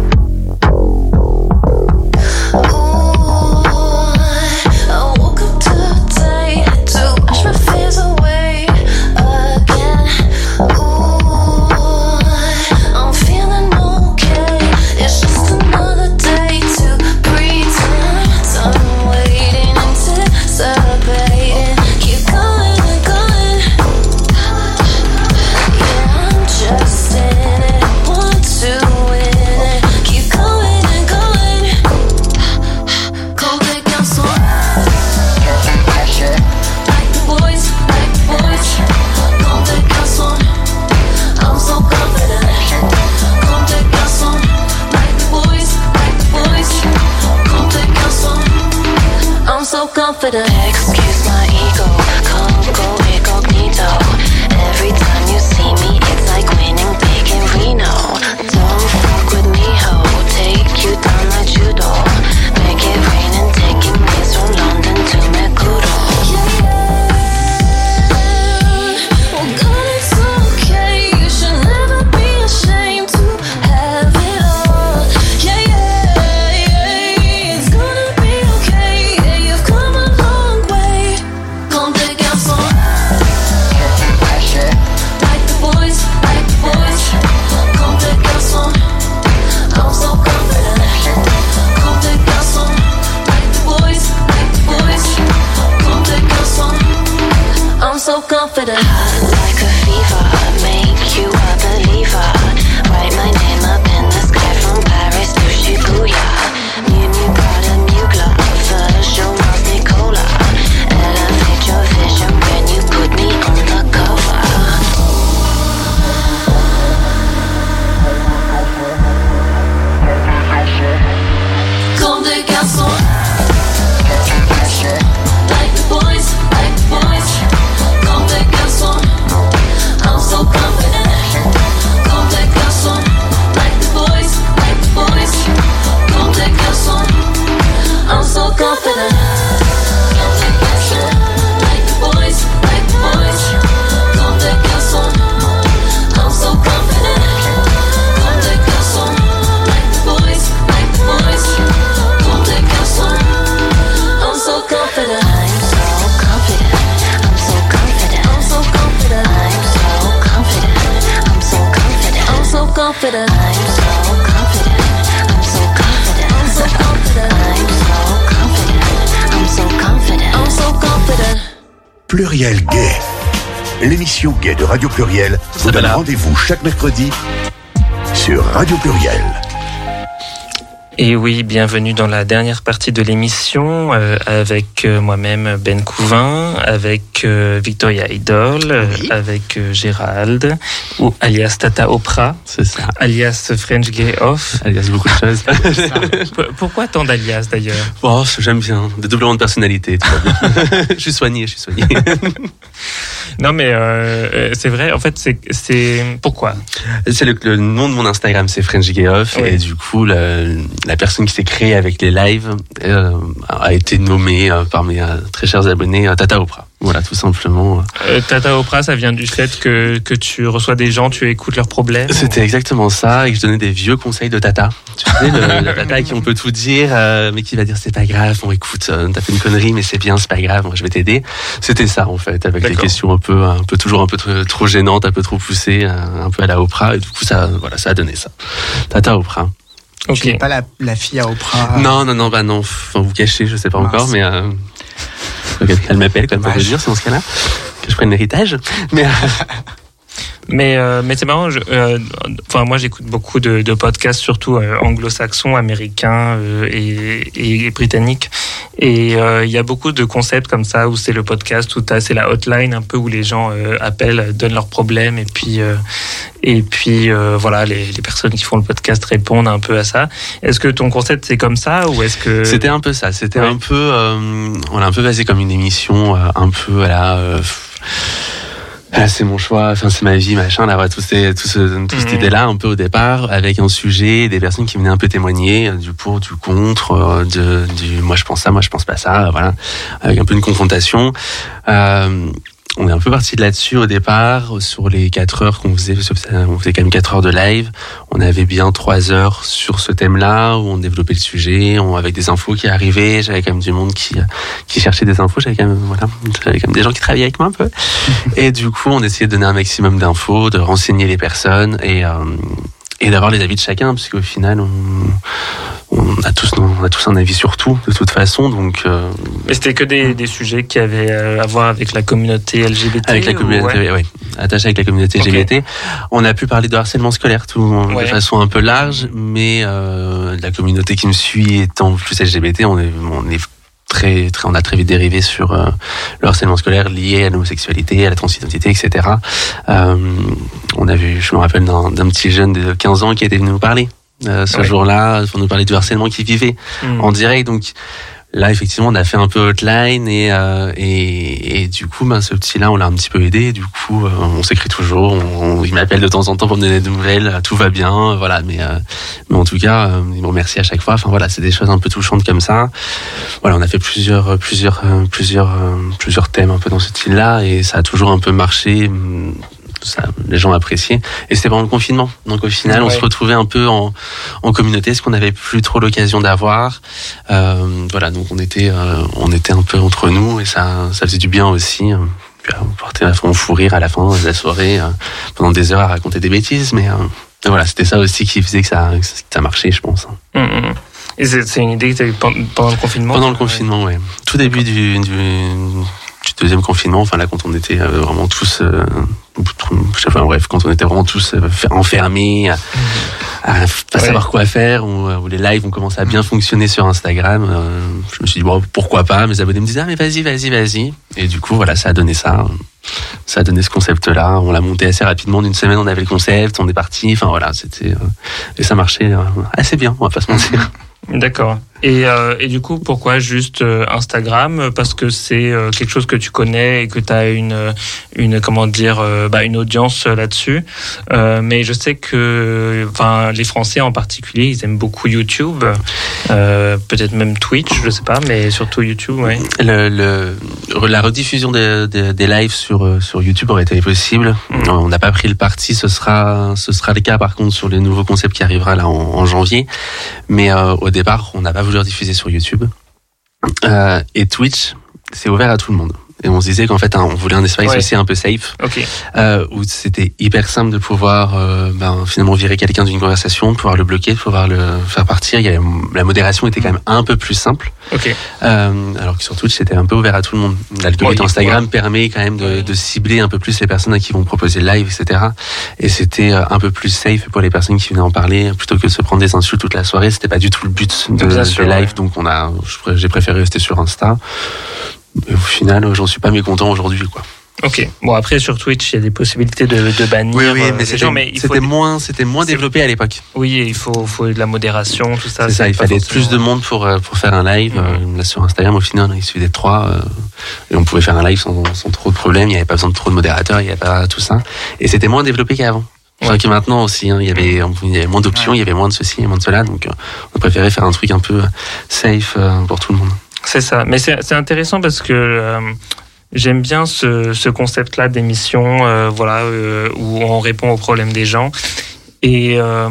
Radio Pluriel vous donne rendez-vous chaque mercredi sur Radio Pluriel. Et oui, bienvenue dans la dernière partie de l'émission euh, avec euh, moi-même Ben Couvin, avec euh, Victoria Idol, euh, avec euh, Gérald, ou alias Tata Oprah, C'est ça. alias French Gay Off. Alias beaucoup de choses. Pourquoi tant d'alias d'ailleurs? Bon, j'aime bien. Des doublements de personnalité. tout va bien. je suis soigné, je suis soigné. Non mais euh, euh, c'est vrai, en fait c'est c'est pourquoi? C'est le, le nom de mon Instagram, c'est French Gay Off. Oui. Et du coup, la personne qui s'est créée avec les lives euh, a été nommée euh, par mes très chers abonnés Tata Oprah. Voilà, tout simplement. Euh, Tata Oprah, ça vient du fait que, que tu reçois des gens, tu écoutes leurs problèmes C'était exactement ça, et que je donnais des vieux conseils de Tata. Tu sais, le, le Tata à qui on peut tout dire, euh, mais qui va dire c'est pas grave, bon écoute, euh, t'as fait une connerie, mais c'est bien, c'est pas grave, moi je vais t'aider. C'était ça en fait, avec des D'accord. questions un peu, un peu toujours un peu trop, trop gênantes, un peu trop poussées, un peu à la Oprah, et du coup ça, voilà, ça a donné ça. Tata Oprah. Ok. Tu n'es pas la, la fille à Oprah. Non, non, non, bah non, enfin, vous cachez, je sais pas Mince. encore, mais euh, faut que quelqu'un m'appelle quand même pour me dire, c'est dans ce cas-là, que je prenne l'héritage. Mais euh, Mais, euh, mais c'est marrant, euh, enfin, moi j'écoute beaucoup de, de podcasts, surtout euh, anglo-saxons, américains euh, et, et britanniques. Et il y a beaucoup de concepts comme ça où c'est le podcast, où c'est la hotline un peu où les gens appellent, donnent leurs problèmes et puis, et puis voilà, les, les personnes qui font le podcast répondent un peu à ça. Est-ce que ton concept c'est comme ça ou est-ce que. C'était un peu ça. C'était Ouais. un peu, on l'a un peu basé comme une émission, un peu à la. Ah, c'est mon choix, enfin c'est ma vie, machin, là, voilà, tout, ces, tout, ce, toute cette Mhm. idée-là, un peu au départ, avec un sujet, des personnes qui venaient un peu témoigner euh, du pour, du contre, euh, de, du moi je pense ça, moi je pense pas ça, voilà, avec un peu une confrontation. Euh, on est un peu parti de là-dessus au départ, sur les 4 heures qu'on faisait, on faisait quand même 4 heures de live. On avait bien 3 heures sur ce thème-là, où on développait le sujet, on, avec des infos qui arrivaient. J'avais quand même du monde qui, qui cherchait des infos. J'avais quand même, voilà, j'avais quand même des gens qui travaillaient avec moi un peu. Et du coup, on essayait de donner un maximum d'infos, de renseigner les personnes et, euh, et d'avoir les avis de chacun, parce qu'au final, on, on a tous, on a tous un avis sur tout, de toute façon. Donc, euh, Mais c'était que des, des sujets qui avaient euh, à voir avec la communauté LGBT Avec la communauté, ouais. oui, attaché avec la communauté. LGBT. On a pu parler de harcèlement scolaire tout, Ouais. de façon un peu large, mais euh, la communauté qui me suit étant plus LGBT, on est, on est très, très, on a très vite dérivé sur euh, le harcèlement scolaire lié à l'homosexualité, à la transidentité, etc. Euh, on a vu, je me rappelle d'un petit jeune de 15 ans qui était venu nous parler. euh, ce Ouais. jour-là, pour nous parler du harcèlement qu'il vivait Hmm. en direct. Donc là, effectivement, on a fait un peu hotline et, euh, et, et du coup, ben, ce petit-là, on l'a un petit peu aidé. Du coup, euh, on s'écrit toujours. On, on- il m'appelle de temps en temps pour me donner des nouvelles. euh, Tout va bien, euh, voilà. Mais, euh, mais en tout cas, euh, il me remercie à chaque fois. Enfin voilà, c'est des choses un peu touchantes comme ça. Voilà, on a fait plusieurs, plusieurs, plusieurs, plusieurs thèmes un peu dans ce style-là et ça a toujours un peu marché. Hum, Ça, les gens appréciaient. Et c'était pendant le confinement. Donc au final, on se retrouvait un peu en, en communauté, ce qu'on n'avait plus trop l'occasion d'avoir. Euh, voilà, donc on était, euh, on était un peu entre nous et ça, ça faisait du bien aussi. Puis, euh, on fond fou rire à la fin de la soirée, euh, pendant des heures à raconter des bêtises, mais voilà, c'était ça aussi qui faisait que ça, que ça marchait, je pense. Hum, hum. Et c'est une idée que tu as pendant le confinement Pendant le confinement, ouais. Tout début du, du, du deuxième confinement, enfin là, quand on était euh, vraiment tous, euh, pas, bref, quand on était vraiment tous euh, enfermés, à, à pas Ouais. savoir quoi faire, où, où les lives ont commencé à bien fonctionner sur Instagram, euh, je me suis dit, bon, pourquoi pas? Mes abonnés me disaient, ah, mais vas-y, vas-y, vas-y. Et du coup, voilà, ça a donné ça. Ça a donné ce concept-là. On l'a monté assez rapidement. D'une semaine, on avait le concept, on est parti. Enfin voilà, c'était. euh, et ça marchait euh, assez bien, on va pas se mentir. D'accord. Et, euh, et du coup, pourquoi juste euh, Instagram? Parce que c'est euh, quelque chose que tu connais et que tu as une, une, comment dire, bah, une audience là-dessus. Euh, mais je sais que enfin, les Français en particulier, ils aiment beaucoup YouTube, euh, peut-être même Twitch, je sais pas, mais surtout YouTube, ouais. Le, le- la rediffusion des, des, des lives sur, sur YouTube aurait été possible. Mm. On n'a pas pris le parti. Ce sera, ce sera le cas par contre sur les nouveaux concepts qui arrivera là en, en janvier. Mais au départ, on n'a pas voulu rediffuser sur YouTube. Euh, et Twitch, c'est ouvert à tout le monde. Et on se disait qu'en fait, hein, on voulait un espace Ouais. aussi un peu safe, Ok. euh, où c'était hyper simple de pouvoir euh, ben, finalement virer quelqu'un d'une conversation, pouvoir le bloquer, pouvoir le faire partir. Il y avait, la modération était quand même un peu plus simple. Ok. Euh, alors que sur Twitch, c'était un peu ouvert à tout le monde. L'algorithme Instagram permet quand même de, de cibler un peu plus les personnes à qui vont proposer le live, etc. Et c'était un peu plus safe pour les personnes qui venaient en parler, plutôt que de se prendre des insultes toute la soirée. C'était pas du tout le but de, de live, donc on a, j'ai préféré rester sur Insta. Au final, j'en suis pas mécontent aujourd'hui, quoi. Ok. Bon après sur Twitch il y a des possibilités de, de bannir euh, mais les c'était, gens, mais c'était moins, c'était moins développé à l'époque. oui il faut faut de la modération tout ça. C'est ça, il fallait forcément- plus de monde pour, euh, pour faire un live. Mhm. Euh, Là, sur Instagram, au final, il suffisait de trois. euh, et on pouvait faire un live sans, sans trop de problèmes. Il n'y avait pas besoin de trop de modérateurs, il n'y avait pas tout ça. Et c'était moins développé qu'avant. Enfin, Ouais. que maintenant aussi, hein, il, y avait, il y avait moins d'options, il y avait moins de ceci et moins de cela. Donc, euh, on a préféré faire un truc un peu safe euh, pour tout le monde. C'est ça. Mais c'est intéressant parce que euh, j'aime bien ce, ce concept-là d'émission, euh, voilà, euh, où on répond aux problèmes des gens. Et euh,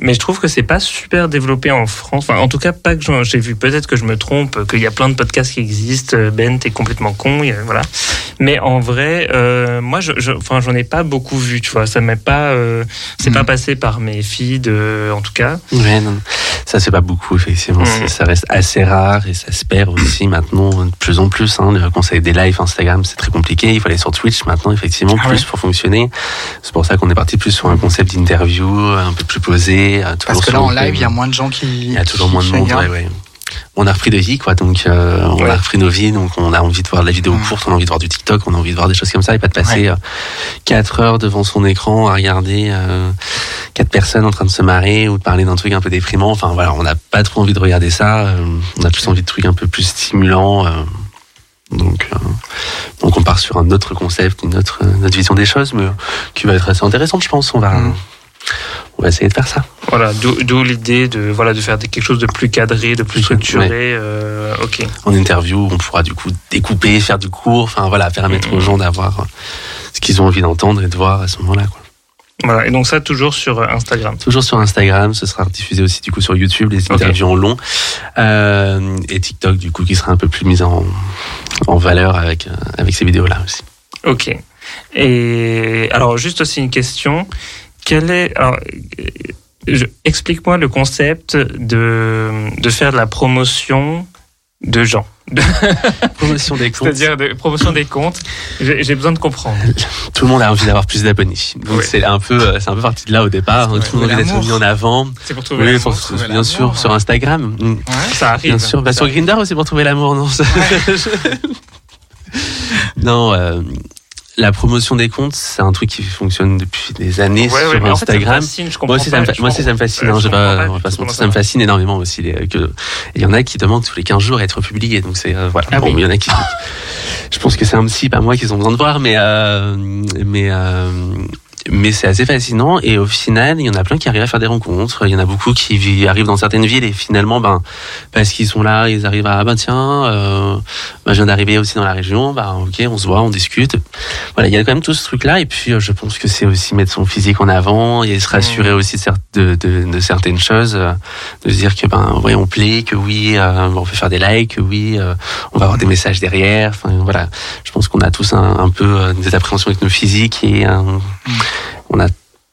mais je trouve que c'est pas super développé en France. Enfin, en tout cas, pas que j'ai vu. Peut-être que je me trompe, qu'il y a plein de podcasts qui existent. Ben, t'es complètement con, voilà. Mais en vrai, euh, moi, je, je- enfin, j'en ai pas beaucoup vu. Tu vois, ça m'est pas, euh, c'est Mm. pas passé par mes feeds, euh, en tout cas. Ouais, non, ça c'est pas beaucoup effectivement. C'est- Ça reste assez rare et ça se perd aussi maintenant de plus en plus. Hein. Le conseil des lives Instagram c'est très compliqué. Il faut aller sur Twitch maintenant effectivement Ah plus ouais. pour fonctionner. C'est pour ça qu'on est parti plus sur un concept d'interview un peu plus posé. euh, Parce que là, en live, il y a moins de gens qui. il y a toujours moins de monde. regardent. Ouais, ouais. On a repris de vie, quoi. Donc, euh, on Ouais. a repris nos vies. Donc, on a envie de voir de la vidéo Mm. courte, on a envie de voir du TikTok, on a envie de voir des choses comme ça et pas de passer euh, quatre heures devant son écran à regarder euh, quatre personnes en train de se marrer ou de parler d'un truc un peu déprimant. Enfin, voilà, on n'a pas trop envie de regarder ça. euh, on a plus envie de trucs un peu plus stimulants. Donc, euh, donc, on part sur un autre concept, une autre, vision des choses, mais qui va être assez intéressante, je pense. On va, Mm. on va essayer de faire ça. Voilà, d'où l'idée de voilà de faire quelque chose de plus cadré, de plus Ouais. structuré. euh, ok. en interview, on pourra du coup découper, faire du cours, enfin voilà, permettre Mhm. aux gens d'avoir ce qu'ils ont envie d'entendre et de voir à ce moment-là. quoi. Voilà. Et donc ça toujours sur euh, Instagram. Toujours sur Instagram, ce sera diffusé aussi du coup sur YouTube, les interviews en long, Euh, et TikTok du coup qui sera un peu plus mis en, en valeur avec, euh, avec ces vidéos-là aussi. Ok. Et alors juste aussi une question. Quel est alors explique-moi le concept de de faire de la promotion de gens. Promotion des comptes. C'est-à-dire de promotion des comptes. J'ai besoin de comprendre. Tout le monde a envie d'avoir plus d'abonnés. Donc c'est un peu, euh, c'est un peu parti de là au départ. Tout le monde a envie d'être l'amour. mis en avant. C'est pour trouver Oui, l'amour. bien sûr, sur Instagram. Mm. Ça arrive. Bien sûr. Bah, sur. Grindr aussi pour trouver l'amour, non Non, euh, la promotion des comptes, c'est un truc qui fonctionne depuis des années Ouais, ouais, sur en fait, ça me Instagram. fascine, moi aussi, ça me, fa- je moi aussi, comprends- ça me fascine. Ouais, hein, je pas, pas on va du pas tout se comment mentir, ça ça me fascine énormément aussi. les- que- Il y en a qui demandent tous les 15 jours à être publiés. Donc c'est euh, voilà. Ah bon, oui. il y en a qui. je pense que c'est un psy, pas moi, qu'ils ont besoin de voir, mais euh, mais euh, mais c'est assez fascinant. Et au final il y en a plein qui arrivent à faire des rencontres. Il y en a beaucoup qui arrivent dans certaines villes et finalement ben parce qu'ils sont là ils arrivent à ah ben tiens euh, ben, je viens d'arriver aussi dans la région. Ben ok on se voit on discute. Voilà il y a quand même tout ce truc là et puis euh, je pense que c'est aussi mettre son physique en avant et se rassurer aussi de, cer- de, de, de certaines choses euh, de se dire que ben ouais on plaît que oui euh, on peut faire des likes que oui euh, on va avoir des messages derrière. Enfin voilà. Je pense qu'on a tous un, un peu des appréhensions avec nos physiques et euh, on a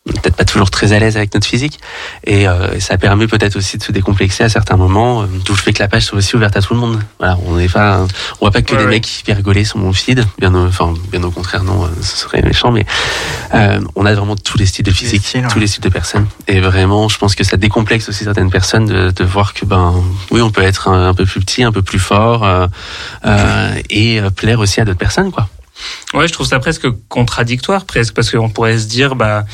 peut-être pas toujours très à l'aise avec notre physique et, euh, ça permet peut-être aussi de se décomplexer à certains moments euh, d'où le fait que la page soit aussi ouverte à tout le monde voilà on n'est pas on voit pas que Ouais, ouais. mecs qui viennent rigoler sur mon feed bien au, enfin bien au contraire non euh, ce serait méchant mais euh, on a vraiment tous les styles de physique styles, ouais. tous les styles de personnes et vraiment je pense que ça décomplexe aussi certaines personnes de, de voir que ben oui on peut être un, un peu plus petit un peu plus fort euh, euh, et plaire aussi à d'autres personnes quoi Ouais, je trouve ça presque contradictoire, presque, parce qu'on pourrait se dire, bah,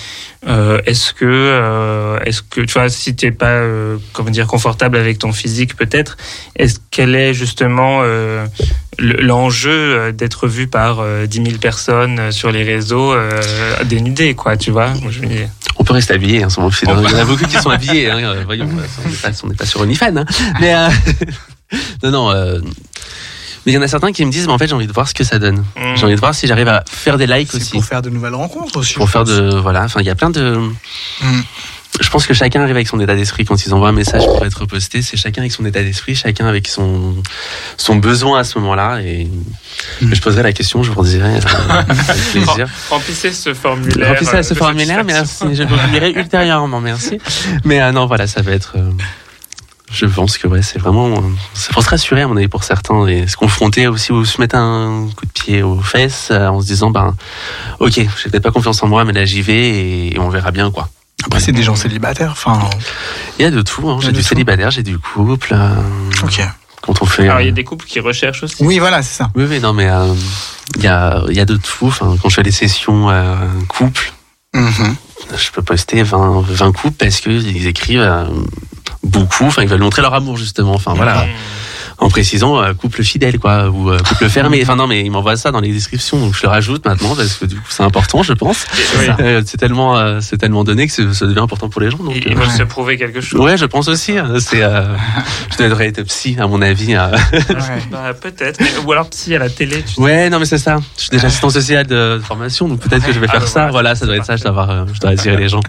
euh, est-ce que, euh, est-ce que, tu vois, si t'es pas, euh, comment dire, confortable avec ton physique, peut-être, est-ce quel est justement le- l'enjeu d'être vu par euh, 10 000 personnes sur les réseaux dénudées, quoi, tu vois Moi, je me dis, On peut rester habillé, hein. On Il y en a beaucoup qui sont habillés. Hein, voyons, on n'est pas, pas sur OnlyFans. Hein. Mais non, non. Euh, mais il y en a certains qui me disent, mais en fait, j'ai envie de voir ce que ça donne. Mm. J'ai envie de voir si j'arrive à faire des likes aussi. pour faire de nouvelles rencontres aussi. Pour faire pense. de voilà. Enfin, il y a plein de. Mm. je pense que chacun arrive avec son état d'esprit quand ils envoient un message pour être posté. C'est chacun avec son état d'esprit, chacun avec son, son besoin à ce moment-là. Et Mm. je poserai la question, je vous redirai euh, avec plaisir. Remplissez ce formulaire. Remplissez euh, ce de formulaire, merci. Je vous le dirai ultérieurement, merci. Mais euh, non, voilà, ça va être. euh, je pense que ouais, c'est vraiment. euh, C'est pour se rassurer, à mon avis, pour certains, et se confronter aussi ou se mettre un coup de pied aux fesses euh, en se disant, ben, ok, j'ai peut-être pas confiance en moi, mais là j'y vais et on verra bien quoi. Après, c'est des gens célibataires. Enfin, Il y a de tout, hein. Y j'ai du tout. célibataire, j'ai du couple. euh, ok. Quand on fait. Alors, il y euh, a des couples qui recherchent aussi. Oui, voilà, c'est ça. Oui, oui, non, mais euh, il y, a, il y a de tout. Enfin, quand je fais des sessions euh, couple, Mhm. je peux poster 20, 20 couples parce qu'ils écrivent euh, beaucoup. Enfin, ils veulent montrer leur amour, justement. Enfin, voilà. En précisant euh, couple fidèle, quoi, ou euh, couple fermé. Enfin, non, mais ils m'envoient ça dans les descriptions, donc je le rajoute maintenant parce que du coup, c'est important, je pense. Oui. Euh, c'est tellement, c'est tellement donné que c'est- ça devient important pour les gens. Donc, Ils, veulent se prouver quelque chose. Ouais, je pense aussi. hein. C'est, euh, je devrais être psy, à mon avis. euh. Bah, peut-être. Ou alors psy à la télé. Tu. Ouais, non, mais c'est ça. Je suis déjà assistant social de, formation, donc peut-être que je vais Ah, faire bah, ça. voilà, Voilà, c'est ça doit être ça. Je dois, avoir, je dois attirer les gens.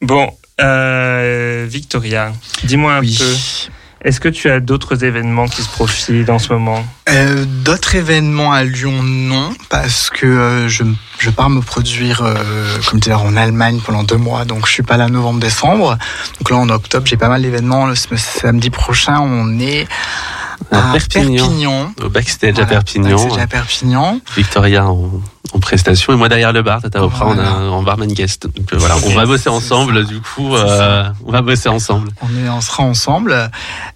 Bon, euh, Victoria, dis-moi un Oui. peu. Est-ce que tu as d'autres événements qui se profilent en ce moment? Euh, D'autres événements à Lyon, non, parce que euh, je, je pars me produire, euh, comme dire, en Allemagne pendant deux mois, donc je suis pas là novembre-décembre. Donc là, en octobre, j'ai pas mal d'événements. Le samedi prochain, on est À à Perpignan. Perpignan. Au backstage Voilà, à Perpignan. backstage à Perpignan. Victoria en, en prestation et moi derrière le bar, Tata Oprah, on Voilà. a en barman guest. Donc euh, voilà, on va bosser ensemble. Du coup, euh, on va bosser ensemble. On, est, on sera ensemble.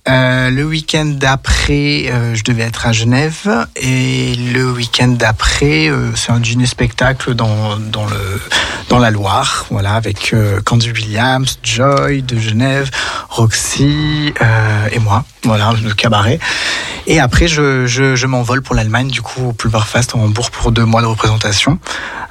Euh, le week-end d'après, euh, je devais être à Genève. Et le week-end d'après, c'est un dîner spectacle dans, dans, le, dans la Loire. Voilà, avec Candy Williams, Joy de Genève, Roxy et moi. Voilà, le cabaret. Et après, je, je, je m'envole pour l'Allemagne, du coup, au Pulverfest en Hambourg pour deux mois de représentation.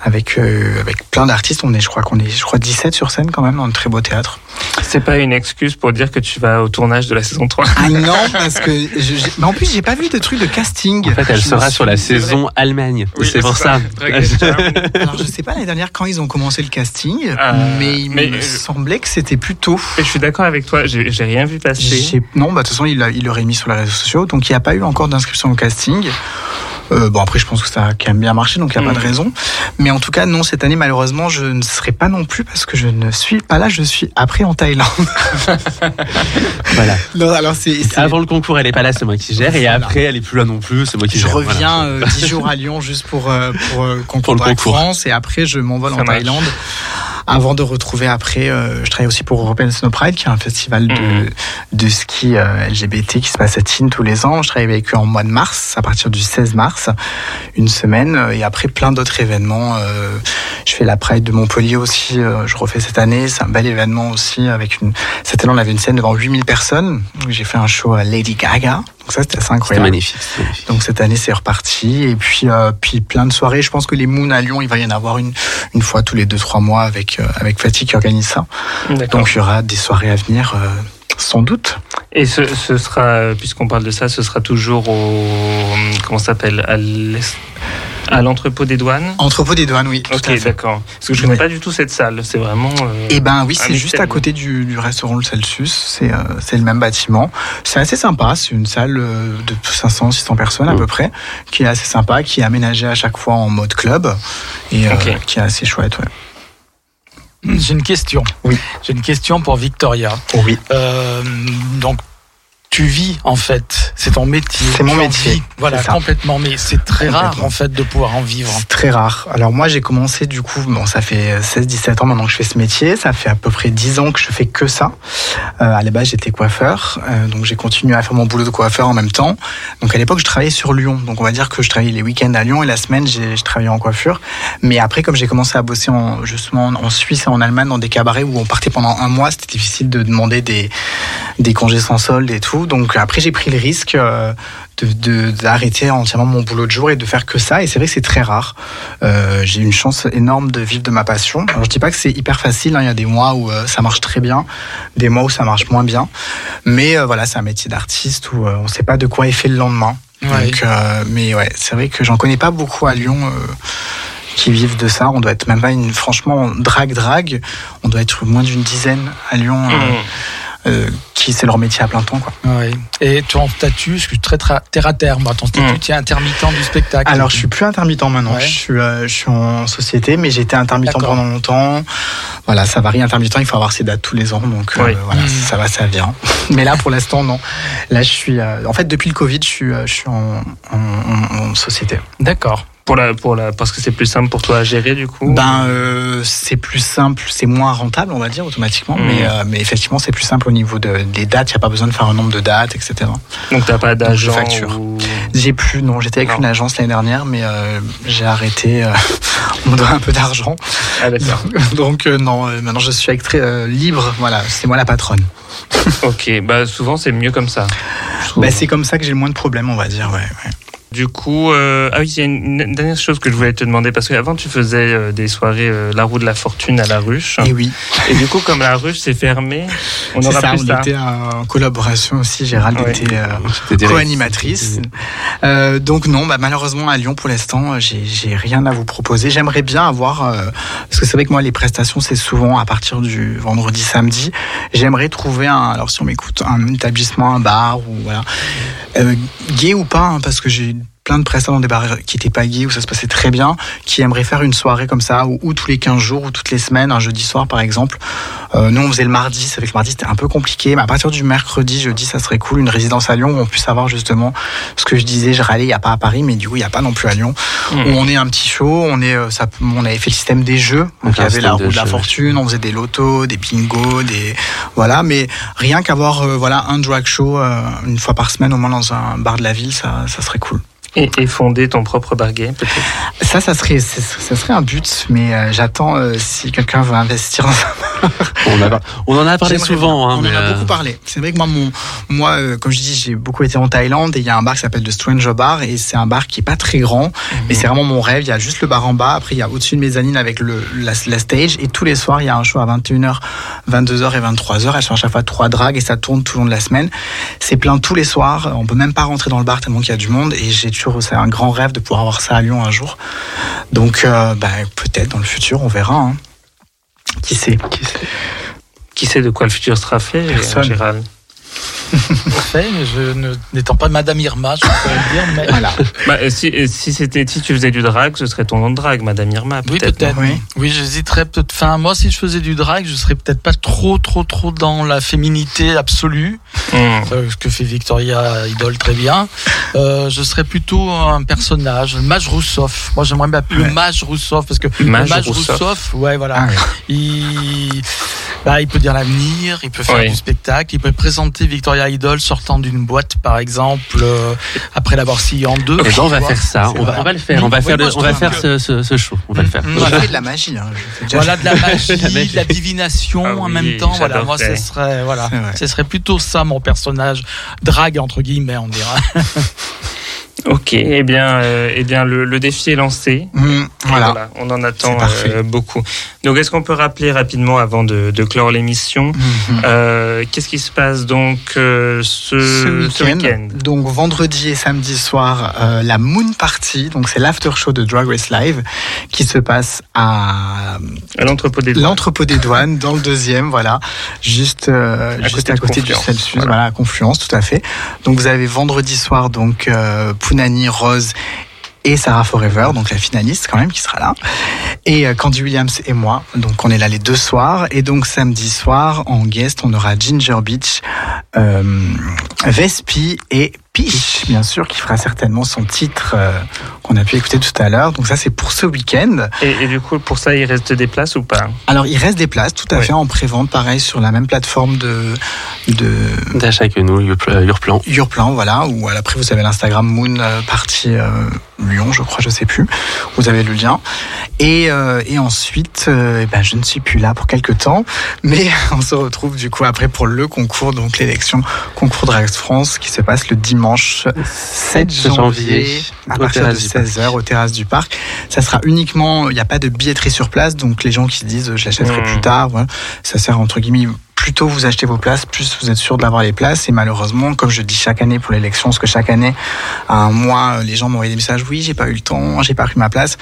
Avec, euh, avec plein d'artistes. On est, je crois qu'on est, je crois, 17 sur scène quand même, dans un très beau théâtre. C'est pas une excuse pour dire que tu vas au tournage de la saison 3 Ah non, parce que. je- mais en plus, j'ai pas vu de truc de casting. En fait, elle Je sera suis- sur la saison Allemagne. Oui, c'est pour ça. ça. Alors, je sais pas l'année dernière quand ils ont commencé le casting, Euh, mais il mais, me euh, semblait que c'était plus tôt. Et je suis d'accord avec toi, j'ai rien vu passer. Non, bah, de toute façon, il l'aurait mis sur les réseaux sociaux, donc il n'y a pas eu encore d'inscription au casting. Euh, bon, après, je pense que ça a quand même bien marché, donc il n'y a pas Mm. de raison. Mais en tout cas, non, cette année, malheureusement, je ne serai pas non plus parce que je ne suis pas là, je suis après en Thaïlande. Voilà. non, alors c'est. Avant le concours, elle est pas là, c'est moi qui gère. Et Voilà. après, elle est plus là non plus, c'est moi qui Je gère. reviens Voilà. euh, 10 jours à Lyon juste pour, euh, pour, euh, Pour le concours. France et après je m'envole en marche. Avant de retrouver après, euh, je travaille aussi pour European Snow Pride qui est un festival de, Mhm. de ski euh, LGBT qui se passe à Tignes tous les ans. Je travaille avec eux en mois de mars, à partir du 16 mars, une semaine euh, et après plein d'autres événements. euh, je fais la Pride de Montpellier aussi, euh, je refais cette année, c'est un bel événement aussi avec une, cette année on avait une scène devant 8000 personnes. J'ai fait un show à Lady Gaga. Donc ça c'était assez incroyable. magnifique. c'était magnifique. Donc cette année c'est reparti et puis euh, puis plein de soirées. Je pense que les Moons à Lyon, il va y en avoir une une fois tous les deux trois mois avec euh, avec Fatih qui organise ça. Donc il y aura des soirées à venir euh, sans doute. Et ce, ce sera, puisqu'on parle de ça, ce sera toujours au. Comment s'appelle À l'entrepôt des douanes Entrepôt des douanes, oui. Ok, d'accord. Parce que je connais Oui. pas du tout cette salle. C'est vraiment. euh, Et ben oui, c'est juste à côté du, du restaurant Le Celsius. C'est euh, c'est le même bâtiment. C'est assez sympa. C'est une salle euh, de 500-600 personnes à peu près, qui est assez sympa, qui est aménagée à chaque fois en mode club et euh, qui est assez chouette. Ouais. J'ai une question. Oui. J'ai une question pour Victoria. Oui. Euh, donc, tu vis en fait, c'est ton métier. C'est mon métier, vis, Voilà, complètement. Mais c'est très rare en fait de pouvoir en vivre. C'est très rare. Alors moi j'ai commencé du coup, bon ça fait 16-17 ans maintenant que je fais ce métier, ça fait à peu près 10 ans que je fais que ça. Euh, à la base j'étais coiffeur, euh, donc j'ai continué à faire mon boulot de coiffeur en même temps. Donc à l'époque je travaillais sur Lyon, donc on va dire que je travaillais les week-ends à Lyon et la semaine je travaillais en coiffure. Mais après comme j'ai commencé à bosser en, justement en Suisse et en Allemagne dans des cabarets où on partait pendant un mois, c'était difficile de demander des, des congés sans solde et tout. Donc après j'ai pris le risque euh, de- de- d'arrêter entièrement mon boulot de jour et de faire que ça. Et c'est vrai que c'est très rare. Euh, j'ai une chance énorme de vivre de ma passion. Alors je dis pas que c'est hyper facile. hein. Il y a des mois où euh, ça marche très bien, des mois où ça marche moins bien. Mais euh, voilà, c'est un métier d'artiste où on sait pas de quoi est fait le lendemain. Ouais. Donc, mais ouais, c'est vrai que j'en connais pas beaucoup à Lyon. qui vivent de ça. On doit être même pas une, franchement, drag drag. On doit être moins d'une dizaine à Lyon. Mmh. Euh, qui c'est leur métier à plein temps quoi. Oui. Et ton statut, je suis très terre à terre. Bah, ton statut, Mm. tu es intermittent du spectacle. Alors je suis plus intermittent maintenant, Ouais. je, suis, euh, je suis en société mais j'étais intermittent pendant longtemps. Voilà, ça varie intermittent, il faut avoir ses dates tous les ans donc euh, Oui. voilà, Mm. ça va ça vient. mais là pour l'instant non. Là je suis euh, en fait depuis le Covid, je suis euh, je suis en, en- en- en société. D'accord. Pour la, pour la, parce que c'est plus simple pour toi à gérer du coup. Ben euh, c'est plus simple, c'est moins rentable on va dire automatiquement Mm. mais euh, mais effectivement c'est plus simple au niveau de, des dates, il y a pas besoin de faire un nombre de dates etc. Donc t'as pas d'agent. facture. ou- J'ai plus, non, j'étais avec Non. une agence l'année dernière, mais euh, j'ai arrêté. on me doit un peu d'argent. Ah. Donc, non, maintenant je suis avec très, libre. Voilà, c'est moi la patronne. ok, bah souvent c'est mieux comme ça. Bah, c'est comme ça que j'ai le moins de problèmes, on va dire. Ouais, ouais. Du coup, euh, ah oui, il y a une, une dernière chose que je voulais te demander parce qu'avant tu faisais euh, des soirées euh, la roue de la fortune à la ruche Et oui, et du coup comme la ruche c'est fermé, on aura ça. plus On ça. était en collaboration aussi. Gérald Ouais. était euh, co-animatrice. Euh, donc non, bah, malheureusement à Lyon pour l'instant, j'ai j'ai rien à vous proposer. J'aimerais bien avoir, euh, parce que c'est vrai que moi les prestations c'est souvent à partir du vendredi, samedi. J'aimerais trouver un, alors si on m'écoute, un établissement, un bar ou voilà, euh, gay ou pas, hein, parce que j'ai plein de dans des bars qui étaient pas gays où ça se passait très bien, qui aimeraient faire une soirée comme ça ou, ou tous les 15 jours ou toutes les semaines, un jeudi soir par exemple. Euh, nous on faisait le mardi, c'est que le mardi c'était un peu compliqué, mais à partir du mercredi, jeudi, ça serait cool, une résidence à Lyon où on puisse avoir justement ce que je disais, je râlais, il n'y a pas à Paris, mais du coup il n'y a pas non plus à Lyon, Mmh. où on est un petit show, on est, euh, ça, on avait fait le système des jeux, donc il y avait la roue de la jeux. fortune, on faisait des lotos, des bingo, des voilà, mais rien qu'avoir euh, voilà un drag show euh, une fois par semaine au moins dans un bar de la ville, ça, ça serait cool. Et, et fonder ton propre bar gay peut-être. Ça, ça serait, ça serait- ça serait un but, mais euh, j'attends euh, si quelqu'un veut investir dans ça. On, a- on en a parlé souvent. Hein, on mais, en a euh, beaucoup parlé. C'est vrai que moi, mon, moi, euh, comme je dis, j'ai beaucoup été en Thaïlande et il y a un bar qui s'appelle The Stranger Bar et c'est un bar qui est pas très grand, mais c'est vraiment mon rêve. Il y a juste le bar en bas. Après, il y a au-dessus une mezzanine avec le, la, la stage et tous les soirs, il y a un show à 21h, 22h et 23h. Elles sont à chaque fois trois dragues et ça tourne tout le long de la semaine. C'est plein tous les soirs. On peut même pas rentrer dans le bar tellement qu'il y a du monde et j'ai c'est un grand rêve de pouvoir avoir ça à Lyon un jour. Donc, euh, bah, peut-être dans le futur, on verra. hein. Qui sait? Qui sait, qui sait de quoi le futur sera fait, Personne. Gérald? Parfait, mais je ne- n'étant pas Madame Irma, je pourrais le dire. Mais... Voilà. bah, Si, si c'était si tu faisais du drag, ce serait ton nom de drag, Madame Irma. Oui, Peut-être. Oui. Oui, j'hésiterais peut-être. Enfin, moi, si je faisais du drag, je serais peut-être pas trop, trop, trop dans la féminité absolue, Mmh. euh, ce que fait Victoria Idol très bien. Euh, je serais plutôt un personnage, le Mage Rousseff. Moi, j'aimerais bien le Mage Rousseff parce que Mage le Mage Rousseff. Rousseff, ouais, voilà. Ah. Il, bah, il peut dire l'avenir, il peut faire Oui. du spectacle, il peut présenter Victoria Idol sortant d'une boîte, par exemple, euh, après l'avoir scié en deux. eh ben, on va faire ça. On va, on va le faire. On va Oui, faire, moi, le- je on va faire que- ce, ce, ce show. On va le faire. Mm, On voilà. fait de la magie. Hein. Voilà de la magie, La magie. de la divination Ah en même temps. Voilà, moi, ce serait, voilà, ce serait plutôt ça mon personnage drague entre guillemets, on dira. Ok, eh bien, euh, eh bien le, le défi est lancé. Mmh, voilà. on en attend euh, beaucoup. Donc, est-ce qu'on peut rappeler rapidement, avant de, de clore l'émission, Mhm. euh, qu'est-ce qui se passe donc ce, week-end. donc vendredi et samedi soir, la Moon Party, donc c'est l'after show de Drag Race Live qui se passe à À l'entrepôt des douanes. l'entrepôt des douanes, dans le deuxième, voilà, juste, À juste côté à côté du Celsius, voilà. voilà. à Confluence, tout à fait. Donc vous avez vendredi soir donc Pounani, Rose et Sarah Forever, donc la finaliste quand même qui sera là, et euh, Candy Williams et moi, donc on est là les deux soirs, et donc samedi soir en guest on aura Ginger Beach, euh, Vespi et Piche, bien sûr, qui fera certainement son titre euh, qu'on a pu écouter tout à l'heure. Donc ça c'est pour ce week-end. Et, et du coup, pour ça, il reste des places ou pas? Alors, il reste des places, tout à fait, en pré-vente, pareil, sur la même plateforme de, de D'achat que nous, Urpl- Urplan. Urplan, voilà, ou après, vous avez l'Instagram Moon euh, Party euh, Lyon, je crois, je sais plus. Vous avez le lien. Et, euh, et ensuite, euh, eh ben, je ne suis plus là pour quelques temps, mais on se retrouve du coup après pour le concours, donc l'élection concours Drag Race France, qui se passe le dimanche 7 janvier, janvier, à partir de terrasses du parc. 16h aux terrasses du parc. Ça sera uniquement, il n'y a pas de billetterie sur place, donc les gens qui se disent je l'achèterai Mmh. plus tard, voilà, ça sert entre guillemets plus tôt vous achetez vos places, plus vous êtes sûr d'avoir les places. Et malheureusement, comme je dis chaque année pour l'élection, parce que chaque année, un mois, les gens m'envoient des messages, oui, j'ai pas eu le temps, j'ai pas pris ma place.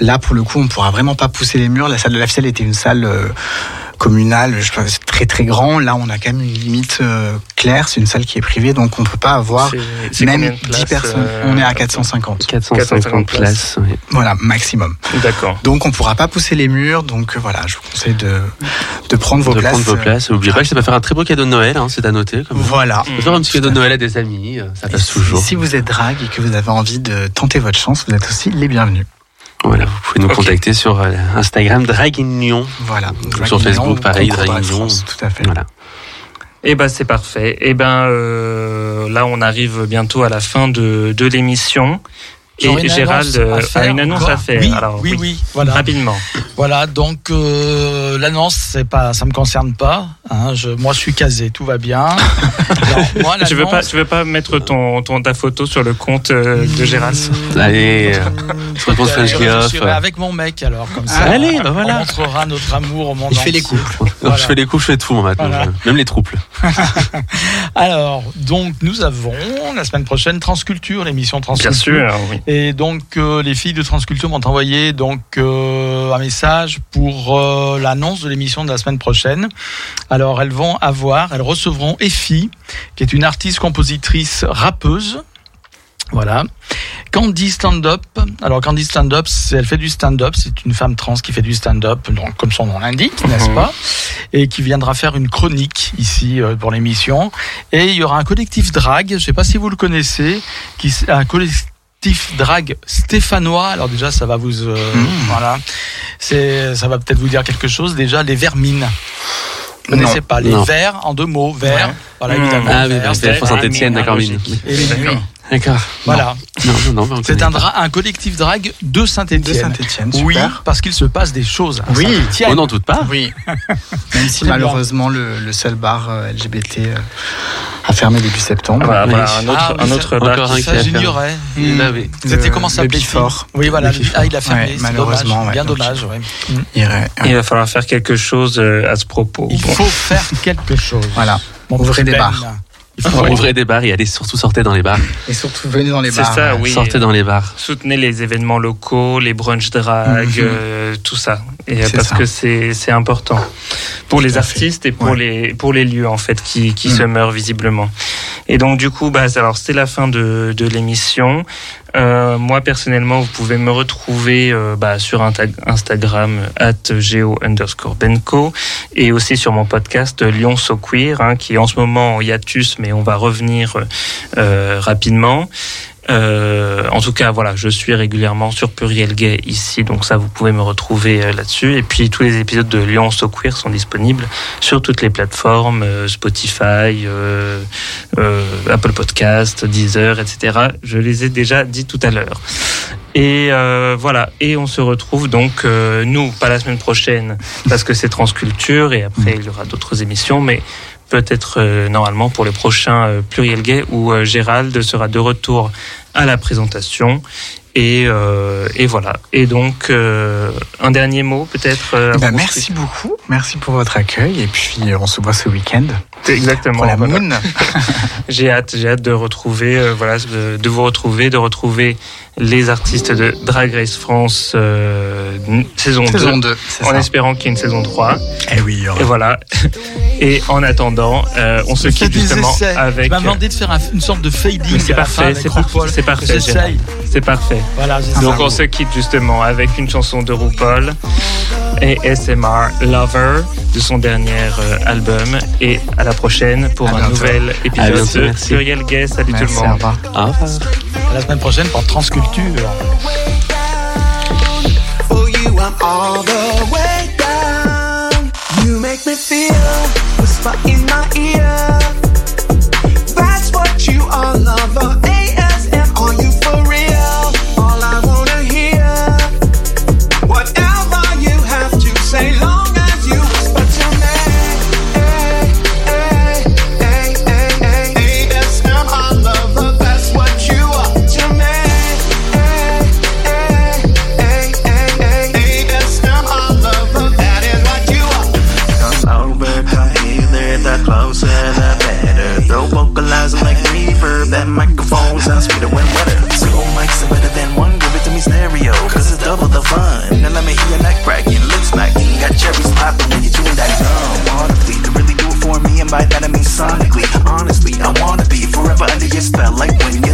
Là, pour le coup, on pourra vraiment pas pousser les murs. La salle de la ficelle était une salle euh, communale, je pense, très très grand. Là, on a quand même une limite euh, claire. C'est une salle qui est privée, donc on peut pas avoir même 10 personnes. Euh, on est à 450. 450, places. Oui. Voilà, maximum. D'accord. Donc on pourra pas pousser les murs. Donc voilà, je vous conseille de, de prendre vos de places. prendre vos places. N'oubliez pas que ça peut faire un très beau cadeau de Noël, hein, c'est à noter. Comme voilà. Peut faire un petit cadeau de Noël à des amis, ça passe toujours. Si vous êtes drague et que vous avez envie de tenter votre chance, vous êtes aussi les bienvenus. Voilà, vous pouvez nous okay. contacter sur euh, Instagram Draguignon. Voilà. Drag sur Facebook, pareil, Draguignon. Tout à fait. Voilà. Eh ben c'est parfait. Eh ben euh, là on arrive bientôt à la fin de, de l'émission. Et Gérald a une annonce à faire. Oui, Alors, oui, oui, oui, voilà. Rapidement. Voilà, donc euh, l'annonce, c'est pas, ça me concerne pas. Hein, je, moi, je suis casé, tout va bien. Alors, moi, je veux pas, je veux pas mettre ton, ton ta photo sur le compte euh, de Gérald. Allez, sur le compte French je avec mon mec alors comme ça. Ah, allez, bah voilà. On montrera notre amour au monde. Il fait les couples. Voilà. Je fais les couples, je fais tout moi maintenant, voilà. même les trouples. alors, donc nous avons la semaine prochaine Transculture, l'émission Transculture. Bien sûr, oui. Et donc euh, les filles de Transculture m'ont envoyé donc euh, un message pour euh, l'annonce de l'émission de la semaine prochaine. Alors elles vont avoir, elles recevront Effie, qui est une artiste compositrice rappeuse. Voilà. Candy Stand-Up. Alors Candy Stand-Up, elle fait du stand-up. C'est une femme trans qui fait du stand-up, donc comme son nom l'indique, n'est-ce Mhm. pas? Et qui viendra faire une chronique ici euh, pour l'émission. Et il y aura un collectif drag. Je ne sais pas si vous le connaissez, qui un collectif drag stéphanois. Alors déjà, ça va vous, euh, voilà, c'est, ça va peut-être vous dire quelque chose. Déjà, les vermines. Vous Non. connaissez pas les Non. vers en deux mots, vers. Ouais. Voilà, Mmh. évidemment. Ah oui, Saint-Etienne, d'accord, oui. logique. et les D'accord. nuits. D'accord. Voilà. Non, non, non, C'est un, dra- un collectif drag de De Saint-Etienne. Saint-Etienne, Oui, super. parce qu'il se passe des choses. à Oui. Saint-Étienne. On n'en doute pas. Oui. Même si malheureusement le, le seul bar euh, LGBT euh, a fermé début septembre. Ah, voilà, Oui. un autre, Ah, un ça- autre Encore bar. un qui- Ça, j'ignorais. Oui. C'était Le- comment le s'appelait Before. Oui, voilà. Le le- Ah, il a fermé. Ouais, c'est malheureusement, dommage. ouais. Bien dommage, ouais. Mm. Il va falloir faire quelque chose euh, à ce propos. Il Bon. faut faire quelque chose. Voilà. Ouvrez des bars. Il faut Ouvrez des bars et allez surtout sortez dans les bars. Et surtout, venez dans les C'est bars. ça, ouais. oui. Sortez dans les bars. Soutenez les événements locaux, les brunch drag, Mhm. euh, tout ça. Et C'est parce ça. que c'est c'est important pour les fait. artistes et pour Ouais. les pour les lieux en fait qui qui Mhm. se meurent visiblement. Et donc du coup, bah alors c'était la fin de de l'émission. Euh, moi personnellement, vous pouvez me retrouver euh, bah, sur Instagram at geo underscore benco et aussi sur mon podcast Lyon So Queer, hein, qui est en ce moment en hiatus, mais on va revenir euh, rapidement. Euh, en tout cas, voilà, je suis régulièrement sur Pluriel Gay ici, donc ça, vous pouvez me retrouver euh, là-dessus. Et puis, tous les épisodes de Lyon So Queer sont disponibles sur toutes les plateformes, euh, Spotify, Apple Podcast, Deezer, etc. Je les ai déjà dit tout à l'heure. Et voilà, et on se retrouve donc, nous, pas la semaine prochaine, parce que c'est Transculture, et après, il y aura d'autres émissions, mais peut-être euh, normalement pour les prochains euh, Pluriel Gay, où euh, Gérald sera de retour à la présentation. Et, euh, et voilà. Et donc, euh, un dernier mot peut-être euh, Eh ben, merci beaucoup. Merci pour votre accueil. Et puis, on se voit ce week-end. Exactement. pour la voilà. Moon. J'ai hâte, j'ai hâte de retrouver, voilà, de, de vous retrouver, de retrouver les artistes de Drag Race France euh, saison, Saison 2, 2, c'est en ça. espérant qu'il y ait une saison 3. Eh oui, il y aura. Et voilà. Et en attendant, euh, on se quitte justement essais. avec. Tu m'as demandé de faire un- une sorte de fading. C'est parfait, c'est par- parfait. C'est parfait. Voilà. Donc on se quitte justement avec une chanson de RuPaul et SMR Lover de son dernier euh, album et à la prochaine pour À un bientôt. nouvel épisode bientôt, de. Pluriel Gay. Salut Merci, tout le au monde. revoir. Au revoir. À la semaine prochaine pour Transculture. For you, I'm all the way down. You make me feel whisper in my ear. That's what you are, lover. Eh? Microphones, I'm speeding when wetter. Two mics are better than one, give it to me stereo, cause it's double the fun. Now let me hear your neck cracking, lips smacking, got cherries popping when you're doing that gum. Audibly, you really do it for me, and by that I mean sonically. Honestly, I wanna be forever under your spell, like when you